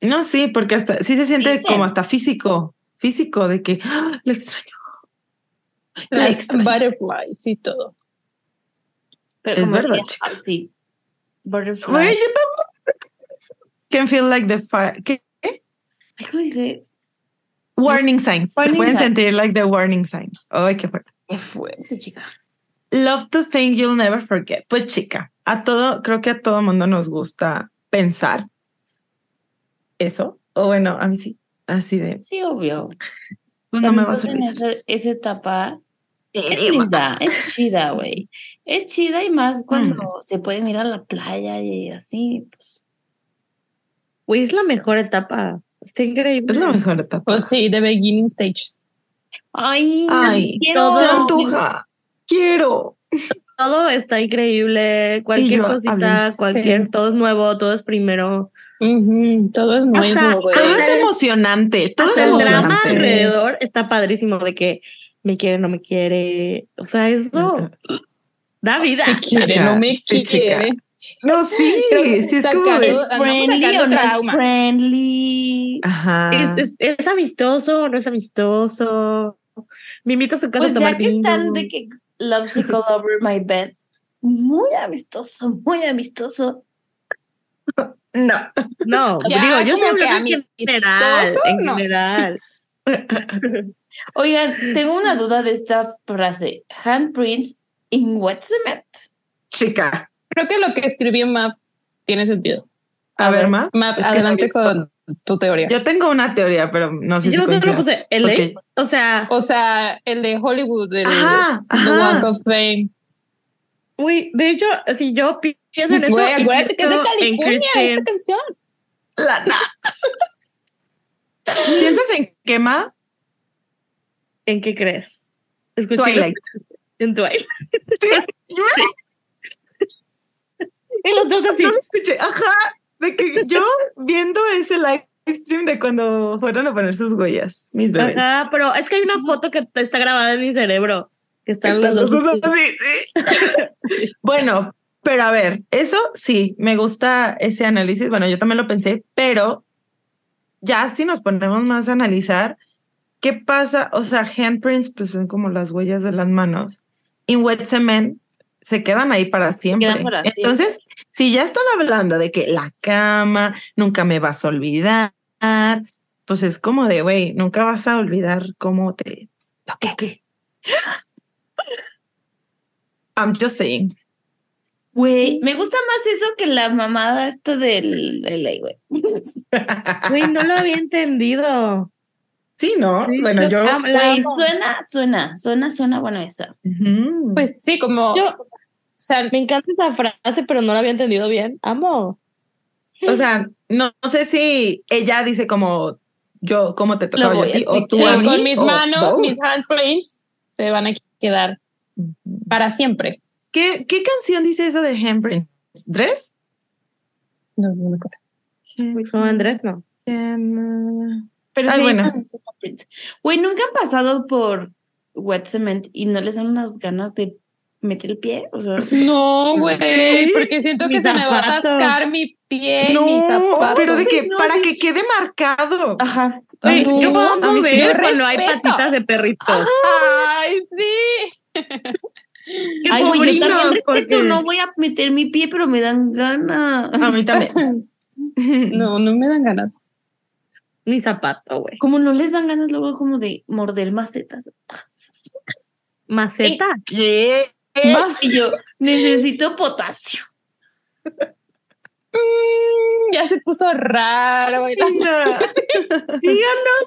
[SPEAKER 4] No, sí, porque hasta sí se siente
[SPEAKER 2] Dicen.
[SPEAKER 4] como hasta físico, físico de que ¡ah! lo extraño. La
[SPEAKER 5] Las
[SPEAKER 4] extraño.
[SPEAKER 5] butterflies y todo.
[SPEAKER 2] Pero
[SPEAKER 4] Es
[SPEAKER 2] como
[SPEAKER 4] verdad, chica.
[SPEAKER 2] Sí. Butterfly.
[SPEAKER 4] Güey, yo tampoco. Can feel like the fire. ¿Qué?
[SPEAKER 2] ¿Cómo dice?
[SPEAKER 4] Warning signs.
[SPEAKER 2] Warning
[SPEAKER 4] Pueden
[SPEAKER 2] signs.
[SPEAKER 4] sentir like the warning signs. Ay, qué fuerte.
[SPEAKER 2] Qué fuerte, chica.
[SPEAKER 4] Love to think you'll never forget. Pues chica, a todo, creo que a todo mundo nos gusta pensar eso. O bueno, a mí sí. Así de,
[SPEAKER 2] Sí, obvio.
[SPEAKER 4] pues no me vas a olvidar.
[SPEAKER 2] esa, esa etapa, es linda, es chida, güey. Es chida y más cuando se pueden ir a la playa y así, pues.
[SPEAKER 3] Güey, es la mejor etapa. Está increíble.
[SPEAKER 4] Es la mejor etapa.
[SPEAKER 5] Pues sí, the beginning stages.
[SPEAKER 2] Ay,
[SPEAKER 4] Ay,
[SPEAKER 2] quiero.
[SPEAKER 4] se antoja. Quiero.
[SPEAKER 3] Todo está increíble. Cualquier
[SPEAKER 4] yo
[SPEAKER 3] cosita, cualquier,
[SPEAKER 5] Sí.
[SPEAKER 3] todo es nuevo, todo es primero.
[SPEAKER 5] Todo es
[SPEAKER 3] Hasta-
[SPEAKER 5] nuevo, güey.
[SPEAKER 4] Todo es emocionante. Todo es
[SPEAKER 3] Hasta el drama
[SPEAKER 4] emocionante.
[SPEAKER 3] alrededor está padrísimo de que me quiere, no me quiere. O sea, eso da vida.
[SPEAKER 5] Me quiere,
[SPEAKER 4] chica,
[SPEAKER 5] no me quiere.
[SPEAKER 4] No, sí,
[SPEAKER 5] que
[SPEAKER 4] sí es como de-
[SPEAKER 2] friendly o no friendly.
[SPEAKER 4] Ajá.
[SPEAKER 3] ¿Es, es, es amistoso o no es amistoso? Me invita a su casa
[SPEAKER 2] Pues
[SPEAKER 3] a tomar
[SPEAKER 2] ya que
[SPEAKER 3] vino.
[SPEAKER 2] están de que Love Sick All Over My Bed, muy amistoso, muy amistoso.
[SPEAKER 4] No.
[SPEAKER 3] No,
[SPEAKER 5] Ya,
[SPEAKER 3] digo, yo
[SPEAKER 5] como que
[SPEAKER 3] hablando en general,
[SPEAKER 5] amistoso,
[SPEAKER 3] en
[SPEAKER 5] no.
[SPEAKER 3] general.
[SPEAKER 2] Oigan, tengo una duda de esta frase. Handprints in wet cement.
[SPEAKER 4] Chica.
[SPEAKER 5] Creo que lo que escribió Map tiene sentido.
[SPEAKER 4] A, ver, más.
[SPEAKER 5] Map,
[SPEAKER 4] que
[SPEAKER 5] adelante
[SPEAKER 4] no
[SPEAKER 5] con tu teoría.
[SPEAKER 4] Yo tengo una teoría, pero no sé si
[SPEAKER 3] Yo solo
[SPEAKER 4] coincida.
[SPEAKER 3] puse LA,
[SPEAKER 4] Ok.
[SPEAKER 3] o sea,
[SPEAKER 5] O sea, el de Hollywood,
[SPEAKER 4] Ajá,
[SPEAKER 5] The
[SPEAKER 4] ajá.
[SPEAKER 5] Walk of Fame.
[SPEAKER 3] Uy, de hecho, si yo pi- pienso en eso,
[SPEAKER 5] Güey, acuérdate que es de California esta canción.
[SPEAKER 4] Lana. ¿Piensas en quema?
[SPEAKER 3] ¿En qué crees? Escuché
[SPEAKER 4] Twilight.
[SPEAKER 3] En Twilight. y los dos así.
[SPEAKER 4] No lo escuché. Ajá. De que yo viendo ese live stream de cuando fueron a poner sus huellas, mis bebés.
[SPEAKER 3] Ajá, pero es que hay una foto que está grabada en mi cerebro. Que están dos.
[SPEAKER 4] los dos
[SPEAKER 3] así.
[SPEAKER 4] así, sí. bueno, pero a ver, eso sí, me gusta ese análisis. Bueno, yo también lo pensé, pero ya si nos ponemos más a analizar, ¿qué pasa? O sea, handprints, pues son como las huellas de las manos. Y wet cement se quedan ahí para siempre.
[SPEAKER 2] quedan para siempre.
[SPEAKER 4] Entonces, si ya están hablando de que la cama, nunca me vas a olvidar, pues es como de, güey, nunca vas a olvidar cómo te toqué. I'm just saying.
[SPEAKER 2] Güey, me gusta más eso que la mamada esta del LA, güey.
[SPEAKER 3] Güey, no lo había entendido.
[SPEAKER 4] Sí, ¿no?
[SPEAKER 3] Sí,
[SPEAKER 4] bueno, yo.
[SPEAKER 2] Güey, suena, suena, suena, suena bueno esa.
[SPEAKER 4] Ujú.
[SPEAKER 5] Pues sí, como.
[SPEAKER 3] Yo-
[SPEAKER 5] sea,
[SPEAKER 3] Me encanta esa frase, pero no la había entendido bien. Amo.
[SPEAKER 4] o sea, no, no sé si ella dice como yo, cómo te tocaba yo a ti, o tú
[SPEAKER 5] sí,
[SPEAKER 4] a mí.
[SPEAKER 5] con mis
[SPEAKER 4] o
[SPEAKER 5] manos,
[SPEAKER 4] both.
[SPEAKER 5] mis handprints se van a quedar para siempre.
[SPEAKER 4] ¿Qué, ¿Qué canción dice eso de handprints? ¿Dress?
[SPEAKER 5] No, no me acuerdo.
[SPEAKER 3] No, Andrés, no.
[SPEAKER 2] Pero
[SPEAKER 4] Ay,
[SPEAKER 2] sí,
[SPEAKER 4] bueno.
[SPEAKER 2] Güey, nunca han pasado por wet cement y no les dan unas ganas de meter el pie. O sea,
[SPEAKER 5] No, güey, porque siento que se me va a atascar mi pie y
[SPEAKER 4] No,
[SPEAKER 5] mi zapato.
[SPEAKER 4] pero de que
[SPEAKER 2] No,
[SPEAKER 4] para
[SPEAKER 2] sí.
[SPEAKER 4] que quede marcado.
[SPEAKER 2] ajá.
[SPEAKER 5] No,
[SPEAKER 3] yo
[SPEAKER 4] sí.
[SPEAKER 3] ver cuando hay patitas de perritos.
[SPEAKER 5] Ay, sí.
[SPEAKER 3] Qué
[SPEAKER 2] Ay, güey, yo también respeto,
[SPEAKER 3] porque-
[SPEAKER 2] no voy a meter mi pie, pero me dan ganas.
[SPEAKER 4] A mí también.
[SPEAKER 5] No, no me dan ganas.
[SPEAKER 3] Mi zapato, güey.
[SPEAKER 2] Como no les dan ganas luego como de morder macetas.
[SPEAKER 3] Maceta.
[SPEAKER 4] ¿Qué?
[SPEAKER 2] Y yo necesito potasio.
[SPEAKER 5] Mm, ya se puso raro. güey.
[SPEAKER 3] Díganos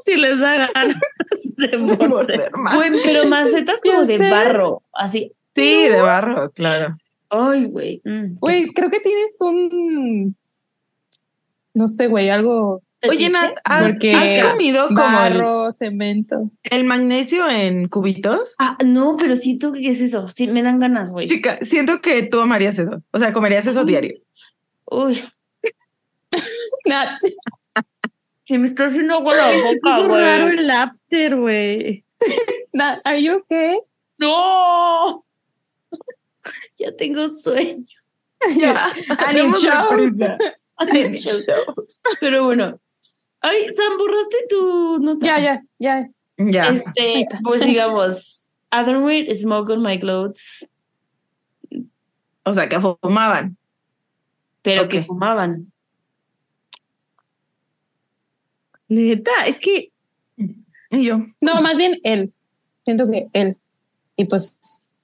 [SPEAKER 3] si les da ganas de morder.
[SPEAKER 4] Más.
[SPEAKER 2] Güey, pero macetas como de
[SPEAKER 5] sé.
[SPEAKER 2] barro, así.
[SPEAKER 4] Sí, de barro, claro.
[SPEAKER 2] Ay, güey. mm,
[SPEAKER 5] Güey, creo que tienes un. No sé, güey, algo.
[SPEAKER 4] Oye. Nat, ¿has,
[SPEAKER 5] Porque
[SPEAKER 4] has comido como el,
[SPEAKER 5] Barro, cemento.
[SPEAKER 4] el magnesio en cubitos?
[SPEAKER 2] Ah, no, pero sí, ¿tú qué es eso? Sí, me dan ganas, güey.
[SPEAKER 4] Chica, siento que tú amarías eso. O sea, comerías eso diario.
[SPEAKER 2] Uy,
[SPEAKER 5] Nat,
[SPEAKER 2] se me está haciendo agua la
[SPEAKER 3] Es
[SPEAKER 2] boca,
[SPEAKER 3] raro
[SPEAKER 2] güey.
[SPEAKER 3] el after, güey.
[SPEAKER 5] Nat, are you okay?
[SPEAKER 2] ¡No! Ya tengo sueño.
[SPEAKER 4] Ya.
[SPEAKER 5] And in
[SPEAKER 4] Hacemos la
[SPEAKER 5] show.
[SPEAKER 4] prisa.
[SPEAKER 2] Pero bueno. Ay, Sam, borraste tu nota.
[SPEAKER 5] Ya, ya, ya.
[SPEAKER 4] Ya.
[SPEAKER 2] Este, pues digamos, Otherwhere smoke on my clothes,
[SPEAKER 4] O sea, que fumaban.
[SPEAKER 2] pero que fumaban.
[SPEAKER 3] Neta, es que
[SPEAKER 4] Y yo.
[SPEAKER 5] No, más bien él. Siento que él. Y pues,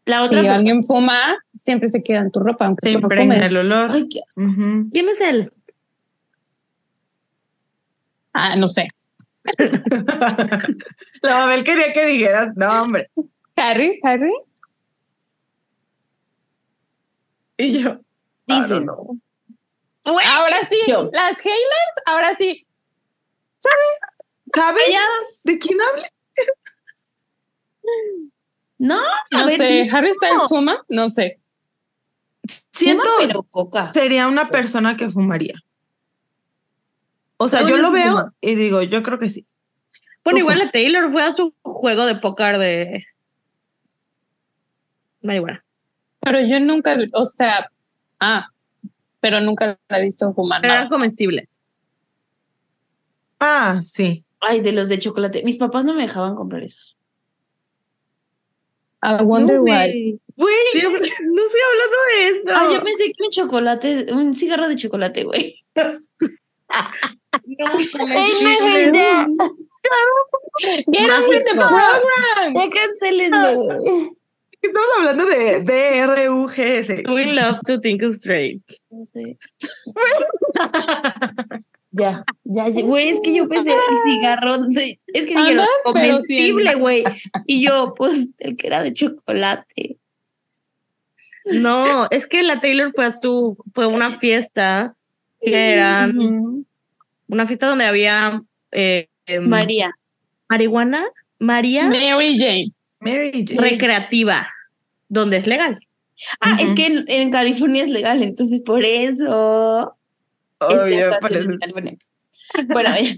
[SPEAKER 2] La
[SPEAKER 5] si
[SPEAKER 2] otra. fue-
[SPEAKER 5] alguien fuma, siempre se queda en tu ropa, aunque
[SPEAKER 4] Se
[SPEAKER 5] tú no fumes.
[SPEAKER 4] el olor.
[SPEAKER 2] Ay, qué asco.
[SPEAKER 3] ¿quién es él?
[SPEAKER 5] Ah, no sé.
[SPEAKER 4] La Mabel quería que dijeras, no, hombre.
[SPEAKER 5] Harry, Harry.
[SPEAKER 4] Y yo.
[SPEAKER 2] Dicen.
[SPEAKER 4] Know.
[SPEAKER 5] Ahora sí,
[SPEAKER 2] Yo.
[SPEAKER 5] las Hailers, ahora sí.
[SPEAKER 4] ¿Sabes
[SPEAKER 2] Calladas.
[SPEAKER 4] de quién habla?
[SPEAKER 2] No,
[SPEAKER 5] No
[SPEAKER 2] ver,
[SPEAKER 5] sé,
[SPEAKER 2] no.
[SPEAKER 5] Harry Styles fuma, no sé.
[SPEAKER 4] Siento,
[SPEAKER 2] Fuma, pero coca.
[SPEAKER 4] sería una persona que fumaría. O sea, yo lo veo y digo, yo creo que sí.
[SPEAKER 3] Bueno, igual la Taylor fue a su juego de póker de marihuana.
[SPEAKER 5] Pero yo nunca, o sea, ah, pero nunca la he visto fumar.
[SPEAKER 3] Eran comestibles.
[SPEAKER 4] Ah, sí.
[SPEAKER 2] Ay, de los de chocolate. Mis papás no me dejaban comprar esos.
[SPEAKER 5] I wonder
[SPEAKER 3] No,
[SPEAKER 5] why.
[SPEAKER 3] güey.
[SPEAKER 4] Güey,
[SPEAKER 3] Sí, no estoy hablando de eso.
[SPEAKER 2] Ah, yo pensé que un chocolate, un cigarro de chocolate, güey.
[SPEAKER 3] No,
[SPEAKER 2] Ey, no, no,
[SPEAKER 5] Get with the program.
[SPEAKER 2] Ya cancelenlo, güey.
[SPEAKER 4] estamos hablando de DRUGS.
[SPEAKER 3] We love to think straight.
[SPEAKER 2] Sé. Ya, ya, ya, güey, es que yo pensé el cigarro de, es que dijeron comestible, güey. Y yo, pues, el que era de chocolate.
[SPEAKER 3] No, es que la Taylor fue a su, fue una fiesta que era
[SPEAKER 2] Ujú.
[SPEAKER 3] Una fiesta donde había eh, em,
[SPEAKER 2] María.
[SPEAKER 3] marihuana, María
[SPEAKER 5] Mary Jane.
[SPEAKER 4] Mary Jane.
[SPEAKER 3] recreativa, donde es legal.
[SPEAKER 2] Ah, es que en, en California es legal, entonces por eso.
[SPEAKER 4] Oye,
[SPEAKER 2] Este, en California. Bueno, ya.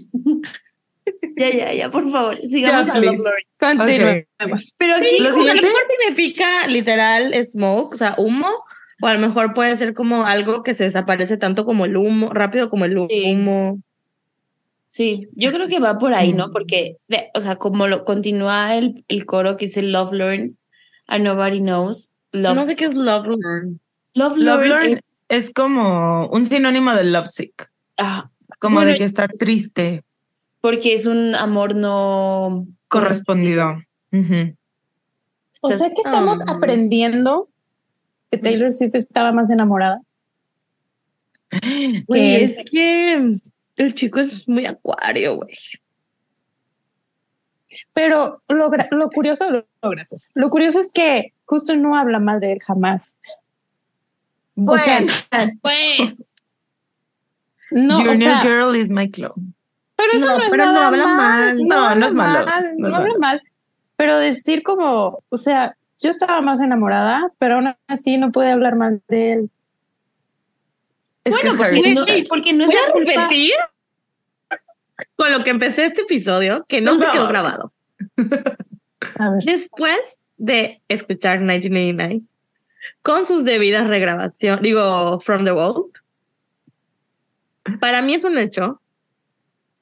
[SPEAKER 2] ya, ya, ya, por favor, sigamos
[SPEAKER 4] Ya,
[SPEAKER 2] a Love
[SPEAKER 4] please.
[SPEAKER 2] Lord.
[SPEAKER 5] Continuemos.
[SPEAKER 2] Pero aquí,
[SPEAKER 4] Lo
[SPEAKER 3] a lo
[SPEAKER 4] siguiente-
[SPEAKER 3] mejor significa literal smoke, o sea, humo, o a lo mejor puede ser como algo que se desaparece tanto como el humo, rápido como el
[SPEAKER 2] Sí.
[SPEAKER 3] humo.
[SPEAKER 2] sí, yo creo que va por ahí, ¿no? Porque, de- o sea, como lo continúa el, el coro que dice Love Lord, and nobody knows. Love,
[SPEAKER 3] No sé qué es love learn.
[SPEAKER 2] Love Lord es-
[SPEAKER 4] es como un sinónimo de lovesick.
[SPEAKER 2] ah,
[SPEAKER 4] Como
[SPEAKER 2] Bueno,
[SPEAKER 4] de que estar triste,
[SPEAKER 2] porque es un amor no
[SPEAKER 4] correspondido.
[SPEAKER 5] O sea que estamos
[SPEAKER 3] Ah.
[SPEAKER 5] aprendiendo que Taylor Swift estaba más enamorada. Que
[SPEAKER 3] es que el chico es muy acuario, güey.
[SPEAKER 5] Pero lo, lo curioso, lo, lo gracioso, lo curioso es que justo no habla mal de él jamás. O sea,
[SPEAKER 2] Bueno,
[SPEAKER 5] no,
[SPEAKER 4] Your
[SPEAKER 5] o
[SPEAKER 4] new
[SPEAKER 5] sea,
[SPEAKER 4] girl is my clone.
[SPEAKER 5] pero eso
[SPEAKER 3] No,
[SPEAKER 5] no, es
[SPEAKER 3] pero no habla mal.
[SPEAKER 4] No, no
[SPEAKER 5] habla
[SPEAKER 4] es malo,
[SPEAKER 5] mal,
[SPEAKER 4] no
[SPEAKER 5] No,
[SPEAKER 4] es
[SPEAKER 5] habla
[SPEAKER 4] malo.
[SPEAKER 5] mal. Pero decir como, o sea, yo estaba más enamorada, pero aún así no puede hablar mal de él.
[SPEAKER 4] Es
[SPEAKER 2] bueno,
[SPEAKER 4] es
[SPEAKER 2] porque, no, porque no es
[SPEAKER 3] Voy
[SPEAKER 2] la
[SPEAKER 3] a
[SPEAKER 2] culpa.
[SPEAKER 3] repetir con lo que empecé este episodio, que no se quedó grabado.
[SPEAKER 5] A ver.
[SPEAKER 3] Después de escuchar 1989, con sus debidas regrabaciones, digo, From the World, para mí es un hecho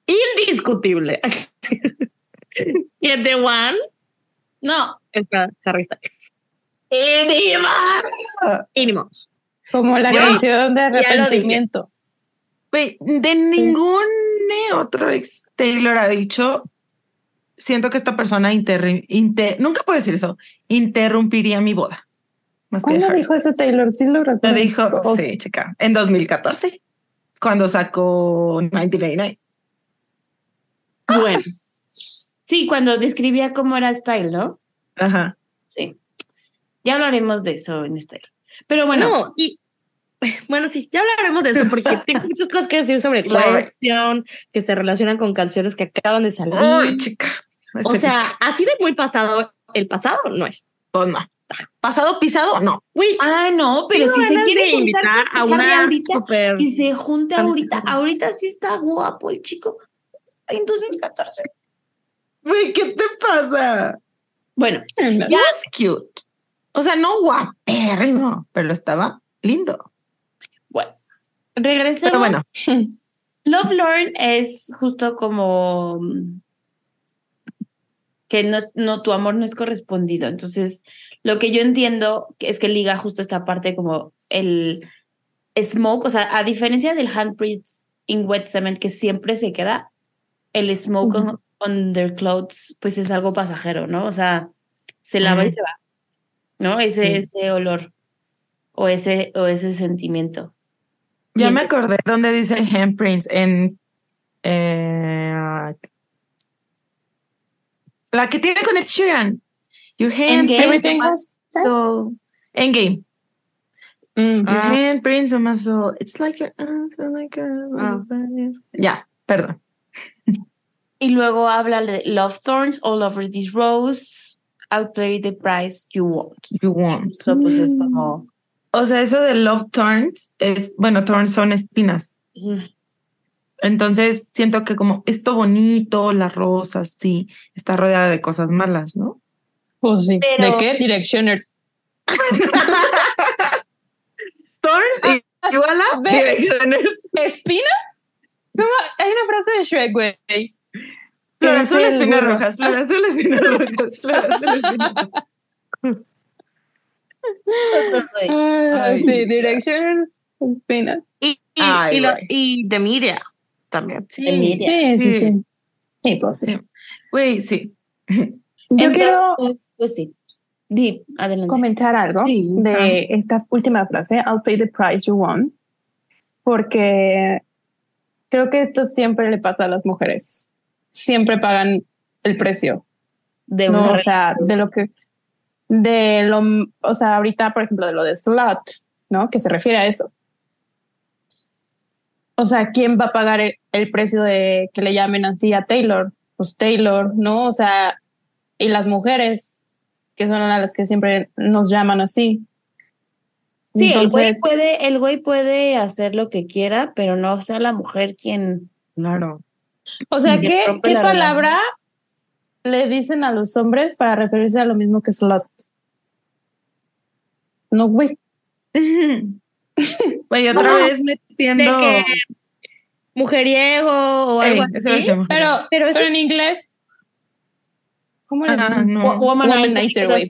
[SPEAKER 3] indiscutible. que The One
[SPEAKER 2] No,
[SPEAKER 3] es para Harry Styles. Mínimos.
[SPEAKER 5] Como la
[SPEAKER 3] Güey,
[SPEAKER 5] canción de
[SPEAKER 3] lo
[SPEAKER 5] arrepentimiento.
[SPEAKER 4] Güey, de ningún otro ex Taylor ha dicho, siento que esta persona inter- nunca puedo decir eso, interrumpiría mi boda. Más
[SPEAKER 5] ¿Cuándo dijo eso Taylor? Sí lo
[SPEAKER 4] Lo
[SPEAKER 5] recuerdo.
[SPEAKER 4] dijo,
[SPEAKER 5] O-
[SPEAKER 4] sí, chica, en 2014, cuando sacó 1989.
[SPEAKER 2] bueno. Sí, cuando describía cómo era Style, ¿no?
[SPEAKER 4] Ajá.
[SPEAKER 2] Sí. Ya hablaremos de eso en Style. Pero bueno,
[SPEAKER 3] No, y bueno, sí, ya hablaremos de eso porque tengo muchas cosas que decir sobre cuestión que se relacionan con canciones que acaban de salir.
[SPEAKER 4] Ay, chica.
[SPEAKER 3] o sea, así de muy pasado, el pasado no es.
[SPEAKER 4] Pues no. Pasado pisado, no.
[SPEAKER 3] Güey,
[SPEAKER 2] ah, no, pero si se quiere
[SPEAKER 3] invitar a una
[SPEAKER 2] ahorita,
[SPEAKER 3] super
[SPEAKER 2] que se junte ahorita. Ahorita sí está guapo el chico. En 2014.
[SPEAKER 4] Güey, ¿qué te pasa?
[SPEAKER 2] Bueno,
[SPEAKER 4] Ya es cute. O sea, no guapérrimo, pero estaba lindo.
[SPEAKER 2] Regresemos.
[SPEAKER 4] Pero bueno,
[SPEAKER 2] Love Lord es justo como mm, que no, no, tu amor no es correspondido. Entonces, lo que yo entiendo es que liga justo esta parte como el smoke, o sea, a diferencia del handprint in wet cement que siempre se queda, el smoke on, on their clothes, pues es algo pasajero, ¿no? O sea, se lava y se va, ¿no? Ese, ese olor o ese, o ese sentimiento.
[SPEAKER 4] Ya me acordé donde dice handprints en eh, la que tiene con Ed Sheeran. Your
[SPEAKER 2] Endgame.
[SPEAKER 4] on
[SPEAKER 5] Everything has-
[SPEAKER 4] soul. Endgame.
[SPEAKER 5] Mm.
[SPEAKER 4] Your
[SPEAKER 2] Ah.
[SPEAKER 4] handprints on my soul. It's like your like
[SPEAKER 3] Ah.
[SPEAKER 4] Ya, perdón.
[SPEAKER 2] Y luego habla de Love Thorns, All Over This Rose, I'll pay the price you want.
[SPEAKER 4] You want.
[SPEAKER 2] Eso pues es como...
[SPEAKER 4] O sea, eso de love thorns es, bueno, thorns son espinas. Entonces siento que como esto bonito, las rosas, sí, está rodeada de cosas malas, ¿no?
[SPEAKER 5] Pues sí.
[SPEAKER 2] Pero-
[SPEAKER 5] ¿De qué? Directioners.
[SPEAKER 4] Thorns igual a
[SPEAKER 5] ve.
[SPEAKER 4] direcciones.
[SPEAKER 5] ¿Espinas? ¿Cómo? Hay una frase de Shrek, güey.
[SPEAKER 4] Flor azul, espinas rojas, flor azul, espinas rojas, flor azul, espinas rojas.
[SPEAKER 2] Entonces,
[SPEAKER 5] Ah,
[SPEAKER 4] Ay.
[SPEAKER 5] sí, Directioners, espinas.
[SPEAKER 3] Y, y,
[SPEAKER 4] Ay,
[SPEAKER 3] y, lo- y de Miria también.
[SPEAKER 4] Sí,
[SPEAKER 2] Emilia.
[SPEAKER 5] Sí, sí,
[SPEAKER 4] Sí.
[SPEAKER 5] sí. Sí, pues sí.
[SPEAKER 4] sí. Güey, sí.
[SPEAKER 5] Yo quiero
[SPEAKER 2] pues sí. Adelante.
[SPEAKER 5] comentar algo
[SPEAKER 4] Sí,
[SPEAKER 5] de esta última frase, I'll pay the price you want, porque creo que esto siempre le pasa a las mujeres. Siempre pagan el precio,
[SPEAKER 2] de
[SPEAKER 5] ¿no? O sea, de lo que, de lo, o sea, ahorita, por ejemplo, de lo de slot, ¿no? Que se refiere a eso. O sea, ¿quién va a pagar el, el precio de que le llamen así a Taylor? Pues Taylor, ¿no? O sea, y las mujeres, que son a las que siempre nos llaman así.
[SPEAKER 2] Sí, el güey puede, el güey puede hacer lo que quiera, pero no sea la mujer quien.
[SPEAKER 4] Claro.
[SPEAKER 5] o sea, ¿qué, qué
[SPEAKER 2] la
[SPEAKER 5] palabra le dicen a los hombres para referirse a lo mismo que slot? No, güey.
[SPEAKER 4] Güey, otra
[SPEAKER 3] No,
[SPEAKER 4] vez metiendo.
[SPEAKER 3] De que mujeriego o
[SPEAKER 4] Ey,
[SPEAKER 3] algo así.
[SPEAKER 5] Pero,
[SPEAKER 3] Pero eso
[SPEAKER 5] pero
[SPEAKER 3] es-
[SPEAKER 5] en inglés. ¿Cómo le
[SPEAKER 4] Ah,
[SPEAKER 5] dicen?
[SPEAKER 4] no.
[SPEAKER 2] Wo- Womanizer,
[SPEAKER 5] güey.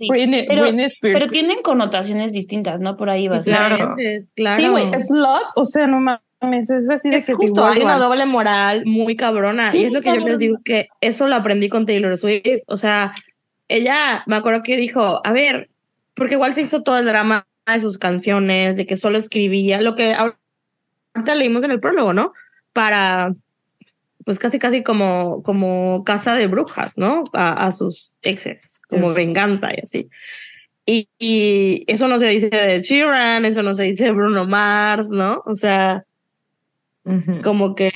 [SPEAKER 2] Pero- tienen connotaciones distintas, ¿no? Por ahí vas.
[SPEAKER 4] Claro.
[SPEAKER 3] Claro.
[SPEAKER 5] Sí, güey, slot, o sea, no mames, es así de
[SPEAKER 3] Es
[SPEAKER 5] que
[SPEAKER 3] justo, hay una doble moral muy cabrona.
[SPEAKER 5] Sí,
[SPEAKER 3] y es lo que yo les digo, que eso lo aprendí con Taylor Swift. O sea, ella, me acuerdo que dijo, a ver, porque igual se hizo todo el drama de sus canciones, de que solo escribía, lo que ahorita leímos en el prólogo, ¿no? Para, pues casi, casi como, como casa de brujas, ¿no? A, a sus exes, como
[SPEAKER 4] Es-
[SPEAKER 3] venganza y así. Y, y eso no se dice de Sheeran, eso no se dice de Bruno Mars, ¿no? O sea, Como que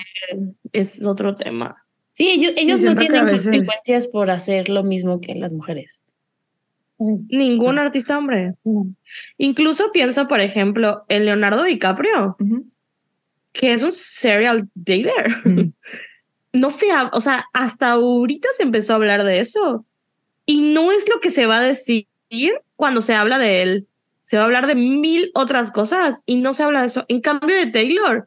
[SPEAKER 3] es otro tema.
[SPEAKER 2] Sí, ellos, ellos no tienen
[SPEAKER 4] veces-
[SPEAKER 2] consecuencias por hacer lo mismo que las mujeres.
[SPEAKER 3] Ningún artista hombre.
[SPEAKER 5] No.
[SPEAKER 3] Incluso pienso, por ejemplo, en Leonardo DiCaprio, que es un serial dater.
[SPEAKER 4] Mm.
[SPEAKER 3] No se ha- o sea, hasta ahorita se empezó a hablar de eso. Y no es lo que se va a decir cuando se habla de él. Se va a hablar de mil otras cosas y no se habla de eso. En cambio de Taylor,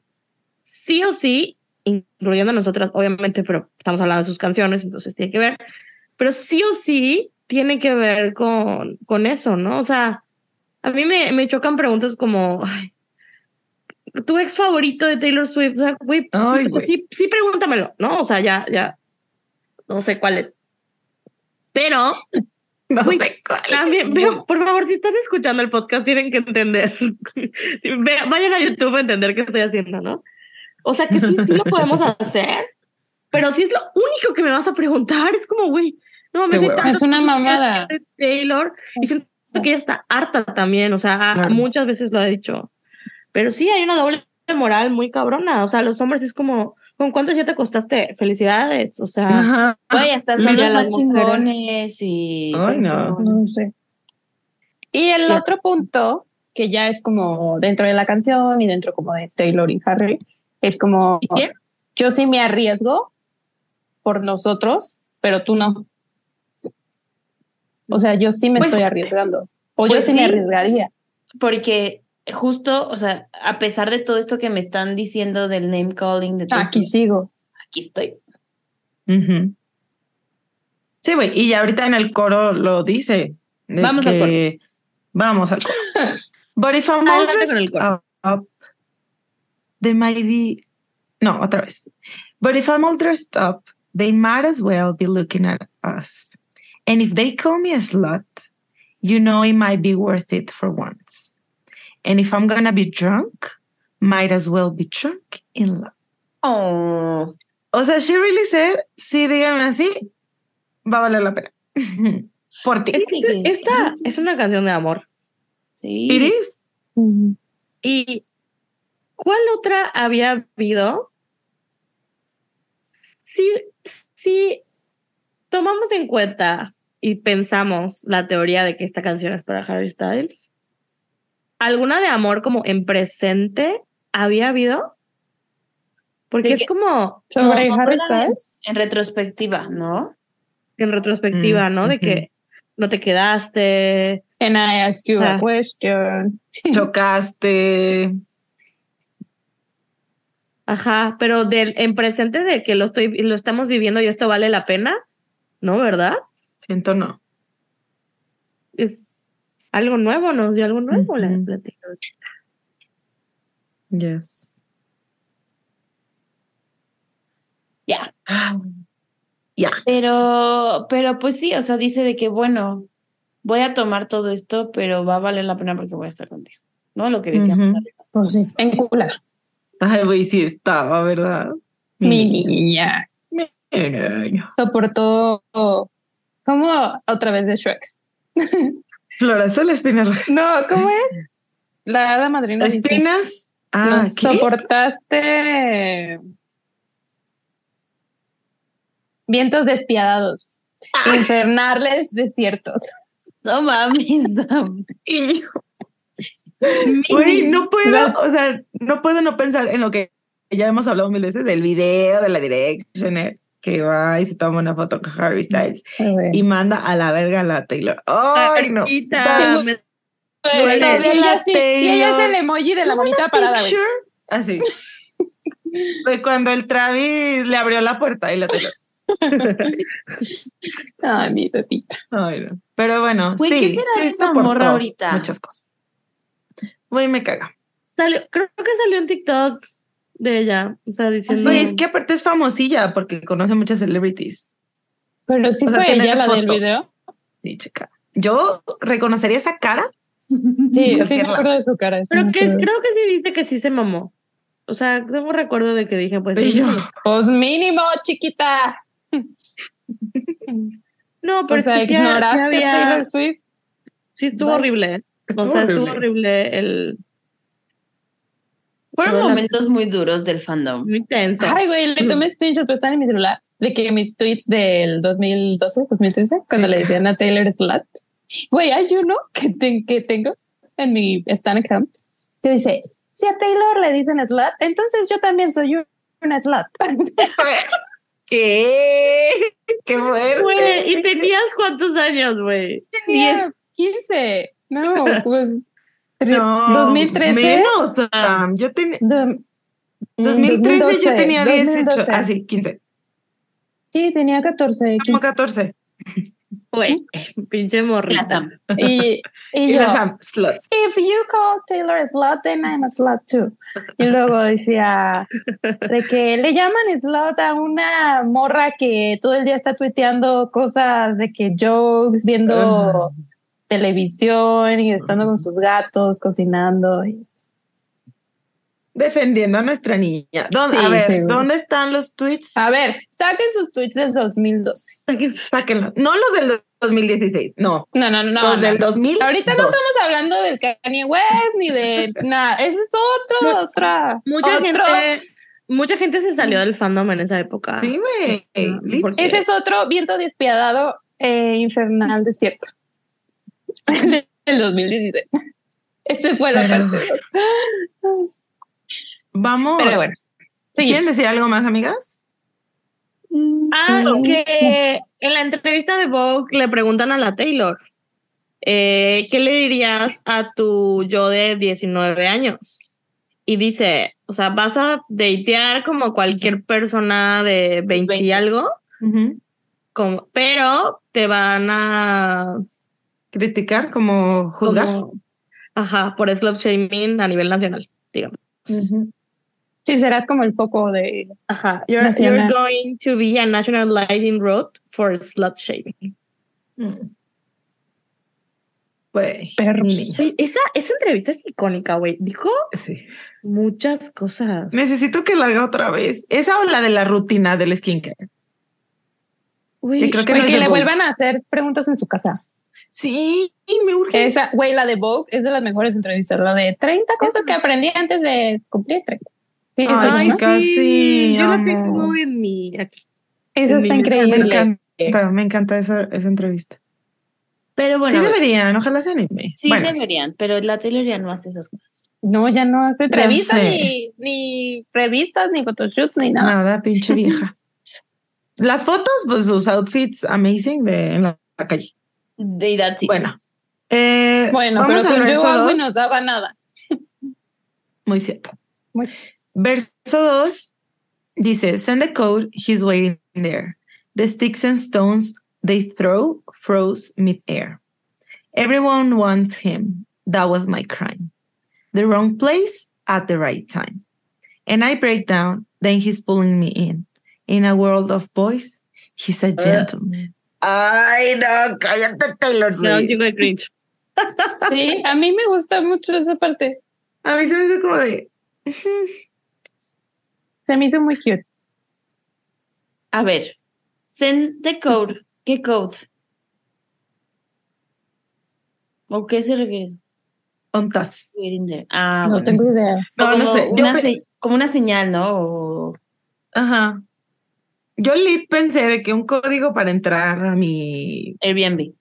[SPEAKER 3] sí o sí, incluyendo a nosotras, obviamente, pero estamos hablando de sus canciones, entonces tiene que ver. Pero sí o sí tiene que ver con, con eso, ¿no? O sea, a mí me, me chocan preguntas como, ay, tu ex favorito de Taylor Swift, o sea, güey, o sea, sí, sí pregúntamelo, ¿no? O sea, ya, ya, no sé cuál es. Pero
[SPEAKER 4] No
[SPEAKER 3] Güey,
[SPEAKER 4] sé cuál.
[SPEAKER 3] también, vean, por favor, si están escuchando el podcast, tienen que entender. Vayan a YouTube a entender qué estoy haciendo, ¿no? O sea que sí, sí lo podemos hacer, pero si es lo único que me vas a preguntar, es como, güey, no mames,
[SPEAKER 5] Es una mamada.
[SPEAKER 3] de Taylor, y siento que ella está harta también, o sea,
[SPEAKER 4] Claro.
[SPEAKER 3] muchas veces lo ha dicho. Pero sí, hay una doble moral muy cabrona, o sea, los hombres es como, ¿con cuántos ya te acostaste? Felicidades, o sea.
[SPEAKER 2] Güey, hasta son los más chingones y.
[SPEAKER 4] Ay, no.
[SPEAKER 5] No sé. Y el otro punto, que ya es como dentro de la canción y dentro como de Taylor y Harry, es como yo sí me arriesgo por nosotros, pero tú no. O sea, yo sí me
[SPEAKER 3] Pues-
[SPEAKER 5] estoy arriesgando. O yo
[SPEAKER 2] pues
[SPEAKER 5] sí, me arriesgaría.
[SPEAKER 2] Porque justo, o sea, a pesar de todo esto que me están diciendo del name calling, de todo
[SPEAKER 5] Aquí
[SPEAKER 2] esto,
[SPEAKER 5] sigo.
[SPEAKER 2] aquí estoy.
[SPEAKER 4] Sí, güey, y ya ahorita en el coro lo dice.
[SPEAKER 2] Vamos al
[SPEAKER 4] que- Vamos al coro. But if I'm all dressed
[SPEAKER 3] coro.
[SPEAKER 4] up, they might be... No, otra vez. But if I'm all dressed up, they might as well be looking at us. And if they call me a slut, you know it might be worth it for once. And if I'm gonna be drunk, might as well be drunk in love.
[SPEAKER 2] Oh,
[SPEAKER 4] O sea, she really said, sí, díganme así, va a valer la pena. Por ti.
[SPEAKER 3] es que esta es una canción de amor.
[SPEAKER 2] sí.
[SPEAKER 4] Iris, mm-hmm.
[SPEAKER 3] ¿Y cuál otra había habido? Si, si tomamos en cuenta y pensamos la teoría de que esta canción es para Harry Styles, ¿alguna de amor como en presente había habido? Porque
[SPEAKER 2] ¿De
[SPEAKER 3] es como
[SPEAKER 5] Sobre
[SPEAKER 2] No,
[SPEAKER 5] Harry. Styles.
[SPEAKER 2] En retrospectiva, ¿no?
[SPEAKER 3] en retrospectiva,
[SPEAKER 4] Mm,
[SPEAKER 3] ¿no? De que no te quedaste.
[SPEAKER 5] And I ask you
[SPEAKER 3] O sea,
[SPEAKER 5] a question.
[SPEAKER 4] Chocaste.
[SPEAKER 3] Ajá, pero del en presente de que lo estoy lo estamos viviendo y esto vale la pena, ¿no? ¿Verdad?
[SPEAKER 4] Siento no.
[SPEAKER 3] Es algo nuevo, nos dio algo nuevo la.
[SPEAKER 4] Yes.
[SPEAKER 2] Ya.
[SPEAKER 4] Ya.
[SPEAKER 2] Pero, pero pues sí, o sea, dice de que bueno, voy a tomar todo esto, pero va a valer la pena porque voy a estar contigo. ¿No? Lo que decíamos
[SPEAKER 4] Ujú.
[SPEAKER 2] arriba.
[SPEAKER 5] Pues sí. Enculada.
[SPEAKER 4] Ay, güey, sí estaba, ¿verdad?
[SPEAKER 5] Mi niña.
[SPEAKER 4] Mi niño.
[SPEAKER 5] Soportó. ¿Cómo? Otra vez de Shrek.
[SPEAKER 4] Florazol Espina Roja.
[SPEAKER 5] No, ¿cómo es? La hada madrina dice,
[SPEAKER 4] Espinas. Ah,
[SPEAKER 5] "Nos
[SPEAKER 4] ¿qué?
[SPEAKER 5] soportaste vientos despiadados,
[SPEAKER 4] Ah.
[SPEAKER 5] infernales desiertos.
[SPEAKER 2] No mames. Dam.
[SPEAKER 4] Y yo, Güey, no puedo,
[SPEAKER 5] La-
[SPEAKER 4] o sea, no puedo no pensar en lo que ya hemos hablado mil veces del video de la Directioner que va y se toma una foto con Harry Styles y manda a la verga a la Taylor. Ay, no.
[SPEAKER 5] No, y ella
[SPEAKER 4] la
[SPEAKER 5] sí, y ella es el emoji de la monita parada, güey.
[SPEAKER 4] Así. Fue cuando el Travis le abrió la puerta y la Taylor.
[SPEAKER 5] Ay, mi pepita.
[SPEAKER 4] Ay, no. Pero bueno,
[SPEAKER 2] Güey,
[SPEAKER 4] sí.
[SPEAKER 2] ¿qué será
[SPEAKER 4] sí
[SPEAKER 2] de esa
[SPEAKER 4] soportó
[SPEAKER 2] morra ahorita?
[SPEAKER 4] Muchas cosas. Güey, me caga.
[SPEAKER 3] salió, creo que salió un TikTok de ella, o sea, diciendo
[SPEAKER 4] Güey, es que aparte es famosilla porque conoce muchas celebrities.
[SPEAKER 5] Pero sí
[SPEAKER 4] O sea,
[SPEAKER 5] fue ella la del video.
[SPEAKER 4] Sí, chica. Yo reconocería esa cara.
[SPEAKER 5] Sí, sí me acuerdo de su cara.
[SPEAKER 3] pero que creo que sí dice que sí se mamó. O sea, tengo recuerdo de que dije, pues
[SPEAKER 4] Y yo,
[SPEAKER 5] Pues mínimo, chiquita.
[SPEAKER 3] No, pero
[SPEAKER 5] o sea,
[SPEAKER 3] es que sí,
[SPEAKER 5] ignoraste
[SPEAKER 3] sí había-
[SPEAKER 5] Taylor Swift.
[SPEAKER 3] sí estuvo
[SPEAKER 5] Bye.
[SPEAKER 3] horrible.
[SPEAKER 4] Estuvo
[SPEAKER 3] o sea, estuvo
[SPEAKER 4] horrible.
[SPEAKER 3] horrible el
[SPEAKER 2] Fueron
[SPEAKER 3] Toda la-
[SPEAKER 2] momentos muy duros del fandom.
[SPEAKER 3] muy tenso.
[SPEAKER 5] Ay, güey, le tomé screenshots, pero están en mi celular. De que mis tweets del 2012, 2013, cuando le decían a Taylor Slut. Güey, hay uno que, te- que tengo en mi Stan account que dice: Si a Taylor le dicen slut, entonces yo también soy un- una slut.
[SPEAKER 4] ¿Qué? ¡Qué!
[SPEAKER 3] Güey, ¿y tenías cuántos años, güey?
[SPEAKER 5] Tenía 15. No, pues.
[SPEAKER 4] No,
[SPEAKER 5] 2013.
[SPEAKER 4] Menos, Sam. Yo tenía.
[SPEAKER 5] do-
[SPEAKER 4] 2013 yo
[SPEAKER 5] 2012,
[SPEAKER 4] tenía 18.
[SPEAKER 5] 2012.
[SPEAKER 4] Ah, sí, 15.
[SPEAKER 5] Sí, tenía 14,
[SPEAKER 4] Como
[SPEAKER 5] 15.
[SPEAKER 4] 14.
[SPEAKER 3] Güey, pinche
[SPEAKER 2] La
[SPEAKER 3] morrita.
[SPEAKER 2] Sam.
[SPEAKER 5] Y, y
[SPEAKER 4] Y
[SPEAKER 5] yo,
[SPEAKER 4] la Sam, slut.
[SPEAKER 5] if you call Taylor a slut, then I'm a slut too. Y luego decía de que le llaman slut a una morra que todo el día está tuiteando cosas de que jokes, viendo televisión y estando con sus gatos, cocinando. y.
[SPEAKER 4] Defendiendo a nuestra niña. ¿Dónde,
[SPEAKER 5] Sí,
[SPEAKER 4] a ver,
[SPEAKER 5] sí, güey.
[SPEAKER 4] ¿dónde están los tweets?
[SPEAKER 5] A ver, saquen sus tweets del 2012.
[SPEAKER 4] Sáquenlos. No los del 2016, no.
[SPEAKER 5] No, no, no.
[SPEAKER 4] los
[SPEAKER 5] no.
[SPEAKER 4] del 2000.
[SPEAKER 5] Ahorita no estamos hablando del Kanye West ni de nada. Ese es otro,
[SPEAKER 3] No,
[SPEAKER 5] otra.
[SPEAKER 3] Mucha
[SPEAKER 5] otro.
[SPEAKER 3] gente, mucha gente se salió del fandom en esa época.
[SPEAKER 4] Sí, güey.
[SPEAKER 5] Ese es otro viento despiadado e infernal desierto. El 2016. Ese fue la
[SPEAKER 4] Pero-
[SPEAKER 5] parte dos.
[SPEAKER 4] Vamos.
[SPEAKER 5] Pero bueno.
[SPEAKER 4] ¿Quieren decir algo más, amigas?
[SPEAKER 3] Ah,
[SPEAKER 5] Mm.
[SPEAKER 3] que en la entrevista de Vogue le preguntan a la Taylor, eh, ¿qué le dirías a tu yo de 19 años? Y dice, o sea, vas a datear como cualquier persona de 20 y
[SPEAKER 2] 20.
[SPEAKER 3] algo, como- pero te van a
[SPEAKER 4] Criticar, como juzgar.
[SPEAKER 3] como- ajá, por slut shaming a nivel nacional, digamos.
[SPEAKER 5] Sí, serás como el foco de.
[SPEAKER 3] Ajá, you're, you're going to be a national lighting road for slut shaming.
[SPEAKER 4] Mm.
[SPEAKER 3] Esa, esa entrevista es icónica, güey. Dijo
[SPEAKER 4] Sí.
[SPEAKER 3] muchas cosas.
[SPEAKER 4] Necesito que la haga otra vez. Esa o la de la rutina del skincare.
[SPEAKER 3] Güey,
[SPEAKER 4] que creo que no
[SPEAKER 5] le vuelvan a hacer preguntas en su casa.
[SPEAKER 4] Sí, me urge.
[SPEAKER 5] Esa, güey, la de Vogue es de las mejores entrevistas. La de 30 cosas que aprendí antes de cumplir 30. Sí, esa,
[SPEAKER 4] Ay,
[SPEAKER 5] ¿no?
[SPEAKER 4] chica, sí,
[SPEAKER 3] yo la tengo en mi aquí.
[SPEAKER 5] Esa
[SPEAKER 3] en
[SPEAKER 5] está
[SPEAKER 3] mi-
[SPEAKER 4] Me
[SPEAKER 5] increíble.
[SPEAKER 4] encanta, me encanta esa, esa entrevista.
[SPEAKER 2] Pero bueno,
[SPEAKER 4] sí deberían, ojalá se anime.
[SPEAKER 2] sí
[SPEAKER 4] Bueno,
[SPEAKER 2] deberían, pero la Taylor ya no hace esas cosas.
[SPEAKER 5] No, ya no hace entrevistas, ni, ni revistas, ni photoshoots, ni nada.
[SPEAKER 4] Nada, pinche vieja. Las fotos, pues sus outfits amazing de en la calle.
[SPEAKER 2] De that's it.
[SPEAKER 4] Bueno. eh,
[SPEAKER 5] Bueno,
[SPEAKER 4] vamos
[SPEAKER 5] pero
[SPEAKER 4] al
[SPEAKER 5] con
[SPEAKER 4] verso
[SPEAKER 5] Joe Alwyn
[SPEAKER 4] dos.
[SPEAKER 5] nos daba nada.
[SPEAKER 4] Muy cierto.
[SPEAKER 5] Muy-
[SPEAKER 4] Verso 2 dice, send the code, he's waiting there. The sticks and stones they throw froze mid-air. Everyone wants him. That was my crime. The wrong place at the right time. And I break down, then he's pulling me in. In a world of boys, he's a gentleman. Ay, no, cállate, Taylor
[SPEAKER 3] da un chico de cringe.
[SPEAKER 5] Sí, a mí me gusta mucho esa parte.
[SPEAKER 4] A mí se me hizo como de...
[SPEAKER 5] Se me hizo muy cute.
[SPEAKER 2] A ver, send the code. ¿Qué code? ¿O qué se refiere?
[SPEAKER 4] Ontas.
[SPEAKER 2] Ah,
[SPEAKER 5] no
[SPEAKER 2] bueno.
[SPEAKER 5] tengo idea.
[SPEAKER 4] No, no
[SPEAKER 2] como
[SPEAKER 4] sé.
[SPEAKER 2] Una
[SPEAKER 4] pe-
[SPEAKER 2] se- como una señal, ¿no? O-
[SPEAKER 4] Ajá. Yo lit pensé de que un código para entrar a mi...
[SPEAKER 2] Airbnb.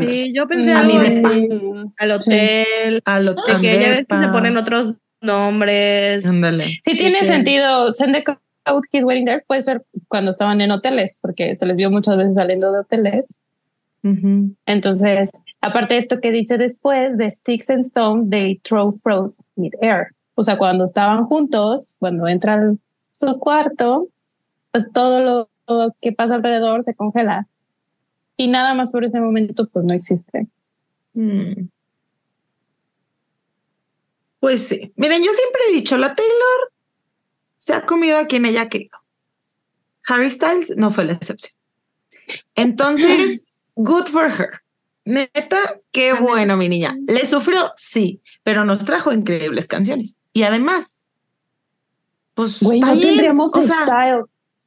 [SPEAKER 3] Sí, yo pensé
[SPEAKER 4] A
[SPEAKER 3] algo
[SPEAKER 4] mi
[SPEAKER 3] de- al hotel,
[SPEAKER 4] al
[SPEAKER 3] de que ya ves que se ponen otros nombres.
[SPEAKER 4] Ándale.
[SPEAKER 5] Sí tiene
[SPEAKER 3] que-
[SPEAKER 5] sentido. Send the code he's waiting there puede ser cuando estaban en hoteles, porque se les vio muchas veces saliendo de hoteles. Entonces, aparte de esto que dice después de Sticks and Stone, they throw froze mid-air. O sea, cuando estaban juntos, cuando entra al su cuarto, pues todo lo, que pasa alrededor se congela. Y nada más por ese momento, pues no existe.
[SPEAKER 4] Mm. Pues sí. Miren, yo siempre he dicho, la Taylor se ha comido a quien ella ha querido. Harry Styles no fue la excepción. Entonces, good for her. Neta, qué bueno, mi niña. Le sufrió, sí, pero nos trajo increíbles canciones. Y además, pues,
[SPEAKER 5] Güey, no tendríamos
[SPEAKER 4] o sea,
[SPEAKER 5] style.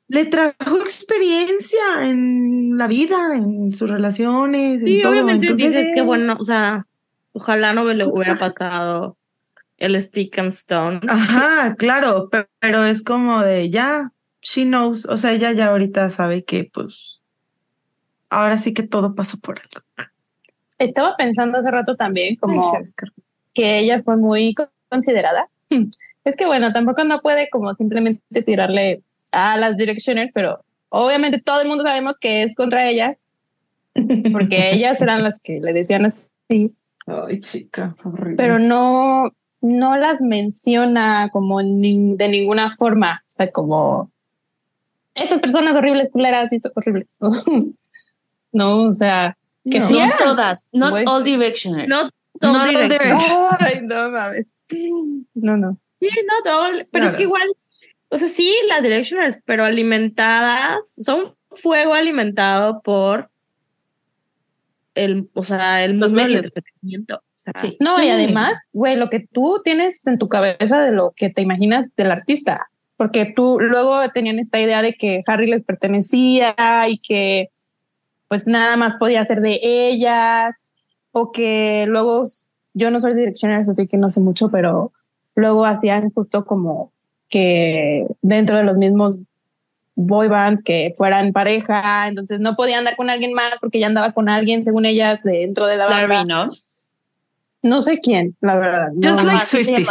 [SPEAKER 4] Le trajo experiencia en la vida, en sus relaciones, en
[SPEAKER 3] Sí,
[SPEAKER 4] todo.
[SPEAKER 3] obviamente
[SPEAKER 4] Entonces,
[SPEAKER 3] dices que bueno, o sea, ojalá no me le hubiera pasado el stick and stone.
[SPEAKER 4] Ajá, claro, pe- pero, es como de ya, she knows, o sea, ella ya ahorita sabe que pues ahora sí que todo pasó por algo.
[SPEAKER 5] Estaba pensando hace rato también como
[SPEAKER 4] Ay,
[SPEAKER 5] que ella fue muy co- considerada. Es que bueno, tampoco no puede como simplemente tirarle a las directioners, pero obviamente todo el mundo sabemos que es contra ellas, porque ellas eran las que le decían así,
[SPEAKER 4] Ay, chica, horrible.
[SPEAKER 5] pero no, no las menciona como ni- de ninguna forma, o sea, como estas personas horribles, culeras y horribles. no, o sea, que
[SPEAKER 2] no,
[SPEAKER 5] sí eran.
[SPEAKER 2] todas, not all directioners.
[SPEAKER 3] Not
[SPEAKER 4] No,
[SPEAKER 3] all
[SPEAKER 5] Ay, no mames. No, no.
[SPEAKER 3] Sí, not all, pero es que igual, o sea, sí, las directioners, pero alimentadas, son fuego alimentado por el, o sea, el
[SPEAKER 2] Los
[SPEAKER 3] mundo del entretenimiento. O sea,
[SPEAKER 2] Sí.
[SPEAKER 5] No, y además, güey, lo que tú tienes en tu cabeza de lo que te imaginas del artista, porque tú luego tenían esta idea de que Harry les pertenecía y que pues nada más podía ser de ellas, o que luego, yo no soy directioners, así que no sé mucho, pero luego hacían justo como que dentro de los mismos boy bands que fueran pareja, entonces no podía andar con alguien más porque ya andaba con alguien, según ellas, dentro de la banda.
[SPEAKER 2] Larry, ¿no?
[SPEAKER 5] No sé quién, la verdad.
[SPEAKER 4] Just
[SPEAKER 5] no,
[SPEAKER 4] like
[SPEAKER 2] se
[SPEAKER 4] Swifties.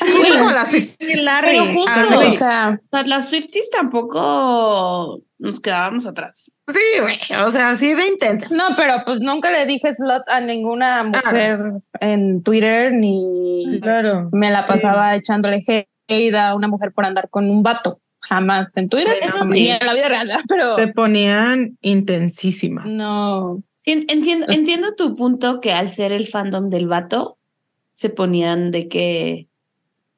[SPEAKER 4] Justo como la Swift.
[SPEAKER 3] Sí, Larry.
[SPEAKER 2] Pero justo,
[SPEAKER 3] Ándale.
[SPEAKER 5] o sea,
[SPEAKER 2] O sea, las Swifties tampoco nos quedábamos atrás.
[SPEAKER 4] Sí, güey, o sea, así de intensa.
[SPEAKER 5] no, pero pues nunca le dije slot a ninguna mujer en Twitter ni
[SPEAKER 4] Claro.
[SPEAKER 5] me la
[SPEAKER 4] sí.
[SPEAKER 5] pasaba echándole hate a una mujer por andar con un vato. Jamás en Twitter,
[SPEAKER 2] Eso sí.
[SPEAKER 5] ni en la vida real, pero
[SPEAKER 4] Se ponían intensísimas.
[SPEAKER 5] no.
[SPEAKER 2] Sí, en- entiendo, tu punto que al ser el fandom del vato, se ponían de que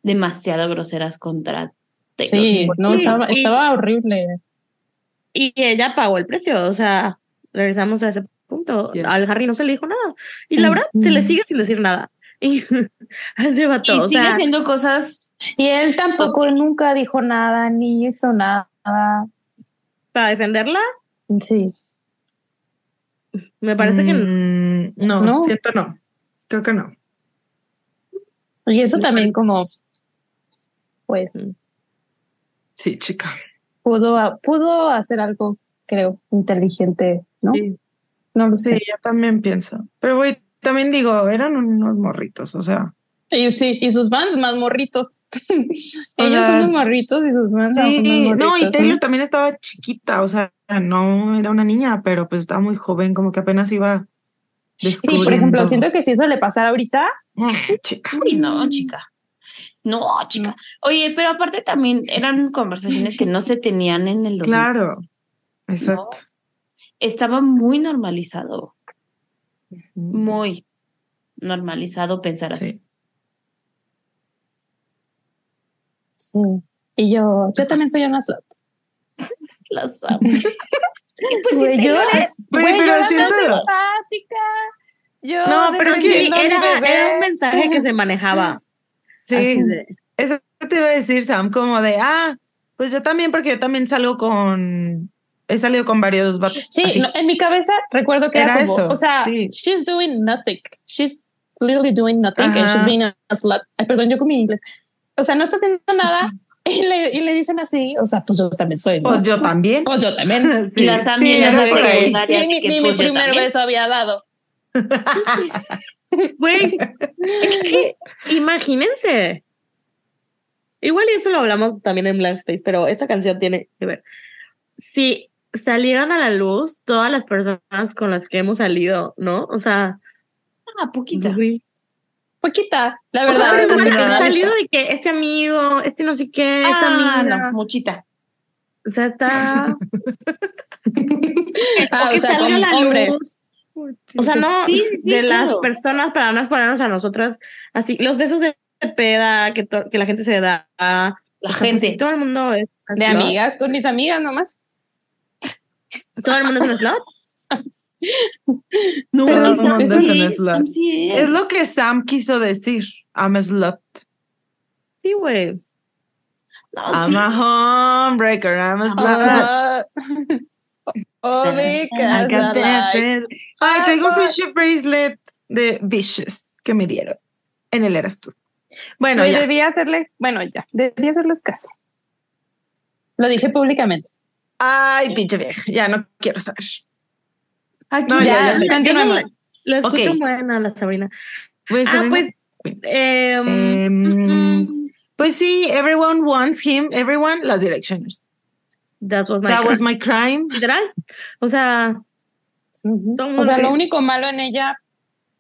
[SPEAKER 2] demasiado groseras contra Taylor.
[SPEAKER 5] Sí, no,
[SPEAKER 3] Sí,
[SPEAKER 5] estaba,
[SPEAKER 3] y-
[SPEAKER 5] estaba horrible.
[SPEAKER 3] Y ella pagó el precio, o sea, regresamos a ese punto.
[SPEAKER 4] Yes.
[SPEAKER 3] Al Harry no se le dijo nada. Y la verdad, se le sigue sin decir nada. Y
[SPEAKER 2] Y
[SPEAKER 3] vato, o
[SPEAKER 2] sigue
[SPEAKER 3] sea,
[SPEAKER 2] haciendo cosas.
[SPEAKER 5] Y él tampoco nunca dijo nada, ni hizo nada.
[SPEAKER 3] para defenderla,
[SPEAKER 5] Sí.
[SPEAKER 3] me parece que no.
[SPEAKER 4] Mm, no,
[SPEAKER 5] No.
[SPEAKER 4] siento no. Creo que no.
[SPEAKER 5] Y eso también como, pues,
[SPEAKER 4] Sí, chica.
[SPEAKER 5] pudo, pudo hacer algo, creo, inteligente, ¿no?
[SPEAKER 3] Sí.
[SPEAKER 5] No lo
[SPEAKER 4] Sí,
[SPEAKER 5] sé.
[SPEAKER 4] yo también pienso. Pero güey, también digo, eran unos morritos, o sea.
[SPEAKER 5] Y sí, y sus fans más morritos. Ellos
[SPEAKER 4] sea,
[SPEAKER 5] son los morritos y sus fans
[SPEAKER 4] Sí,
[SPEAKER 5] morritos.
[SPEAKER 4] no, y Taylor también estaba chiquita, o sea, no era una niña, pero pues estaba muy joven, como que apenas iba
[SPEAKER 5] Sí, por ejemplo,
[SPEAKER 4] descubriendo.
[SPEAKER 5] siento que si eso le pasara ahorita,
[SPEAKER 4] Mm, chica.
[SPEAKER 2] Uy, no, chica. No, chica. Oye, pero aparte también eran conversaciones que no se tenían en el 2000.
[SPEAKER 4] Claro, exacto.
[SPEAKER 2] Estaba muy normalizado, muy normalizado pensar así.
[SPEAKER 4] Sí.
[SPEAKER 5] Y yo, yo también soy una slut.
[SPEAKER 2] Las amo. y pues
[SPEAKER 5] Güey,
[SPEAKER 2] sí,
[SPEAKER 5] yo,
[SPEAKER 2] Taylor es.
[SPEAKER 4] Güey,
[SPEAKER 5] güey, yo
[SPEAKER 4] pero
[SPEAKER 5] más
[SPEAKER 4] es verdad.
[SPEAKER 5] simpática. Yo
[SPEAKER 4] No, pero sí,
[SPEAKER 3] era, era un mensaje que se manejaba.
[SPEAKER 4] Sí, eso te iba a decir, Sam, como de, ah, pues yo también, porque yo también salgo con, he salido con varios vatos.
[SPEAKER 5] Sí, no, en mi cabeza recuerdo que era,
[SPEAKER 4] Era
[SPEAKER 5] como,
[SPEAKER 4] eso,
[SPEAKER 5] o sea,
[SPEAKER 4] sí.
[SPEAKER 5] she's doing nothing. She's literally doing nothing and she's being a slut. Ay, perdón, yo con mi inglés. O sea, no está haciendo nada y le, y le dicen así, o sea, pues yo también soy. ¿no?
[SPEAKER 4] Pues yo también.
[SPEAKER 5] Pues yo también.
[SPEAKER 2] Y la Sam y
[SPEAKER 4] ya
[SPEAKER 2] ella
[SPEAKER 4] sé
[SPEAKER 2] se
[SPEAKER 4] por ahí.
[SPEAKER 2] secundaria,
[SPEAKER 5] Ni,
[SPEAKER 2] que
[SPEAKER 5] ni mi
[SPEAKER 2] pues yo
[SPEAKER 5] primer
[SPEAKER 2] también.
[SPEAKER 5] beso había dado.
[SPEAKER 3] Güey, imagínense. Igual y eso lo hablamos también en Black Space, pero esta canción tiene que ver. Si salieran a la luz todas las personas con las que hemos salido, ¿no? O sea,
[SPEAKER 2] Ah, poquita.
[SPEAKER 5] Poquita, la
[SPEAKER 3] O sea,
[SPEAKER 5] verdad. la
[SPEAKER 3] salido de que este amigo, este no sé qué, esta
[SPEAKER 2] Ah,
[SPEAKER 3] amiga.
[SPEAKER 2] no, muchita.
[SPEAKER 3] O sea, está.
[SPEAKER 5] Ah,
[SPEAKER 3] o que
[SPEAKER 5] o sea,
[SPEAKER 3] salga la
[SPEAKER 5] hombres.
[SPEAKER 3] luz. O sea, no
[SPEAKER 2] Sí, sí, sí,
[SPEAKER 3] de
[SPEAKER 2] claro.
[SPEAKER 3] las personas para no ponernos a nosotras así. Los besos de peda que, la gente se da.
[SPEAKER 2] La
[SPEAKER 3] O pues,
[SPEAKER 2] gente.
[SPEAKER 3] todo el mundo es.
[SPEAKER 5] De
[SPEAKER 3] slot.
[SPEAKER 5] amigas, con mis amigas nomás.
[SPEAKER 3] Todo el mundo es un slot.
[SPEAKER 2] No,
[SPEAKER 5] no
[SPEAKER 2] sí
[SPEAKER 4] es un
[SPEAKER 2] sí es.
[SPEAKER 4] Es lo que Sam quiso decir. I'm a slut.
[SPEAKER 3] Sí, güey.
[SPEAKER 2] No,
[SPEAKER 4] I'm
[SPEAKER 2] sí.
[SPEAKER 4] a homebreaker. I'm a slut.
[SPEAKER 5] Ah, oh,
[SPEAKER 4] Ay, tengo un friendship bracelet de Vicious que me dieron en el Eras Tour. Bueno, ya.
[SPEAKER 5] debí hacerles, bueno, ya, debí hacerles caso. Lo dije públicamente.
[SPEAKER 4] Ay, pinche vieja, ya no quiero saber.
[SPEAKER 2] Aquí
[SPEAKER 4] No,
[SPEAKER 5] ya,
[SPEAKER 4] ya.
[SPEAKER 3] La escucho
[SPEAKER 2] Ok.
[SPEAKER 3] buena, la Sabrina.
[SPEAKER 4] Pues,
[SPEAKER 3] Ah,
[SPEAKER 4] Sabrina,
[SPEAKER 3] pues. em,
[SPEAKER 4] Em, pues sí, everyone wants him, everyone, las Directioners.
[SPEAKER 3] that was my
[SPEAKER 4] That was
[SPEAKER 3] crime.
[SPEAKER 4] my crime.
[SPEAKER 3] Literal. O sea,
[SPEAKER 5] O sea, lo único malo en ella,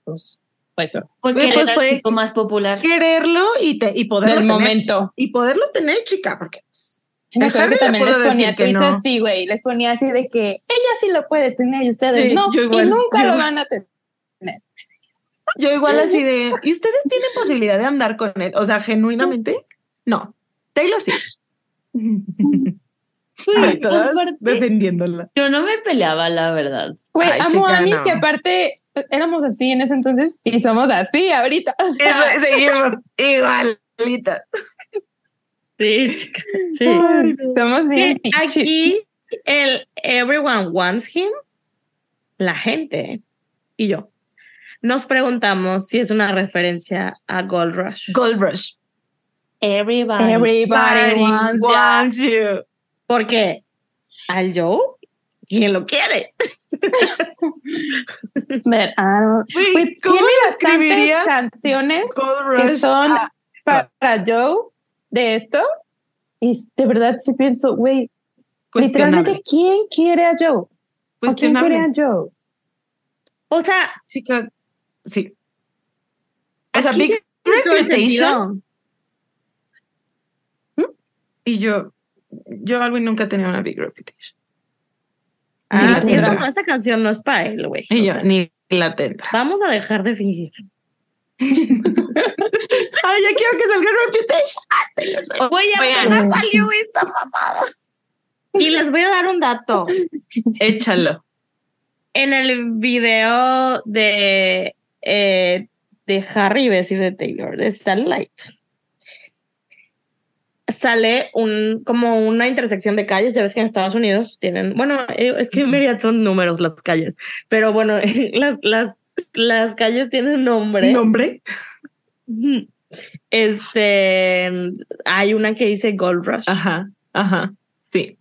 [SPEAKER 5] pues, pues eso,
[SPEAKER 2] fue
[SPEAKER 4] pues
[SPEAKER 2] era
[SPEAKER 4] fue-
[SPEAKER 2] el chico más popular.
[SPEAKER 4] Quererlo y, te, y poderlo
[SPEAKER 5] del
[SPEAKER 4] tener.
[SPEAKER 5] momento.
[SPEAKER 4] Y poderlo tener, chica, porque
[SPEAKER 5] Me acuerdo que también les ponía tweets
[SPEAKER 4] no.
[SPEAKER 5] así, güey. Les ponía así de que ella sí lo puede tener y ustedes
[SPEAKER 4] Sí,
[SPEAKER 5] no.
[SPEAKER 4] igual,
[SPEAKER 5] y nunca lo
[SPEAKER 4] igual.
[SPEAKER 5] van a tener.
[SPEAKER 4] yo igual así de, ¿y ustedes tienen posibilidad de andar con él? O sea, genuinamente, no. Taylor sí.
[SPEAKER 2] Güey, aparte,
[SPEAKER 4] defendiéndola.
[SPEAKER 2] yo no me peleaba, la verdad.
[SPEAKER 5] Güey,
[SPEAKER 4] Ay,
[SPEAKER 5] amo a mí
[SPEAKER 4] no.
[SPEAKER 5] que aparte éramos así en ese entonces y somos así ahorita.
[SPEAKER 4] Eso, seguimos igualita.
[SPEAKER 3] Sí. Sí.
[SPEAKER 5] Somos bien
[SPEAKER 3] Que. Aquí, el everyone wants him, la gente y yo. Nos preguntamos si es una referencia a Gold Rush.
[SPEAKER 4] Gold Rush.
[SPEAKER 2] Everybody.
[SPEAKER 5] Everybody wants
[SPEAKER 4] wants you.
[SPEAKER 3] Porque al Joe, ¿quién lo quiere?
[SPEAKER 5] But I don't-
[SPEAKER 4] Güey,
[SPEAKER 5] Güey,
[SPEAKER 4] ¿cómo
[SPEAKER 5] tiene
[SPEAKER 4] lo
[SPEAKER 5] bastantes
[SPEAKER 4] escribirías?
[SPEAKER 5] canciones
[SPEAKER 4] Gold
[SPEAKER 5] que
[SPEAKER 4] Rush.
[SPEAKER 5] son
[SPEAKER 4] Ah,
[SPEAKER 5] para Joe de esto. Y de verdad sí pienso, güey, literalmente, ¿quién quiere a Joe? ¿O quién quiere a Joe?
[SPEAKER 3] O sea,
[SPEAKER 4] Chica, sí. O sea, Big Reputation.
[SPEAKER 3] sentido.
[SPEAKER 4] Y yo, yo, Alvin, nunca tenía una Big Reputation.
[SPEAKER 3] Ah, sí, esa, esa canción no es para él, güey.
[SPEAKER 4] Y
[SPEAKER 3] O
[SPEAKER 4] yo,
[SPEAKER 3] sea,
[SPEAKER 4] ni la tendrá.
[SPEAKER 3] vamos a dejar de fingir.
[SPEAKER 4] Ay, yo quiero que salga Reputation.
[SPEAKER 2] Güey,
[SPEAKER 4] Oigan.
[SPEAKER 2] apenas salió esta mamada.
[SPEAKER 3] Y les voy a dar un dato.
[SPEAKER 4] Échalo.
[SPEAKER 3] En el video de, eh, de Harry Bessie de Taylor, de Starlight, sale un como una intersección de calles. Ya ves que en Estados Unidos tienen, bueno, eh, es que en Mérida son números las calles, pero bueno, las, las, las calles tienen nombre.
[SPEAKER 4] ¿Nombre?
[SPEAKER 3] Este, hay una que dice Gold Rush.
[SPEAKER 4] Ajá, ajá. Sí.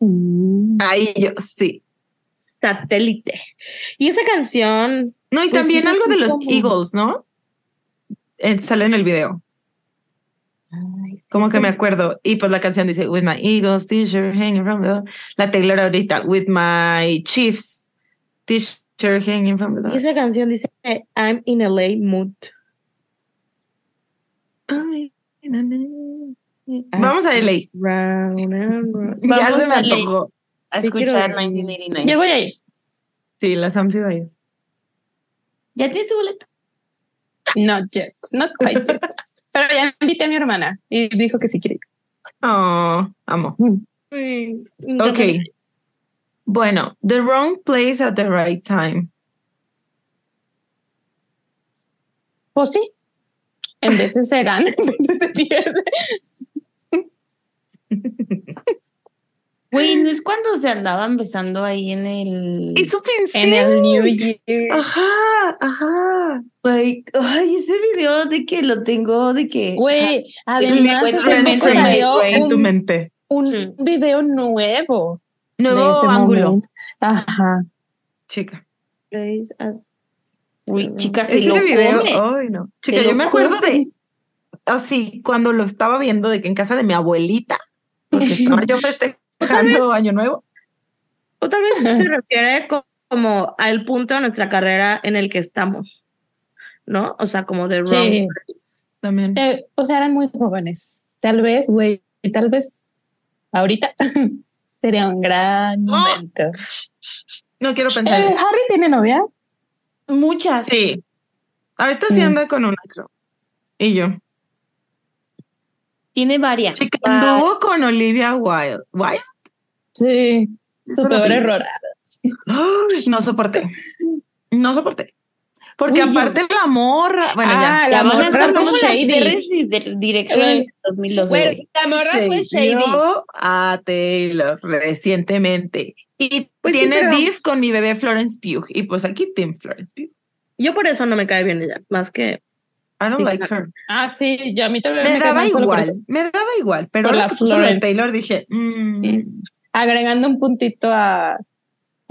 [SPEAKER 5] Mm.
[SPEAKER 4] Ahí yo, sí.
[SPEAKER 3] satélite. Y esa canción,
[SPEAKER 4] No, y
[SPEAKER 3] Pues
[SPEAKER 4] también algo de los
[SPEAKER 3] como-
[SPEAKER 4] Eagles, ¿no? Eh, sale en el video. Como que me acuerdo. Y pues la canción dice, With my Eagles, t-shirt hanging from the. La Taylor ahorita, With my Chiefs, t-shirt hanging from the
[SPEAKER 3] y
[SPEAKER 4] door.
[SPEAKER 3] esa canción dice I'm in LA mood.
[SPEAKER 4] Ay, na, na. Vamos a LA.
[SPEAKER 3] Round and round.
[SPEAKER 4] Ya
[SPEAKER 2] Vamos
[SPEAKER 4] se me
[SPEAKER 2] a
[SPEAKER 4] antojó.
[SPEAKER 2] A escuchar
[SPEAKER 3] ir.
[SPEAKER 2] 1989.
[SPEAKER 5] Yo voy a ir.
[SPEAKER 4] Sí, la Sam sí va a ir.
[SPEAKER 2] ¿Ya tienes tu boleto?
[SPEAKER 5] Not yet, not quite yet. Pero ya invité a mi hermana y dijo que sí quiere ir.
[SPEAKER 4] Oh, amo.
[SPEAKER 3] Me
[SPEAKER 4] Ok. Bueno, the wrong place at the right time.
[SPEAKER 5] Pues sí. En veces se gana, en veces se pierde.
[SPEAKER 2] Güey, ¿no es cuando se andaban besando ahí en el...
[SPEAKER 4] Eso pensé.
[SPEAKER 5] En el New Year.
[SPEAKER 4] Ajá, ajá.
[SPEAKER 2] Güey, ay, ese video de que lo tengo, de que...
[SPEAKER 5] Güey, además
[SPEAKER 2] Pues, realmente
[SPEAKER 5] poco
[SPEAKER 2] se me
[SPEAKER 5] salió
[SPEAKER 4] en tu
[SPEAKER 5] un,
[SPEAKER 4] mente.
[SPEAKER 5] un
[SPEAKER 2] Sí.
[SPEAKER 5] video nuevo. De
[SPEAKER 4] Nuevo
[SPEAKER 5] ese
[SPEAKER 4] ángulo.
[SPEAKER 5] momento. Ajá.
[SPEAKER 4] Chica.
[SPEAKER 3] At-
[SPEAKER 2] Uy, chica, se
[SPEAKER 4] Ese
[SPEAKER 2] lo
[SPEAKER 4] video,
[SPEAKER 2] come.
[SPEAKER 4] ay no. Chica,
[SPEAKER 2] Se
[SPEAKER 4] yo me acuerdo
[SPEAKER 2] come.
[SPEAKER 4] de así cuando lo estaba viendo de que en casa de mi abuelita, porque estaba yo festejando Año Nuevo.
[SPEAKER 3] O tal vez se refiere co- como al punto de nuestra carrera en el que estamos, ¿no? O sea, como de wrong
[SPEAKER 5] Sí.
[SPEAKER 4] También.
[SPEAKER 5] Eh, o sea, eran muy jóvenes. Tal vez, güey, tal vez ahorita sería un gran momento.
[SPEAKER 4] No quiero pensar
[SPEAKER 5] Eh,
[SPEAKER 4] eso.
[SPEAKER 5] Harry tiene novia.
[SPEAKER 2] Muchas.
[SPEAKER 4] Sí. Ahorita sí
[SPEAKER 5] Mm.
[SPEAKER 4] anda con una, creo. Y yo.
[SPEAKER 2] Tiene varias.
[SPEAKER 4] Chica, anduvo con Olivia Wilde. ¿Wilde?
[SPEAKER 5] Sí. Su peor error.
[SPEAKER 4] Ay, no soporté. No soporté. Porque
[SPEAKER 2] Uy, yo-
[SPEAKER 4] aparte la morra. Bueno,
[SPEAKER 5] Ah,
[SPEAKER 4] ya.
[SPEAKER 5] La
[SPEAKER 2] van a
[SPEAKER 5] morra fue
[SPEAKER 2] como las y de- direcciones de 2012.
[SPEAKER 5] Güey,
[SPEAKER 2] güey.
[SPEAKER 5] la morra fue shady.
[SPEAKER 4] Yo a Taylor recientemente. Y
[SPEAKER 3] Pues sí,
[SPEAKER 4] tiene
[SPEAKER 3] pero-
[SPEAKER 4] beef con mi bebé Florence Pugh. Y pues aquí Tim Florence Pugh.
[SPEAKER 3] Yo por eso no me cae bien ella, más que
[SPEAKER 4] I don't
[SPEAKER 3] Sí,
[SPEAKER 4] like her.
[SPEAKER 5] Ah, sí, yo a mí también
[SPEAKER 4] Me
[SPEAKER 5] me
[SPEAKER 4] daba igual. Me daba igual. Pero
[SPEAKER 5] Por la Florence.
[SPEAKER 4] Taylor dije. mm,
[SPEAKER 5] Mm. Agregando un puntito a.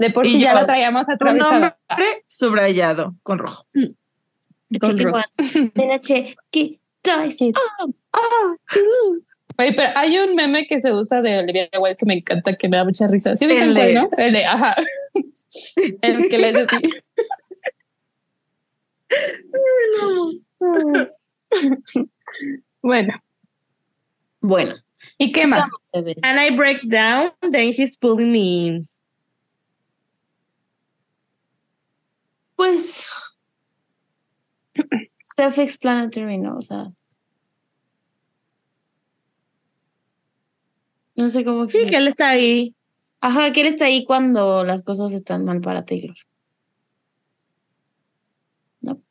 [SPEAKER 5] De por
[SPEAKER 4] Y
[SPEAKER 5] sí ya
[SPEAKER 4] yo,
[SPEAKER 5] la traíamos atravesada.
[SPEAKER 4] nombre subrayado con rojo.
[SPEAKER 3] Con
[SPEAKER 2] Chicken
[SPEAKER 3] rojo.
[SPEAKER 2] que dice.
[SPEAKER 5] Sí. Oye, pero hay un meme que se usa de Olivia Wilde que me encanta, que me da mucha risa. ¿Sí
[SPEAKER 4] El
[SPEAKER 5] cuál,
[SPEAKER 4] de-
[SPEAKER 5] no? El de, ajá. El que les decía. bueno,
[SPEAKER 2] Bueno.
[SPEAKER 5] ¿y qué más?
[SPEAKER 3] And I break down, then he's pulling me
[SPEAKER 2] Pues. Self-explanatory, ¿no? O sea. No sé cómo
[SPEAKER 3] Sí, que
[SPEAKER 2] explicar.
[SPEAKER 3] él está ahí.
[SPEAKER 2] Ajá, que él está ahí cuando las cosas están mal para Taylor. ¿No?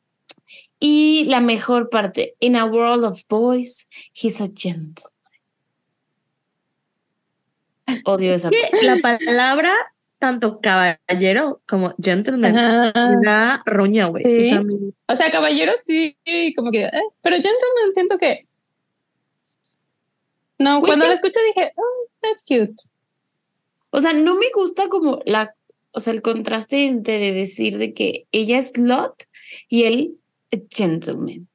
[SPEAKER 2] Y la mejor parte, in a world of boys, he's a gentle. Odio esa.
[SPEAKER 3] Que la palabra, tanto caballero como gentleman, da roña, güey.
[SPEAKER 5] Sí.
[SPEAKER 3] O sea, me-
[SPEAKER 5] O sea, caballero sí, como que, eh, pero gentleman siento que. No,
[SPEAKER 2] Pues
[SPEAKER 5] cuando
[SPEAKER 2] sí.
[SPEAKER 5] la escuché dije, oh, that's cute.
[SPEAKER 2] O sea, no me gusta como la, o sea, el contraste entre decir de que ella es lot y él gentleman.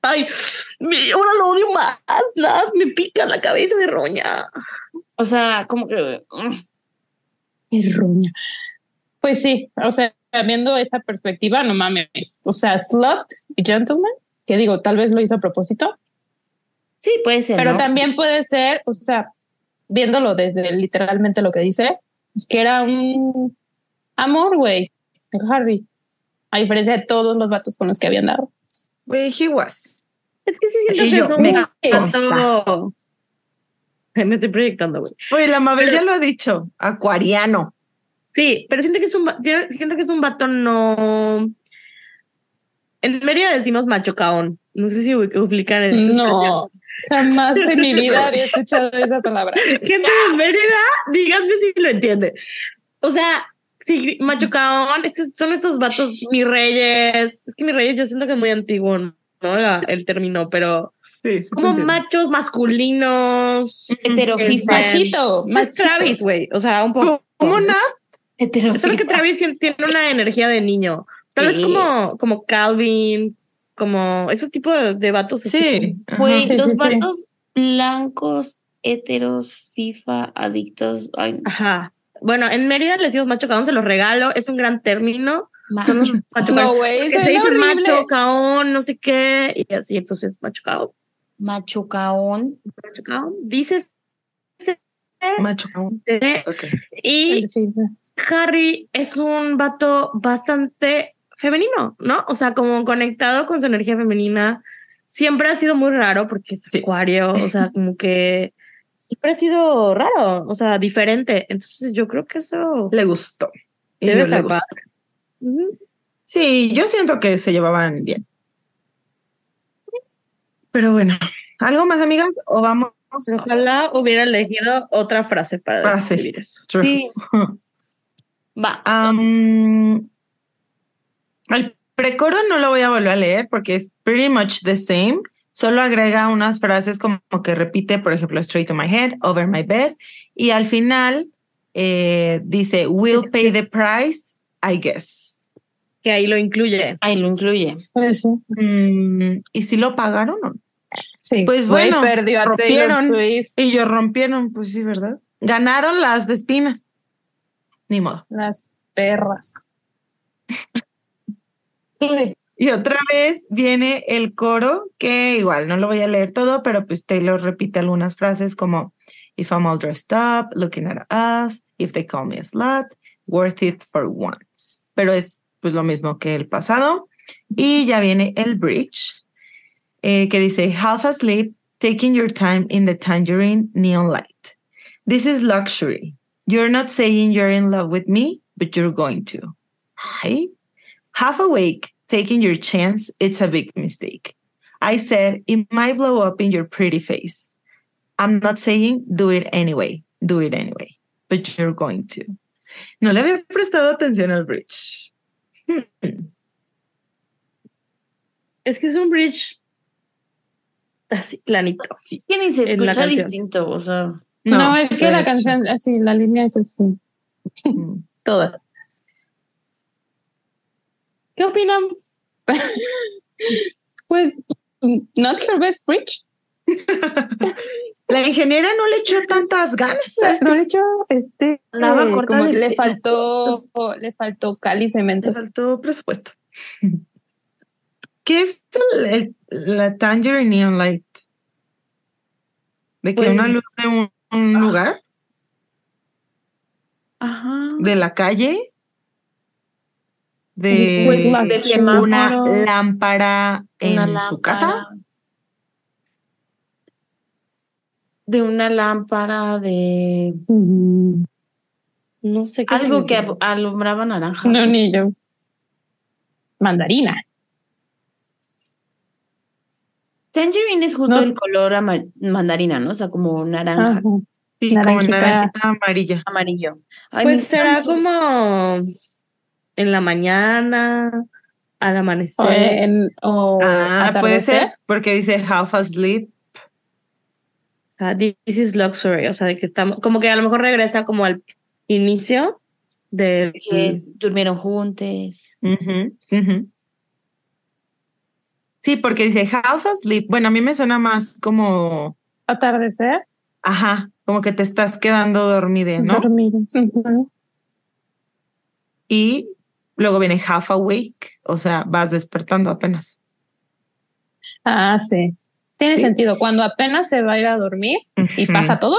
[SPEAKER 3] Ay, me- ahora lo odio más. Nada, me pica la cabeza de roña.
[SPEAKER 2] O sea, como que mm,
[SPEAKER 5] Qué roña. Pues sí, o sea, viendo esa perspectiva, no mames. O sea, slut y gentleman, que digo, tal vez lo hizo a propósito,
[SPEAKER 2] sí puede ser.
[SPEAKER 5] pero
[SPEAKER 2] ¿no?
[SPEAKER 5] también puede ser, o sea, viéndolo desde literalmente lo que dice, es que era un amor, güey, Harry. A diferencia de todos los vatos con los que habían dado.
[SPEAKER 4] Güey, he was.
[SPEAKER 3] Es que sí siento
[SPEAKER 4] Y
[SPEAKER 3] que
[SPEAKER 4] yo,
[SPEAKER 3] es un
[SPEAKER 4] me
[SPEAKER 3] Me estoy proyectando, güey.
[SPEAKER 4] Oye, la Mabel
[SPEAKER 3] Pero-
[SPEAKER 4] ya lo ha dicho. Acuariano.
[SPEAKER 3] Sí, pero siento que es un siento que es un vato no. En Mérida decimos macho caón. No sé si ubican esa expresión.
[SPEAKER 5] No, jamás en mi vida había escuchado esa palabra.
[SPEAKER 3] Gente de Mérida, díganme si lo entiende. O sea, sí, macho caón, es que son esos vatos, mis reyes. Es que mis reyes yo siento que es muy antiguo, ¿no? La- el término, pero
[SPEAKER 4] Sí, sí te
[SPEAKER 3] como machos masculinos.
[SPEAKER 2] Heterofísico.
[SPEAKER 3] Este,
[SPEAKER 5] Machito,
[SPEAKER 3] Más
[SPEAKER 5] machitos.
[SPEAKER 3] Travis, güey. O sea, un poco.
[SPEAKER 4] ¿Cómo Nat?
[SPEAKER 2] Hetero
[SPEAKER 3] Es solo que. Travis tiene una energía de niño. Tal vez
[SPEAKER 2] Sí.
[SPEAKER 3] como, como Calvin, como esos tipos de, de vatos.
[SPEAKER 4] Sí.
[SPEAKER 3] como-.
[SPEAKER 2] Güey, los
[SPEAKER 5] sí, sí.
[SPEAKER 2] vatos blancos, heteros, FIFA, adictos. Ay,
[SPEAKER 3] Ajá. Bueno, en Mérida les decimos macho caón, se los regalo. Es un gran término. Son los
[SPEAKER 2] macho.
[SPEAKER 5] No, güey,
[SPEAKER 3] se dice
[SPEAKER 5] horrible.
[SPEAKER 3] macho caón, no sé qué. Y así, entonces macho caón.
[SPEAKER 2] Macho caón.
[SPEAKER 3] Macho caón. Dices.
[SPEAKER 4] Macho. cabrón. Ok.
[SPEAKER 3] Y Harry es un vato bastante femenino, ¿no? O sea, como conectado con su energía femenina. Siempre ha sido muy raro porque es
[SPEAKER 4] Sí.
[SPEAKER 3] acuario, o sea, como que siempre ha sido raro, o sea, diferente. Entonces yo creo que eso
[SPEAKER 4] Le gustó.
[SPEAKER 3] Debe
[SPEAKER 4] yo le gustó. Sí, yo siento que se llevaban bien. Pero bueno, ¿algo más, amigas? ¿O vamos?
[SPEAKER 3] Ojalá hubiera elegido otra frase para
[SPEAKER 4] Frase.
[SPEAKER 3] describir eso.
[SPEAKER 4] True.
[SPEAKER 2] Sí. Va.
[SPEAKER 4] Am, el precoro no lo voy a volver a leer porque es pretty much the same. Solo agrega unas frases como que repite, por ejemplo, straight to my head, over my bed. Y al final eh, dice, we'll pay the price, I guess.
[SPEAKER 3] Que ahí lo incluye.
[SPEAKER 2] Ahí lo incluye.
[SPEAKER 5] Eso.
[SPEAKER 4] Mm, ¿Y si lo pagaron o no?
[SPEAKER 5] Sí.
[SPEAKER 4] Pues
[SPEAKER 5] Güey,
[SPEAKER 4] bueno,
[SPEAKER 5] perdió a Taylor
[SPEAKER 4] rompieron.
[SPEAKER 5] Swift.
[SPEAKER 4] Y ellos rompieron, pues sí, ¿verdad? Ganaron las espinas. Ni modo.
[SPEAKER 5] Las perras.
[SPEAKER 4] Y otra vez viene el coro, que igual no lo voy a leer todo, pero pues Taylor repite algunas frases como If I'm all dressed up, looking at us, if they call me a slut, worth it for once. Pero es pues lo mismo que el pasado. Y ya viene el bridge, eh, que dice Half asleep, taking your time in the tangerine neon light. This is luxury. You're not saying you're in love with me, but you're going to. Ay, half awake, taking your chance, it's a big mistake. I said it might blow up in your pretty face. I'm not saying do it anyway, do it anyway, but you're going to. No le había prestado atención al bridge. Hmm.
[SPEAKER 3] Es que es un bridge así, planito.
[SPEAKER 2] Es ni se escucha
[SPEAKER 3] canción.
[SPEAKER 2] distinto, o sea.
[SPEAKER 5] No, es
[SPEAKER 4] de
[SPEAKER 5] que la canción, así, la línea es así.
[SPEAKER 4] Mm.
[SPEAKER 5] Toda.
[SPEAKER 3] ¿Qué opinan?
[SPEAKER 5] Pues, not her best bridge.
[SPEAKER 4] La ingeniera no le echó tantas ganas. este-
[SPEAKER 5] No le echó, este,
[SPEAKER 2] Andaba
[SPEAKER 5] eh,
[SPEAKER 2] corta
[SPEAKER 5] como le faltó, le faltó cal y cemento.
[SPEAKER 4] Le faltó presupuesto. ¿Qué es el, el- la Tangerine Neon Light? ¿De que
[SPEAKER 2] Pues-
[SPEAKER 4] una luz de un, un
[SPEAKER 2] Ah.
[SPEAKER 4] lugar?
[SPEAKER 2] Ajá.
[SPEAKER 4] ¿De la calle? ¿De
[SPEAKER 5] Pues,
[SPEAKER 2] de
[SPEAKER 4] una lámpara en
[SPEAKER 2] una
[SPEAKER 4] su casa?
[SPEAKER 2] lámpara. De una lámpara, de
[SPEAKER 5] Mm,
[SPEAKER 3] No sé qué
[SPEAKER 2] algo que alumbraba naranja.
[SPEAKER 5] No, ni yo. Mandarina.
[SPEAKER 2] Tangerine es justo
[SPEAKER 5] No.
[SPEAKER 2] el color mandarina, ¿no? O sea, como naranja,
[SPEAKER 5] Ajá.
[SPEAKER 4] Sí, como
[SPEAKER 5] Naranjita.
[SPEAKER 4] amarilla.
[SPEAKER 2] amarillo. Ay,
[SPEAKER 3] Pues será como en la mañana, al
[SPEAKER 5] O,
[SPEAKER 3] amanecer.
[SPEAKER 5] en- o
[SPEAKER 4] Ah, puede ser, porque dice half asleep.
[SPEAKER 3] This is luxury, o sea, de que estamos, como que a lo mejor regresa como al inicio de
[SPEAKER 2] que durmieron juntos.
[SPEAKER 4] Sí, porque dice half asleep. Bueno, a mí me suena más como,
[SPEAKER 5] Atardecer.
[SPEAKER 4] ajá, como que te estás quedando dormida, ¿no?
[SPEAKER 5] Dormir. Ujú.
[SPEAKER 4] Y luego viene half awake, o sea, vas despertando apenas.
[SPEAKER 5] Ah, sí. Tiene
[SPEAKER 4] Sí.
[SPEAKER 5] sentido. Cuando apenas se va a ir a dormir y pasa todo,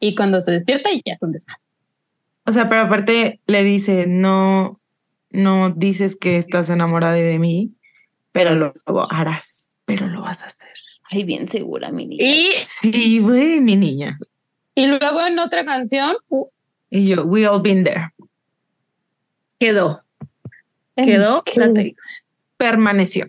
[SPEAKER 5] y cuando se despierta y ya es un desmadre.
[SPEAKER 4] O sea, pero aparte le dice, no, no dices que estás enamorada de mí, pero lo harás, pero lo vas a hacer.
[SPEAKER 2] Ay, bien segura, mi niña.
[SPEAKER 3] Y
[SPEAKER 4] Sí, güey, mi niña.
[SPEAKER 5] Y luego en otra canción, uh,
[SPEAKER 4] Y yo, we all been there.
[SPEAKER 3] quedó, quedó
[SPEAKER 4] Permaneció.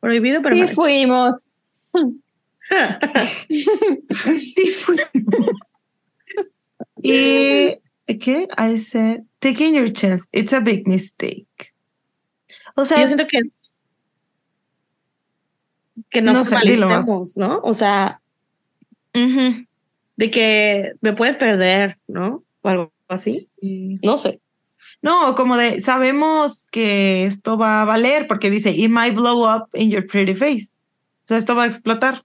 [SPEAKER 3] prohibido
[SPEAKER 5] Sí
[SPEAKER 3] permanecer.
[SPEAKER 5] fuimos.
[SPEAKER 4] Sí, fue. y ¿qué? I said, taking your chance, it's a big mistake. O sea,
[SPEAKER 3] Yo siento que es que no,
[SPEAKER 4] No sé,
[SPEAKER 3] formalicemos, ¿no? O sea, de que me puedes perder, ¿no? O algo así.
[SPEAKER 4] Sí.
[SPEAKER 3] No sé.
[SPEAKER 4] No, como de sabemos que esto va a valer porque dice it might blow up in your pretty face. O sea, esto va a explotar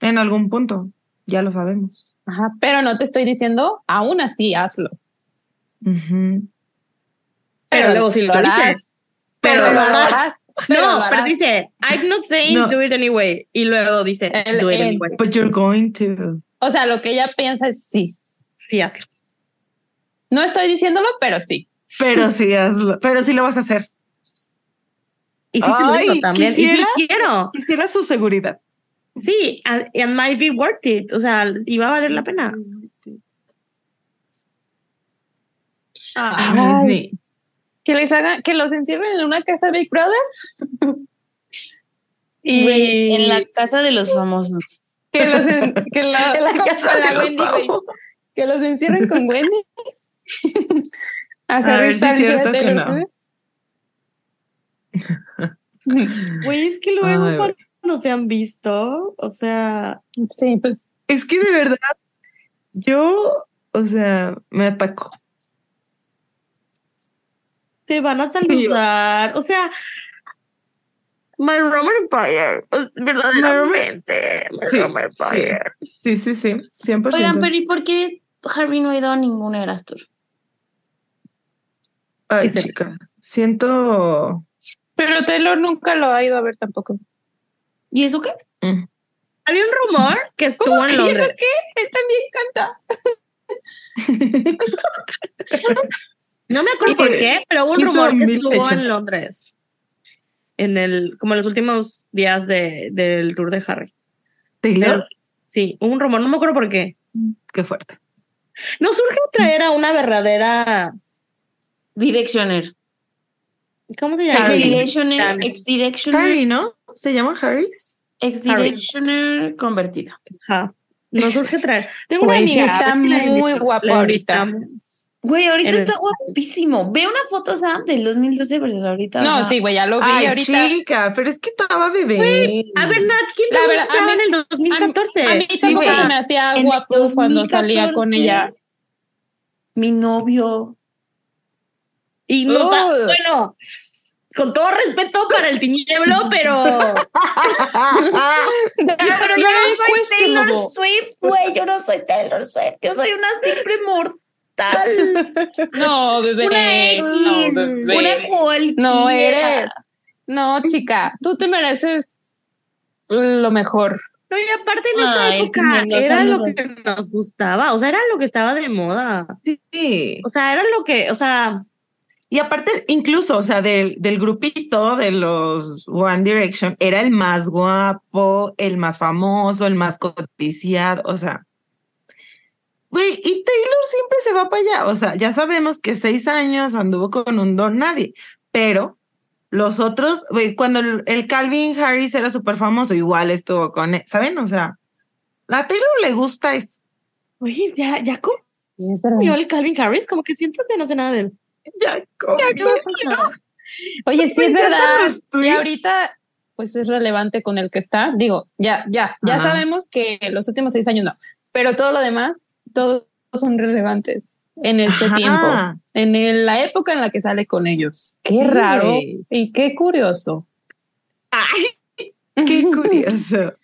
[SPEAKER 4] en algún punto. Ya lo sabemos.
[SPEAKER 5] Ajá, pero no te estoy diciendo, aún así hazlo.
[SPEAKER 3] Pero, luego sí lo
[SPEAKER 5] harás.
[SPEAKER 3] dices.
[SPEAKER 5] Pero,
[SPEAKER 3] Pero
[SPEAKER 5] lo
[SPEAKER 3] harás.
[SPEAKER 5] harás. Pero
[SPEAKER 3] No,
[SPEAKER 5] lo
[SPEAKER 3] pero dice, I'm not saying
[SPEAKER 4] No.
[SPEAKER 3] do it anyway. Y luego dice,
[SPEAKER 5] El-
[SPEAKER 3] do it
[SPEAKER 5] el-
[SPEAKER 3] anyway.
[SPEAKER 4] But you're going to.
[SPEAKER 5] O sea, lo que ella piensa es sí.
[SPEAKER 3] Sí, hazlo.
[SPEAKER 5] No estoy diciéndolo, pero sí.
[SPEAKER 4] Pero sí hazlo. Pero sí lo vas a hacer.
[SPEAKER 3] Y sí te lo digo también.
[SPEAKER 4] quisiera-
[SPEAKER 3] Y sí quiero.
[SPEAKER 4] Quisiera su seguridad.
[SPEAKER 3] Sí, and, and might be worth it. O sea, va a valer la pena.
[SPEAKER 5] Ay. Que les hagan, que los encierren en una casa Big Brother. y
[SPEAKER 2] en la casa de los famosos.
[SPEAKER 5] que los, en- que la,
[SPEAKER 4] En la
[SPEAKER 5] con-
[SPEAKER 4] casa
[SPEAKER 5] con la Wendy, güey.
[SPEAKER 4] famosos.
[SPEAKER 5] Que los encierren con Wendy. a
[SPEAKER 4] ver si es cierto que no.
[SPEAKER 3] Güey, es que luego
[SPEAKER 4] Ay,
[SPEAKER 3] cuando se han visto, o sea,
[SPEAKER 5] Sí, pues
[SPEAKER 4] Es que de verdad, yo, o sea, me ataco.
[SPEAKER 3] se van a saludar. O sea, My Roman Empire. Verdaderamente. My
[SPEAKER 4] Sí,
[SPEAKER 3] Roman Empire.
[SPEAKER 4] Sí, sí, sí, 100%.
[SPEAKER 2] Oigan, pero ¿y por qué Harry no ha ido a ningún Eras Tour?
[SPEAKER 4] Ay,
[SPEAKER 3] Dice-
[SPEAKER 4] chica, siento...
[SPEAKER 5] Pero Taylor nunca lo ha ido a ver tampoco.
[SPEAKER 2] ¿Y eso qué?
[SPEAKER 4] mm,
[SPEAKER 3] Había un rumor que estuvo
[SPEAKER 5] ¿Cómo
[SPEAKER 3] en
[SPEAKER 5] que eso
[SPEAKER 3] Londres.
[SPEAKER 5] qué? Él también canta.
[SPEAKER 3] No me acuerdo por qué, pero hubo un rumor que estuvo
[SPEAKER 4] fechas.
[SPEAKER 3] en Londres. En el, como en los últimos días de, del tour de Harry.
[SPEAKER 4] Taylor,
[SPEAKER 3] Sí, hubo un rumor, no me acuerdo por qué.
[SPEAKER 4] qué fuerte.
[SPEAKER 3] Nos surge traer a una verdadera.
[SPEAKER 2] Directioner.
[SPEAKER 3] ¿Cómo se llama?
[SPEAKER 2] Ex-Directioner,
[SPEAKER 3] Harry.
[SPEAKER 4] ¿no? ¿Se llama Harris?
[SPEAKER 2] ex-Directioner convertida.
[SPEAKER 3] Ajá. Nos surge traer. Tengo una amiga. a
[SPEAKER 5] está muy guapo ahorita.
[SPEAKER 2] Güey, ahorita
[SPEAKER 3] el-
[SPEAKER 2] está guapísimo. Ve una foto, Sam, del 2012 versus ahorita. o
[SPEAKER 5] No,
[SPEAKER 2] sea,
[SPEAKER 5] sí, güey, ya lo vi
[SPEAKER 4] Ay,
[SPEAKER 5] ahorita.
[SPEAKER 4] chica, pero es que estaba bebé.
[SPEAKER 3] A ver, Nat, ¿quién
[SPEAKER 5] La
[SPEAKER 3] te
[SPEAKER 5] verdad,
[SPEAKER 3] gustaba
[SPEAKER 5] a mí-
[SPEAKER 3] en el 2014?
[SPEAKER 5] A mí
[SPEAKER 2] Sí,
[SPEAKER 5] tampoco se me hacía guapo cuando salía con
[SPEAKER 2] 2014,
[SPEAKER 5] ella.
[SPEAKER 2] Mi novio.
[SPEAKER 3] Y no bueno, con todo respeto para el tinieblo, pero
[SPEAKER 2] Yo, pero yo no soy Taylor. Swift, güey. Yo no soy Taylor Swift. Yo soy una simple mortal.
[SPEAKER 5] No, bebé.
[SPEAKER 2] Una X.
[SPEAKER 5] no, bebé.
[SPEAKER 2] una cualquiera.
[SPEAKER 5] No eres. No, chica, tú te mereces lo mejor.
[SPEAKER 3] no, y aparte en esa
[SPEAKER 2] Ay,
[SPEAKER 3] época era lo que nos gustaba, o sea, era lo que estaba de moda.
[SPEAKER 4] Sí.
[SPEAKER 3] O sea, era lo que, o sea,
[SPEAKER 4] Y aparte, incluso, o sea, del, del grupito de los One Direction, era el más guapo, el más famoso, el más codiciado, o sea. Güey, y Taylor siempre se va para allá. O sea, ya sabemos que seis años anduvo con un don nadie, pero los otros, güey, cuando el, el Calvin Harris era súper famoso, igual estuvo con él, ¿saben? O sea, a Taylor le gusta eso.
[SPEAKER 3] oye, ya, ya
[SPEAKER 5] es
[SPEAKER 3] comió el Calvin Harris, como que siento que no sé nada de él.
[SPEAKER 4] Ya, comió.
[SPEAKER 5] Oye, sí
[SPEAKER 4] Me
[SPEAKER 5] es verdad. Y ahorita, pues es relevante con el que está. Digo, ya, ya, ya
[SPEAKER 4] Ajá.
[SPEAKER 5] sabemos que los últimos seis años no, pero todo lo demás, todos son relevantes en este
[SPEAKER 4] Ajá.
[SPEAKER 5] tiempo, en el- la época en la que sale con ellos. Qué
[SPEAKER 4] Sí,
[SPEAKER 5] raro y qué curioso.
[SPEAKER 4] Ay, qué curioso.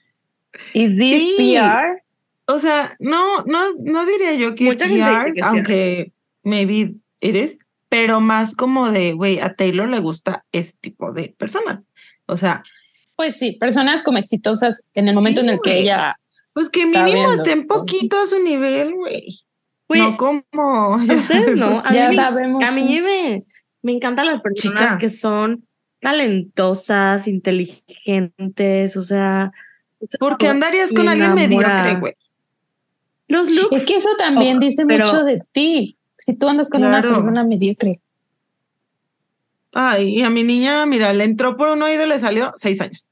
[SPEAKER 5] ¿Is this
[SPEAKER 4] Sí.
[SPEAKER 5] PR?
[SPEAKER 4] O sea, no, no, no diría yo que
[SPEAKER 3] Mucha
[SPEAKER 4] PR,
[SPEAKER 3] que
[SPEAKER 4] aunque maybe eres, pero más como de, güey, a Taylor le gusta ese tipo de personas. O sea,
[SPEAKER 5] Pues sí, personas como exitosas en el momento
[SPEAKER 4] Sí,
[SPEAKER 5] en el que ella.
[SPEAKER 4] pues que mínimo estén poquito a su nivel, güey. No como.
[SPEAKER 3] ustedes no, a
[SPEAKER 5] Ya
[SPEAKER 3] mí,
[SPEAKER 5] sabemos.
[SPEAKER 3] a mí me, me encantan las personas
[SPEAKER 4] Chica.
[SPEAKER 3] que son talentosas, inteligentes, o sea,
[SPEAKER 4] ¿Por qué andarías con alguien
[SPEAKER 3] enamora.
[SPEAKER 4] mediocre, güey?
[SPEAKER 3] los looks.
[SPEAKER 5] Es que eso también
[SPEAKER 3] Oh,
[SPEAKER 5] dice
[SPEAKER 3] pero-
[SPEAKER 5] mucho de ti. Si tú andas con
[SPEAKER 4] Claro.
[SPEAKER 5] una persona mediocre.
[SPEAKER 4] Ay, y a mi niña, mira, le entró por un oído y le salió seis años.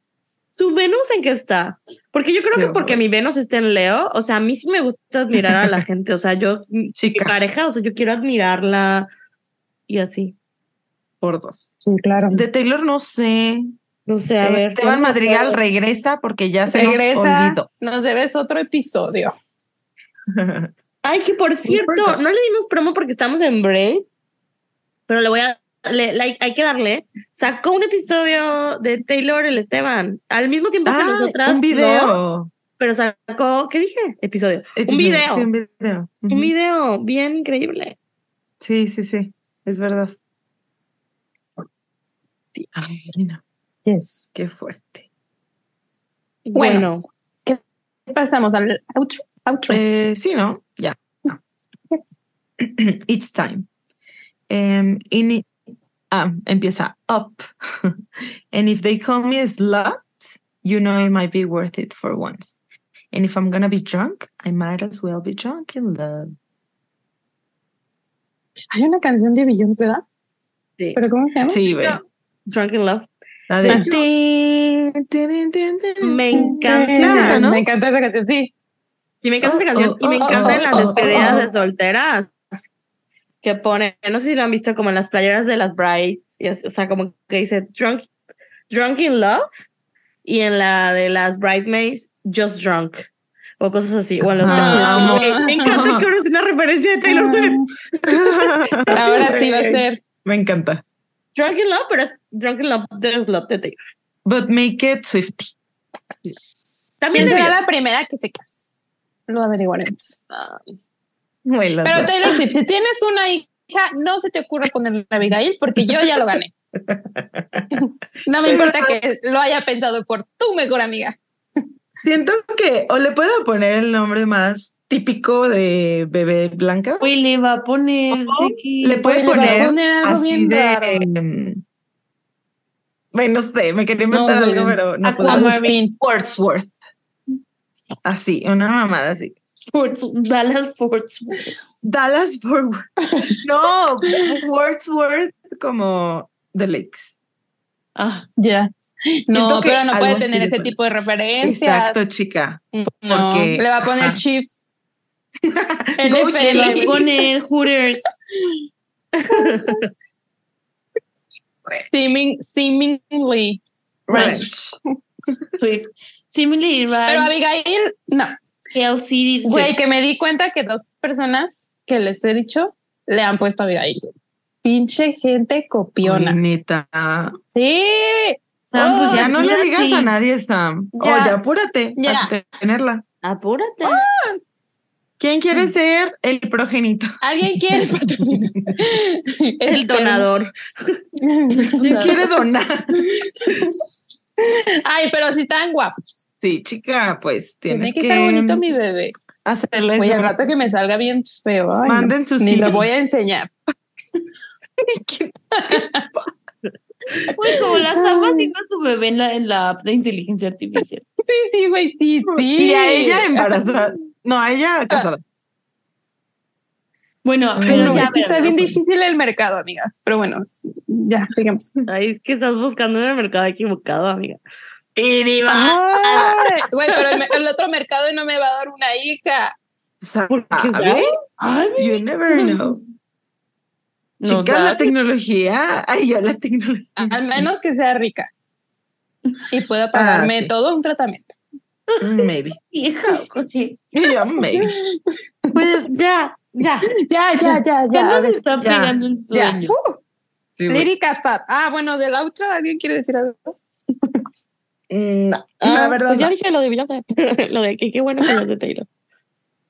[SPEAKER 3] ¿Su Venus en qué está? Porque yo creo
[SPEAKER 4] Sí,
[SPEAKER 3] que porque mi Venus está en Leo, o sea, a mí sí me gusta admirar a la gente, o sea, yo, mi
[SPEAKER 4] Chica,
[SPEAKER 3] pareja, o sea, yo quiero admirarla y así.
[SPEAKER 4] por dos.
[SPEAKER 5] Sí, claro.
[SPEAKER 4] De Taylor no sé.
[SPEAKER 3] No sé, a ver.
[SPEAKER 4] Esteban Madrigal regresa porque ya se nos
[SPEAKER 5] Regresa,
[SPEAKER 4] olvidó.
[SPEAKER 5] nos debes otro episodio.
[SPEAKER 3] Ay, que por cierto, no le dimos promo porque estamos en break, pero le voy a, le, le- hay que darle. Sacó un episodio de Taylor el Esteban al mismo tiempo que
[SPEAKER 4] Ah,
[SPEAKER 3] nosotras.
[SPEAKER 4] un
[SPEAKER 3] ¿no?
[SPEAKER 4] video.
[SPEAKER 3] pero sacó, ¿qué dije? Episodio.
[SPEAKER 4] Episodio,
[SPEAKER 3] Un video.
[SPEAKER 4] sí, un video.
[SPEAKER 3] Un
[SPEAKER 4] Ujú.
[SPEAKER 3] video bien increíble.
[SPEAKER 4] Sí, sí, sí. Es verdad. Ay, mira,
[SPEAKER 5] Yes.
[SPEAKER 4] qué fuerte.
[SPEAKER 5] Bueno. Pasamos al outro. Outro.
[SPEAKER 4] Eh, sí, ¿no? Ya.
[SPEAKER 5] Yes.
[SPEAKER 4] It's time. Um, in ah, empieza up. and if they call me a slut, you know it might be worth it for once. And if I'm gonna be drunk, I might as well be drunk in love.
[SPEAKER 5] Hay una canción de Beyoncé, ¿verdad?
[SPEAKER 3] Sí.
[SPEAKER 5] ¿Pero cómo se llama?
[SPEAKER 4] Sí, güey.
[SPEAKER 3] Drunk in Love.
[SPEAKER 4] La de.
[SPEAKER 3] Me encanta.
[SPEAKER 5] Me encanta esa canción, sí.
[SPEAKER 3] Sí, me encanta esa
[SPEAKER 4] Oh,
[SPEAKER 3] canción.
[SPEAKER 4] oh,
[SPEAKER 3] y me
[SPEAKER 4] oh,
[SPEAKER 3] encanta en
[SPEAKER 4] oh,
[SPEAKER 3] las
[SPEAKER 4] oh,
[SPEAKER 3] despedidas
[SPEAKER 4] oh.
[SPEAKER 3] de solteras que pone, no sé si lo han visto como en las playeras de las brides, y es- o sea, como que dice drunk, drunk in love, y en la de las bridesmaids, just drunk, o cosas así. O en los
[SPEAKER 4] Ah,
[SPEAKER 3] me encanta que ahora es una referencia de Taylor Swift.
[SPEAKER 5] Ahora sí va a ser.
[SPEAKER 4] Me encanta.
[SPEAKER 3] Drunk in love, pero es drunk in love, there's love de Taylor.
[SPEAKER 4] But make it Swifty.
[SPEAKER 3] También
[SPEAKER 5] ¿Quién
[SPEAKER 3] de
[SPEAKER 5] será la primera que se case? Lo averiguaremos. Pero. Taylor Swift, si tienes una hija, no se te ocurra ponerle a Abigail porque yo ya lo gané. No me importa que lo haya pensado por tu mejor amiga.
[SPEAKER 4] Siento que o le puedo poner el nombre más típico de bebé blanca.
[SPEAKER 2] Güey, le va a poner.
[SPEAKER 4] Le puede
[SPEAKER 5] le
[SPEAKER 4] poner,
[SPEAKER 5] poner algo
[SPEAKER 4] así
[SPEAKER 5] bien
[SPEAKER 4] de. Bueno, no sé, me quería inventar
[SPEAKER 5] No,
[SPEAKER 4] algo, pero no puedo.
[SPEAKER 2] Aquamarine.
[SPEAKER 5] Agustín.
[SPEAKER 4] Wordsworth. Así, una mamada así.
[SPEAKER 2] Fort- Dallas Fort
[SPEAKER 4] Dallas Forward. No, Wordsworth como The Lakes.
[SPEAKER 2] Ah,
[SPEAKER 5] Ya. No, pero no puede tener ese
[SPEAKER 4] pone.
[SPEAKER 5] tipo de referencias.
[SPEAKER 4] Exacto, chica.
[SPEAKER 5] No,
[SPEAKER 4] porque-
[SPEAKER 5] le va a poner
[SPEAKER 4] ajá.
[SPEAKER 5] Chiefs.
[SPEAKER 2] le va
[SPEAKER 5] NFL.
[SPEAKER 2] a poner Hooters.
[SPEAKER 5] Seeming, seemingly.
[SPEAKER 2] Ranch. Swift. Similarly,
[SPEAKER 5] Pero Abigail, no.
[SPEAKER 2] LCD.
[SPEAKER 5] Güey, que me di cuenta que dos personas que les he dicho le han puesto a Abigail. Pinche gente copiona.
[SPEAKER 4] Neta.
[SPEAKER 5] Sí.
[SPEAKER 2] Sam, pues
[SPEAKER 5] Oh,
[SPEAKER 4] Ya no le digas a nadie, Sam.
[SPEAKER 5] Ya.
[SPEAKER 4] Oye, apúrate
[SPEAKER 5] Ya.
[SPEAKER 4] a tenerla.
[SPEAKER 3] apúrate.
[SPEAKER 4] ¿Quién quiere ser el progenito?
[SPEAKER 5] ¿Alguien quiere patrocinar?
[SPEAKER 3] El
[SPEAKER 5] Espero.
[SPEAKER 3] donador.
[SPEAKER 4] ¿Quién quiere donar?
[SPEAKER 5] Ay, pero si están guapos.
[SPEAKER 4] Sí, chica, pues
[SPEAKER 5] Tiene
[SPEAKER 4] tienes
[SPEAKER 5] que
[SPEAKER 4] que,
[SPEAKER 5] estar bonito mi bebé.
[SPEAKER 4] hacerle
[SPEAKER 5] Oye, al rato que me salga bien feo. ay, no.
[SPEAKER 4] Manden sus
[SPEAKER 5] Ni lo voy a enseñar.
[SPEAKER 2] Güey, como la Sam haciendo a su bebé en la, en la app de inteligencia artificial.
[SPEAKER 5] Sí, sí, güey, sí, sí.
[SPEAKER 4] Y a ella embarazada. No, a ella casada.
[SPEAKER 2] Bueno, pero
[SPEAKER 5] No,
[SPEAKER 2] ya
[SPEAKER 5] es que está bien difícil el mercado, amigas. Pero bueno, ya, digamos.
[SPEAKER 3] Ay, es que estás buscando en el mercado equivocado, amiga.
[SPEAKER 4] Y
[SPEAKER 5] Güey, pero el, el otro mercado no me va a dar una hija.
[SPEAKER 3] ¿Por qué
[SPEAKER 4] ¿Sabe?
[SPEAKER 3] Ay,
[SPEAKER 4] You never know.
[SPEAKER 2] No
[SPEAKER 4] Chica, la
[SPEAKER 2] sabes.
[SPEAKER 4] tecnología. Ay, yo la tecnología.
[SPEAKER 5] Al menos que sea rica. Y pueda pagarme
[SPEAKER 4] sí.
[SPEAKER 5] todo un tratamiento.
[SPEAKER 4] Maybe.
[SPEAKER 2] Hija, oye.
[SPEAKER 4] Y yo, maybe.
[SPEAKER 3] Pues ya, ya.
[SPEAKER 5] Ya, ya, ya,
[SPEAKER 2] Ya nos
[SPEAKER 5] ver,
[SPEAKER 2] está pegando el sueño.
[SPEAKER 5] Uh. Lírica Fab. Ah, bueno, del outro, ¿alguien quiere decir algo?
[SPEAKER 4] Mm, No,
[SPEAKER 3] Ah,
[SPEAKER 4] la verdad.
[SPEAKER 3] pues ya
[SPEAKER 4] no.
[SPEAKER 3] dije lo de Beyoncé. lo de que qué bueno que lo de Taylor.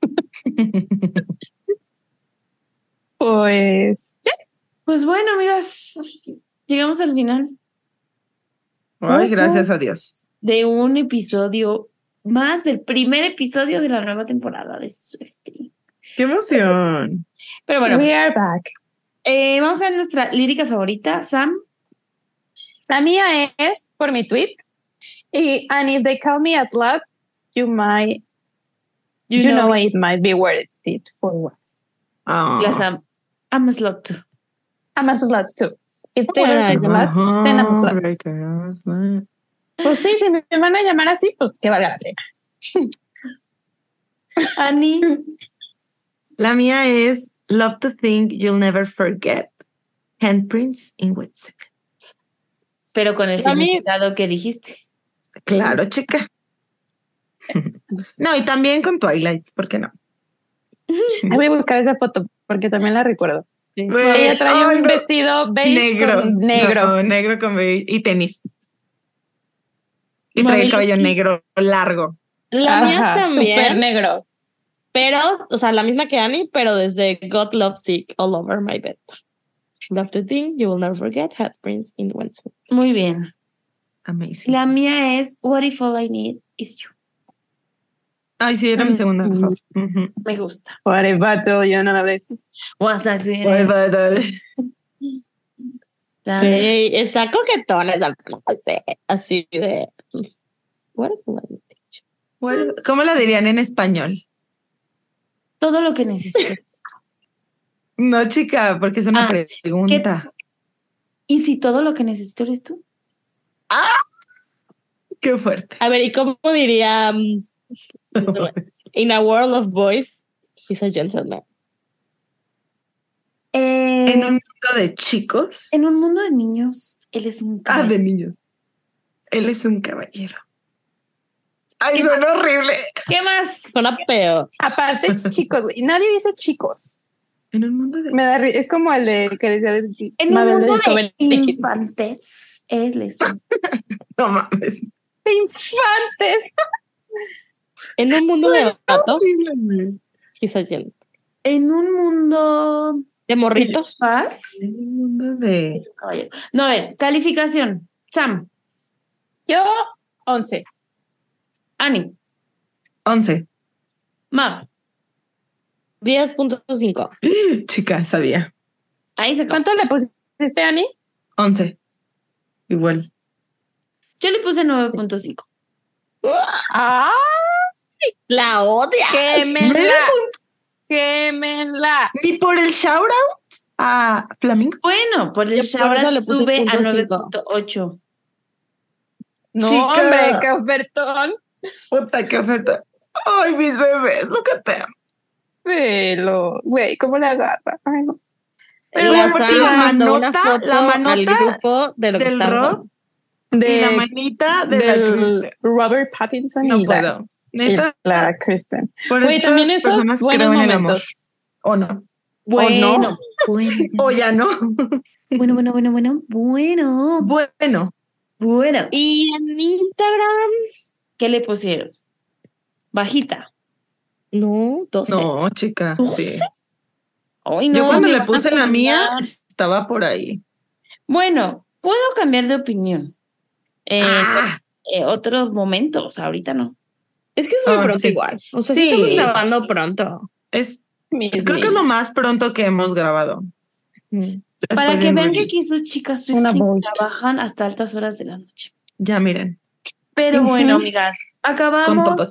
[SPEAKER 5] Pues.
[SPEAKER 2] Pues bueno, amigas, llegamos al final
[SPEAKER 4] Ay, gracias a Dios.
[SPEAKER 2] de un episodio más del primer episodio de la nueva temporada de Swifty.
[SPEAKER 4] Qué emoción.
[SPEAKER 2] Pero bueno,
[SPEAKER 5] We are back.
[SPEAKER 2] eh, vamos a ver nuestra lírica favorita, Sam.
[SPEAKER 5] La mía es por mi tweet. Y, and if they call me a slut, you might, you, know, it might be worth it for once.
[SPEAKER 4] Ah.
[SPEAKER 2] La Sam. I'm a slut too.
[SPEAKER 5] I'm a slut too. If Taylor
[SPEAKER 3] Ay,
[SPEAKER 5] is a slut, then I'm a slut.
[SPEAKER 4] slut.
[SPEAKER 5] Pues sí, si me van a llamar así, pues que valga la pena.
[SPEAKER 4] Annie. La mía es Love to Think You'll Never Forget. Handprints in Wet Cement.
[SPEAKER 2] Pero con el
[SPEAKER 3] mí-
[SPEAKER 2] significado que dijiste.
[SPEAKER 4] Claro, chica. No, y también con Twilight, ¿por qué no?
[SPEAKER 5] Ay, Voy a buscar esa foto porque también la recuerdo.
[SPEAKER 3] Sí.
[SPEAKER 5] Ella trae
[SPEAKER 4] ay,
[SPEAKER 5] un
[SPEAKER 4] no.
[SPEAKER 5] vestido beige
[SPEAKER 4] negro.
[SPEAKER 5] con negro.
[SPEAKER 4] No, negro con beige y tenis. Y trae
[SPEAKER 2] Mabel,
[SPEAKER 4] el cabello negro largo.
[SPEAKER 3] La mía también.
[SPEAKER 5] Súper negro.
[SPEAKER 3] Pero, o sea, la misma que Annie, pero desde God Love Sick all over my bed. Love to think you will never forget Headprints in the Wednesday.
[SPEAKER 2] Muy bien.
[SPEAKER 4] Amazing.
[SPEAKER 2] La mía es What if all I need is you.
[SPEAKER 4] Ay, sí, era mi
[SPEAKER 5] Mm.
[SPEAKER 4] segunda.
[SPEAKER 5] Mm.
[SPEAKER 2] Me gusta.
[SPEAKER 5] What if I told you of this?
[SPEAKER 2] What's accident?
[SPEAKER 4] Bye, bye, bye.
[SPEAKER 2] Dale.
[SPEAKER 3] Ey, está coquetona esa frase. Así de. What if all I need is you?
[SPEAKER 4] ¿Cómo la dirían en español?
[SPEAKER 2] Todo lo que necesites.
[SPEAKER 4] No, chica, porque es una
[SPEAKER 2] Ah,
[SPEAKER 4] pregunta.
[SPEAKER 2] ¿Y si todo lo que necesito eres tú?
[SPEAKER 4] Qué fuerte.
[SPEAKER 3] A ver, ¿y cómo diría um, In a world of boys, he's a gentleman?
[SPEAKER 2] Eh,
[SPEAKER 4] En un mundo de chicos.
[SPEAKER 2] en un mundo de niños, él es un
[SPEAKER 4] Ah, de
[SPEAKER 2] caballero.
[SPEAKER 4] niños. Él es un caballero. Ay, suena horrible.
[SPEAKER 2] ¿Qué más?
[SPEAKER 3] Suena peor.
[SPEAKER 5] Aparte, chicos, güey. Nadie dice chicos.
[SPEAKER 4] En un mundo de.
[SPEAKER 5] Me da es como el de que decía de-
[SPEAKER 2] En un mundo de infantes, es un
[SPEAKER 4] No mames.
[SPEAKER 5] De infantes.
[SPEAKER 3] En un mundo de gatos,
[SPEAKER 4] Horrible.
[SPEAKER 3] a gentleman.
[SPEAKER 2] En un mundo
[SPEAKER 3] De morritos.
[SPEAKER 2] paz,
[SPEAKER 4] En un mundo de.
[SPEAKER 2] es un caballero. No, a ver, calificación. Sam,
[SPEAKER 5] Yo, 11.
[SPEAKER 2] Ani,
[SPEAKER 4] 11.
[SPEAKER 2] Mab.
[SPEAKER 3] 10.5.
[SPEAKER 4] Chica, sabía.
[SPEAKER 2] Ahí se.
[SPEAKER 5] ¿Cuánto le pusiste, Ani?
[SPEAKER 4] 11. Igual.
[SPEAKER 2] Yo le puse 9.5.
[SPEAKER 5] ¡Ah!
[SPEAKER 3] La odia.
[SPEAKER 5] ¡Quémenla! ¡Quémenla!
[SPEAKER 4] Ni por el shout out a Flamingo.
[SPEAKER 2] Bueno, por el
[SPEAKER 3] puse
[SPEAKER 2] sube a
[SPEAKER 3] punto cinco.
[SPEAKER 2] 9.8.
[SPEAKER 5] No,
[SPEAKER 4] Chica.
[SPEAKER 5] hombre, qué ofertón.
[SPEAKER 4] Puta, qué oferta. Ay, mis bebés, look at them.
[SPEAKER 5] Velo, güey, ¿cómo le agarra? Ay, no.
[SPEAKER 4] Pero
[SPEAKER 3] la
[SPEAKER 4] la manota- la manota
[SPEAKER 3] al grupo de lo que
[SPEAKER 4] del
[SPEAKER 3] estaba.
[SPEAKER 4] rock y
[SPEAKER 5] De,
[SPEAKER 4] la manita de
[SPEAKER 5] del
[SPEAKER 4] la
[SPEAKER 5] Robert Pattinson
[SPEAKER 4] No
[SPEAKER 5] y, la,
[SPEAKER 4] puedo.
[SPEAKER 5] y
[SPEAKER 4] Neta,
[SPEAKER 5] la Kristen.
[SPEAKER 4] por estas
[SPEAKER 5] también esos
[SPEAKER 4] personas
[SPEAKER 5] buenos momentos.
[SPEAKER 4] O no.
[SPEAKER 2] Bueno,
[SPEAKER 5] no.
[SPEAKER 2] bueno,
[SPEAKER 4] O ya no.
[SPEAKER 2] bueno, bueno, bueno, bueno, bueno,
[SPEAKER 4] Bueno.
[SPEAKER 2] bueno.
[SPEAKER 3] Y en Instagram,
[SPEAKER 2] ¿Qué le pusieron? Bajita.
[SPEAKER 3] no, 12.
[SPEAKER 4] No, chica. Sí.
[SPEAKER 2] ¿Doce? Ay, no,
[SPEAKER 4] Yo cuando le puse la mía, estaba por ahí.
[SPEAKER 2] Bueno, puedo cambiar de opinión. Eh,
[SPEAKER 4] Ah,
[SPEAKER 2] eh, otros momentos, ahorita no.
[SPEAKER 3] Es que es muy
[SPEAKER 4] Ah,
[SPEAKER 3] pronto
[SPEAKER 4] sí.
[SPEAKER 3] igual. O sea, sí.
[SPEAKER 4] Sí.
[SPEAKER 3] estamos grabando pronto.
[SPEAKER 4] es,
[SPEAKER 5] Mis
[SPEAKER 4] creo que es lo más pronto que hemos grabado.
[SPEAKER 2] Para
[SPEAKER 4] Después
[SPEAKER 2] que vean que aquí sus chicas
[SPEAKER 5] Bolt.
[SPEAKER 2] trabajan hasta altas horas de la noche.
[SPEAKER 4] Ya miren,
[SPEAKER 2] Pero bueno, amigas,
[SPEAKER 4] con
[SPEAKER 2] acabamos.
[SPEAKER 4] todo.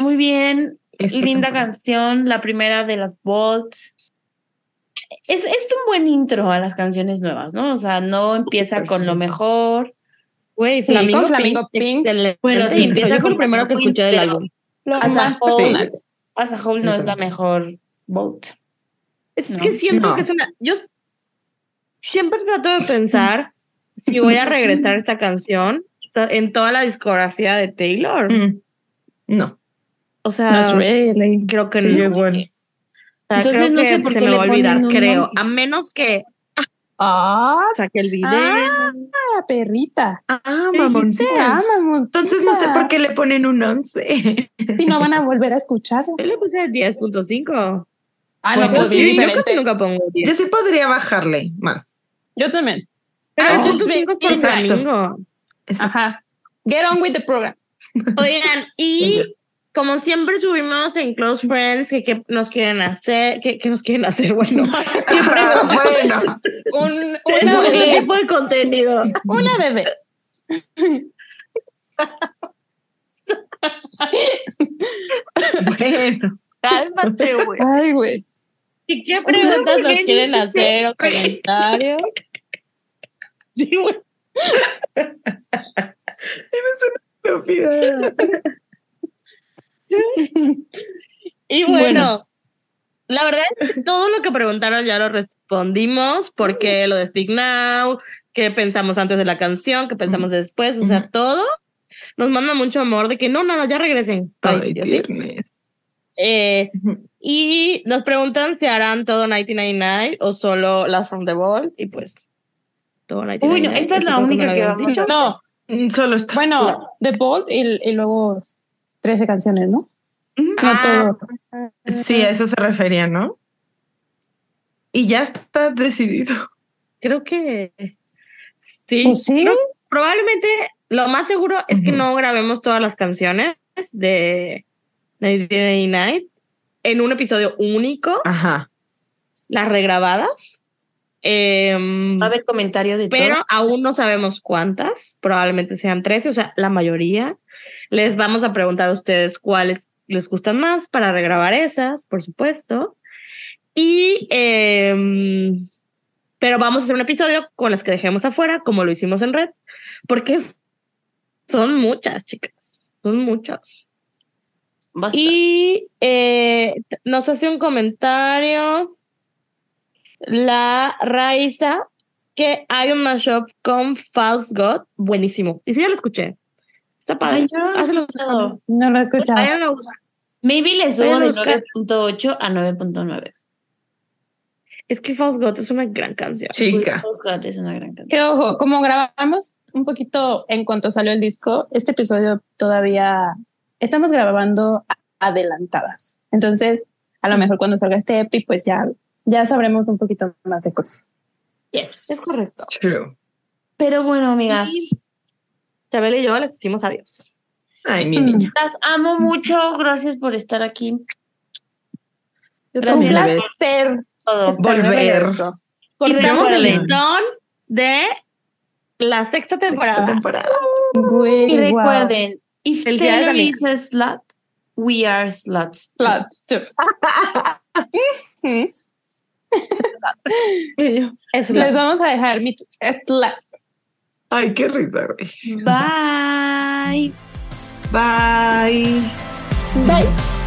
[SPEAKER 2] Muy bien,
[SPEAKER 4] Este
[SPEAKER 2] linda canción, la primera de las Bolt. Es, es un buen intro a las canciones nuevas, ¿no? O sea, no empieza
[SPEAKER 4] Súper,
[SPEAKER 2] con lo
[SPEAKER 4] sí.
[SPEAKER 2] mejor.
[SPEAKER 3] Güey,
[SPEAKER 5] Sí,
[SPEAKER 3] Flamingo,
[SPEAKER 5] Flamingo
[SPEAKER 3] Pink.
[SPEAKER 5] Pink.
[SPEAKER 2] Bueno, sí, empieza
[SPEAKER 3] Yo
[SPEAKER 2] con
[SPEAKER 3] lo primero que escuché del álbum.
[SPEAKER 5] Lo
[SPEAKER 2] As a
[SPEAKER 5] más
[SPEAKER 2] whole,
[SPEAKER 5] personal.
[SPEAKER 2] As a Whole no es la mejor Bolt.
[SPEAKER 3] Es
[SPEAKER 2] No.
[SPEAKER 3] que siento
[SPEAKER 4] No.
[SPEAKER 3] que es una. Yo siempre trato de pensar si voy a regresar a esta canción en toda la discografía de Taylor.
[SPEAKER 4] Mm, No.
[SPEAKER 3] O sea,
[SPEAKER 5] really.
[SPEAKER 3] creo que
[SPEAKER 4] Sí,
[SPEAKER 3] no.
[SPEAKER 4] yo igual.
[SPEAKER 3] O sea,
[SPEAKER 2] Entonces,
[SPEAKER 3] creo
[SPEAKER 2] no
[SPEAKER 3] que
[SPEAKER 2] sé por
[SPEAKER 3] se
[SPEAKER 2] qué
[SPEAKER 3] me
[SPEAKER 2] le
[SPEAKER 3] va a olvidar, creo. A menos que
[SPEAKER 5] Ah,
[SPEAKER 3] saque el video.
[SPEAKER 5] Ah. perrita.
[SPEAKER 4] Ah,
[SPEAKER 3] ¿Qué
[SPEAKER 4] mamoncita.
[SPEAKER 5] Ah, mamoncita.
[SPEAKER 4] Entonces no sé por qué le ponen un 11.
[SPEAKER 5] Si no van a volver a escucharlo.
[SPEAKER 3] Yo le puse 10.5.
[SPEAKER 5] Ah,
[SPEAKER 4] Bueno,
[SPEAKER 5] no, pues
[SPEAKER 4] sí,
[SPEAKER 5] bien
[SPEAKER 3] yo casi nunca pongo 10.
[SPEAKER 4] Yo sí podría bajarle más.
[SPEAKER 5] Yo también.
[SPEAKER 3] Pero
[SPEAKER 5] Ah,
[SPEAKER 3] 8.5 es por.
[SPEAKER 4] Eso.
[SPEAKER 5] Ajá. Get on with the program.
[SPEAKER 3] Oigan, y como siempre subimos en Close Friends que, que nos quieren hacer, que, que nos quieren hacer, bueno,
[SPEAKER 4] bueno,
[SPEAKER 5] Un,
[SPEAKER 3] es
[SPEAKER 5] una
[SPEAKER 3] un
[SPEAKER 5] bebé.
[SPEAKER 3] tipo de contenido.
[SPEAKER 5] Una bebé.
[SPEAKER 4] bueno.
[SPEAKER 3] Cálmate, güey.
[SPEAKER 5] Ay, güey.
[SPEAKER 3] ¿Y qué preguntas nos quieren hacer o comentarios? Sí, güey.
[SPEAKER 4] Estúpida.
[SPEAKER 3] Y bueno,
[SPEAKER 2] Bueno.
[SPEAKER 3] la verdad es que todo lo que preguntaron ya lo respondimos, porque lo de Speak Now, qué pensamos antes de la canción, qué pensamos después, o sea, todo nos manda mucho amor de que no, nada, ya regresen.
[SPEAKER 4] Ay,
[SPEAKER 3] y así.
[SPEAKER 4] tiernes.
[SPEAKER 3] Eh, y nos preguntan si harán todo 1999 o solo Last from the Vault. Y pues, todo 1999.
[SPEAKER 2] Uy, no, esta es la única que vamos
[SPEAKER 3] dicho.
[SPEAKER 5] No,
[SPEAKER 4] Mm, Solo está.
[SPEAKER 5] bueno, The Bold y, y luego 13 canciones, ¿no? No
[SPEAKER 3] Ah,
[SPEAKER 5] todo.
[SPEAKER 4] Sí, a eso se refería, ¿no? Y ya está decidido.
[SPEAKER 3] Creo que sí.
[SPEAKER 5] Pues sí.
[SPEAKER 3] Probablemente lo más seguro es que no grabemos todas las canciones de 1999 en un episodio único,
[SPEAKER 4] Ajá.
[SPEAKER 3] las regrabadas. Em,
[SPEAKER 2] Va a haber comentario de
[SPEAKER 3] pero
[SPEAKER 2] todo.
[SPEAKER 3] aún no sabemos cuántas, probablemente sean 13, o sea, la mayoría. Les vamos a preguntar a ustedes cuáles les gustan más para regrabar esas, por supuesto. Y, em, pero vamos a hacer un episodio con las que dejemos afuera, como lo hicimos en Red, porque son muchas, chicas, son muchas.
[SPEAKER 2] Basta.
[SPEAKER 3] Y eh, nos hace un comentario la Raiza que hay un mashup con False God buenísimo. Y sí, ya lo escuché. Está padre.
[SPEAKER 2] Ay, yo no lo he
[SPEAKER 3] Hazlo.
[SPEAKER 2] escuchado.
[SPEAKER 5] No lo he escuchado.
[SPEAKER 3] Vayan a buscar.
[SPEAKER 2] Maybe le subo de
[SPEAKER 3] buscar.
[SPEAKER 2] 9.8 a 9.9.
[SPEAKER 3] Es que False God es una gran canción.
[SPEAKER 4] Chica.
[SPEAKER 2] False God es una gran canción.
[SPEAKER 5] Que ojo, como grabamos un poquito en cuanto salió el disco, este episodio todavía estamos grabando adelantadas. Entonces, a lo mejor cuando salga este EPI, pues ya, ya sabremos un poquito más de cosas.
[SPEAKER 2] Yes.
[SPEAKER 3] Es correcto.
[SPEAKER 4] True.
[SPEAKER 2] Pero bueno, amigas,
[SPEAKER 3] Chabela y yo les decimos adiós.
[SPEAKER 4] Ay, mi
[SPEAKER 5] Mm.
[SPEAKER 4] niña.
[SPEAKER 2] las amo mucho. Gracias por estar aquí.
[SPEAKER 5] Un
[SPEAKER 2] Gracias.
[SPEAKER 4] bebé.
[SPEAKER 5] placer.
[SPEAKER 4] Volver.
[SPEAKER 3] Cortamos el listón de la sexta temporada.
[SPEAKER 4] Esta temporada.
[SPEAKER 5] Güey,
[SPEAKER 2] Y
[SPEAKER 5] wow.
[SPEAKER 2] recuerden, if
[SPEAKER 3] Felicidades,
[SPEAKER 2] Taylor is a slut, we are sluts. too.
[SPEAKER 5] Lots, too. Les vamos a dejar mi slut.
[SPEAKER 4] Ay, qué risa, güey.
[SPEAKER 2] Bye.
[SPEAKER 4] Bye.
[SPEAKER 5] Bye.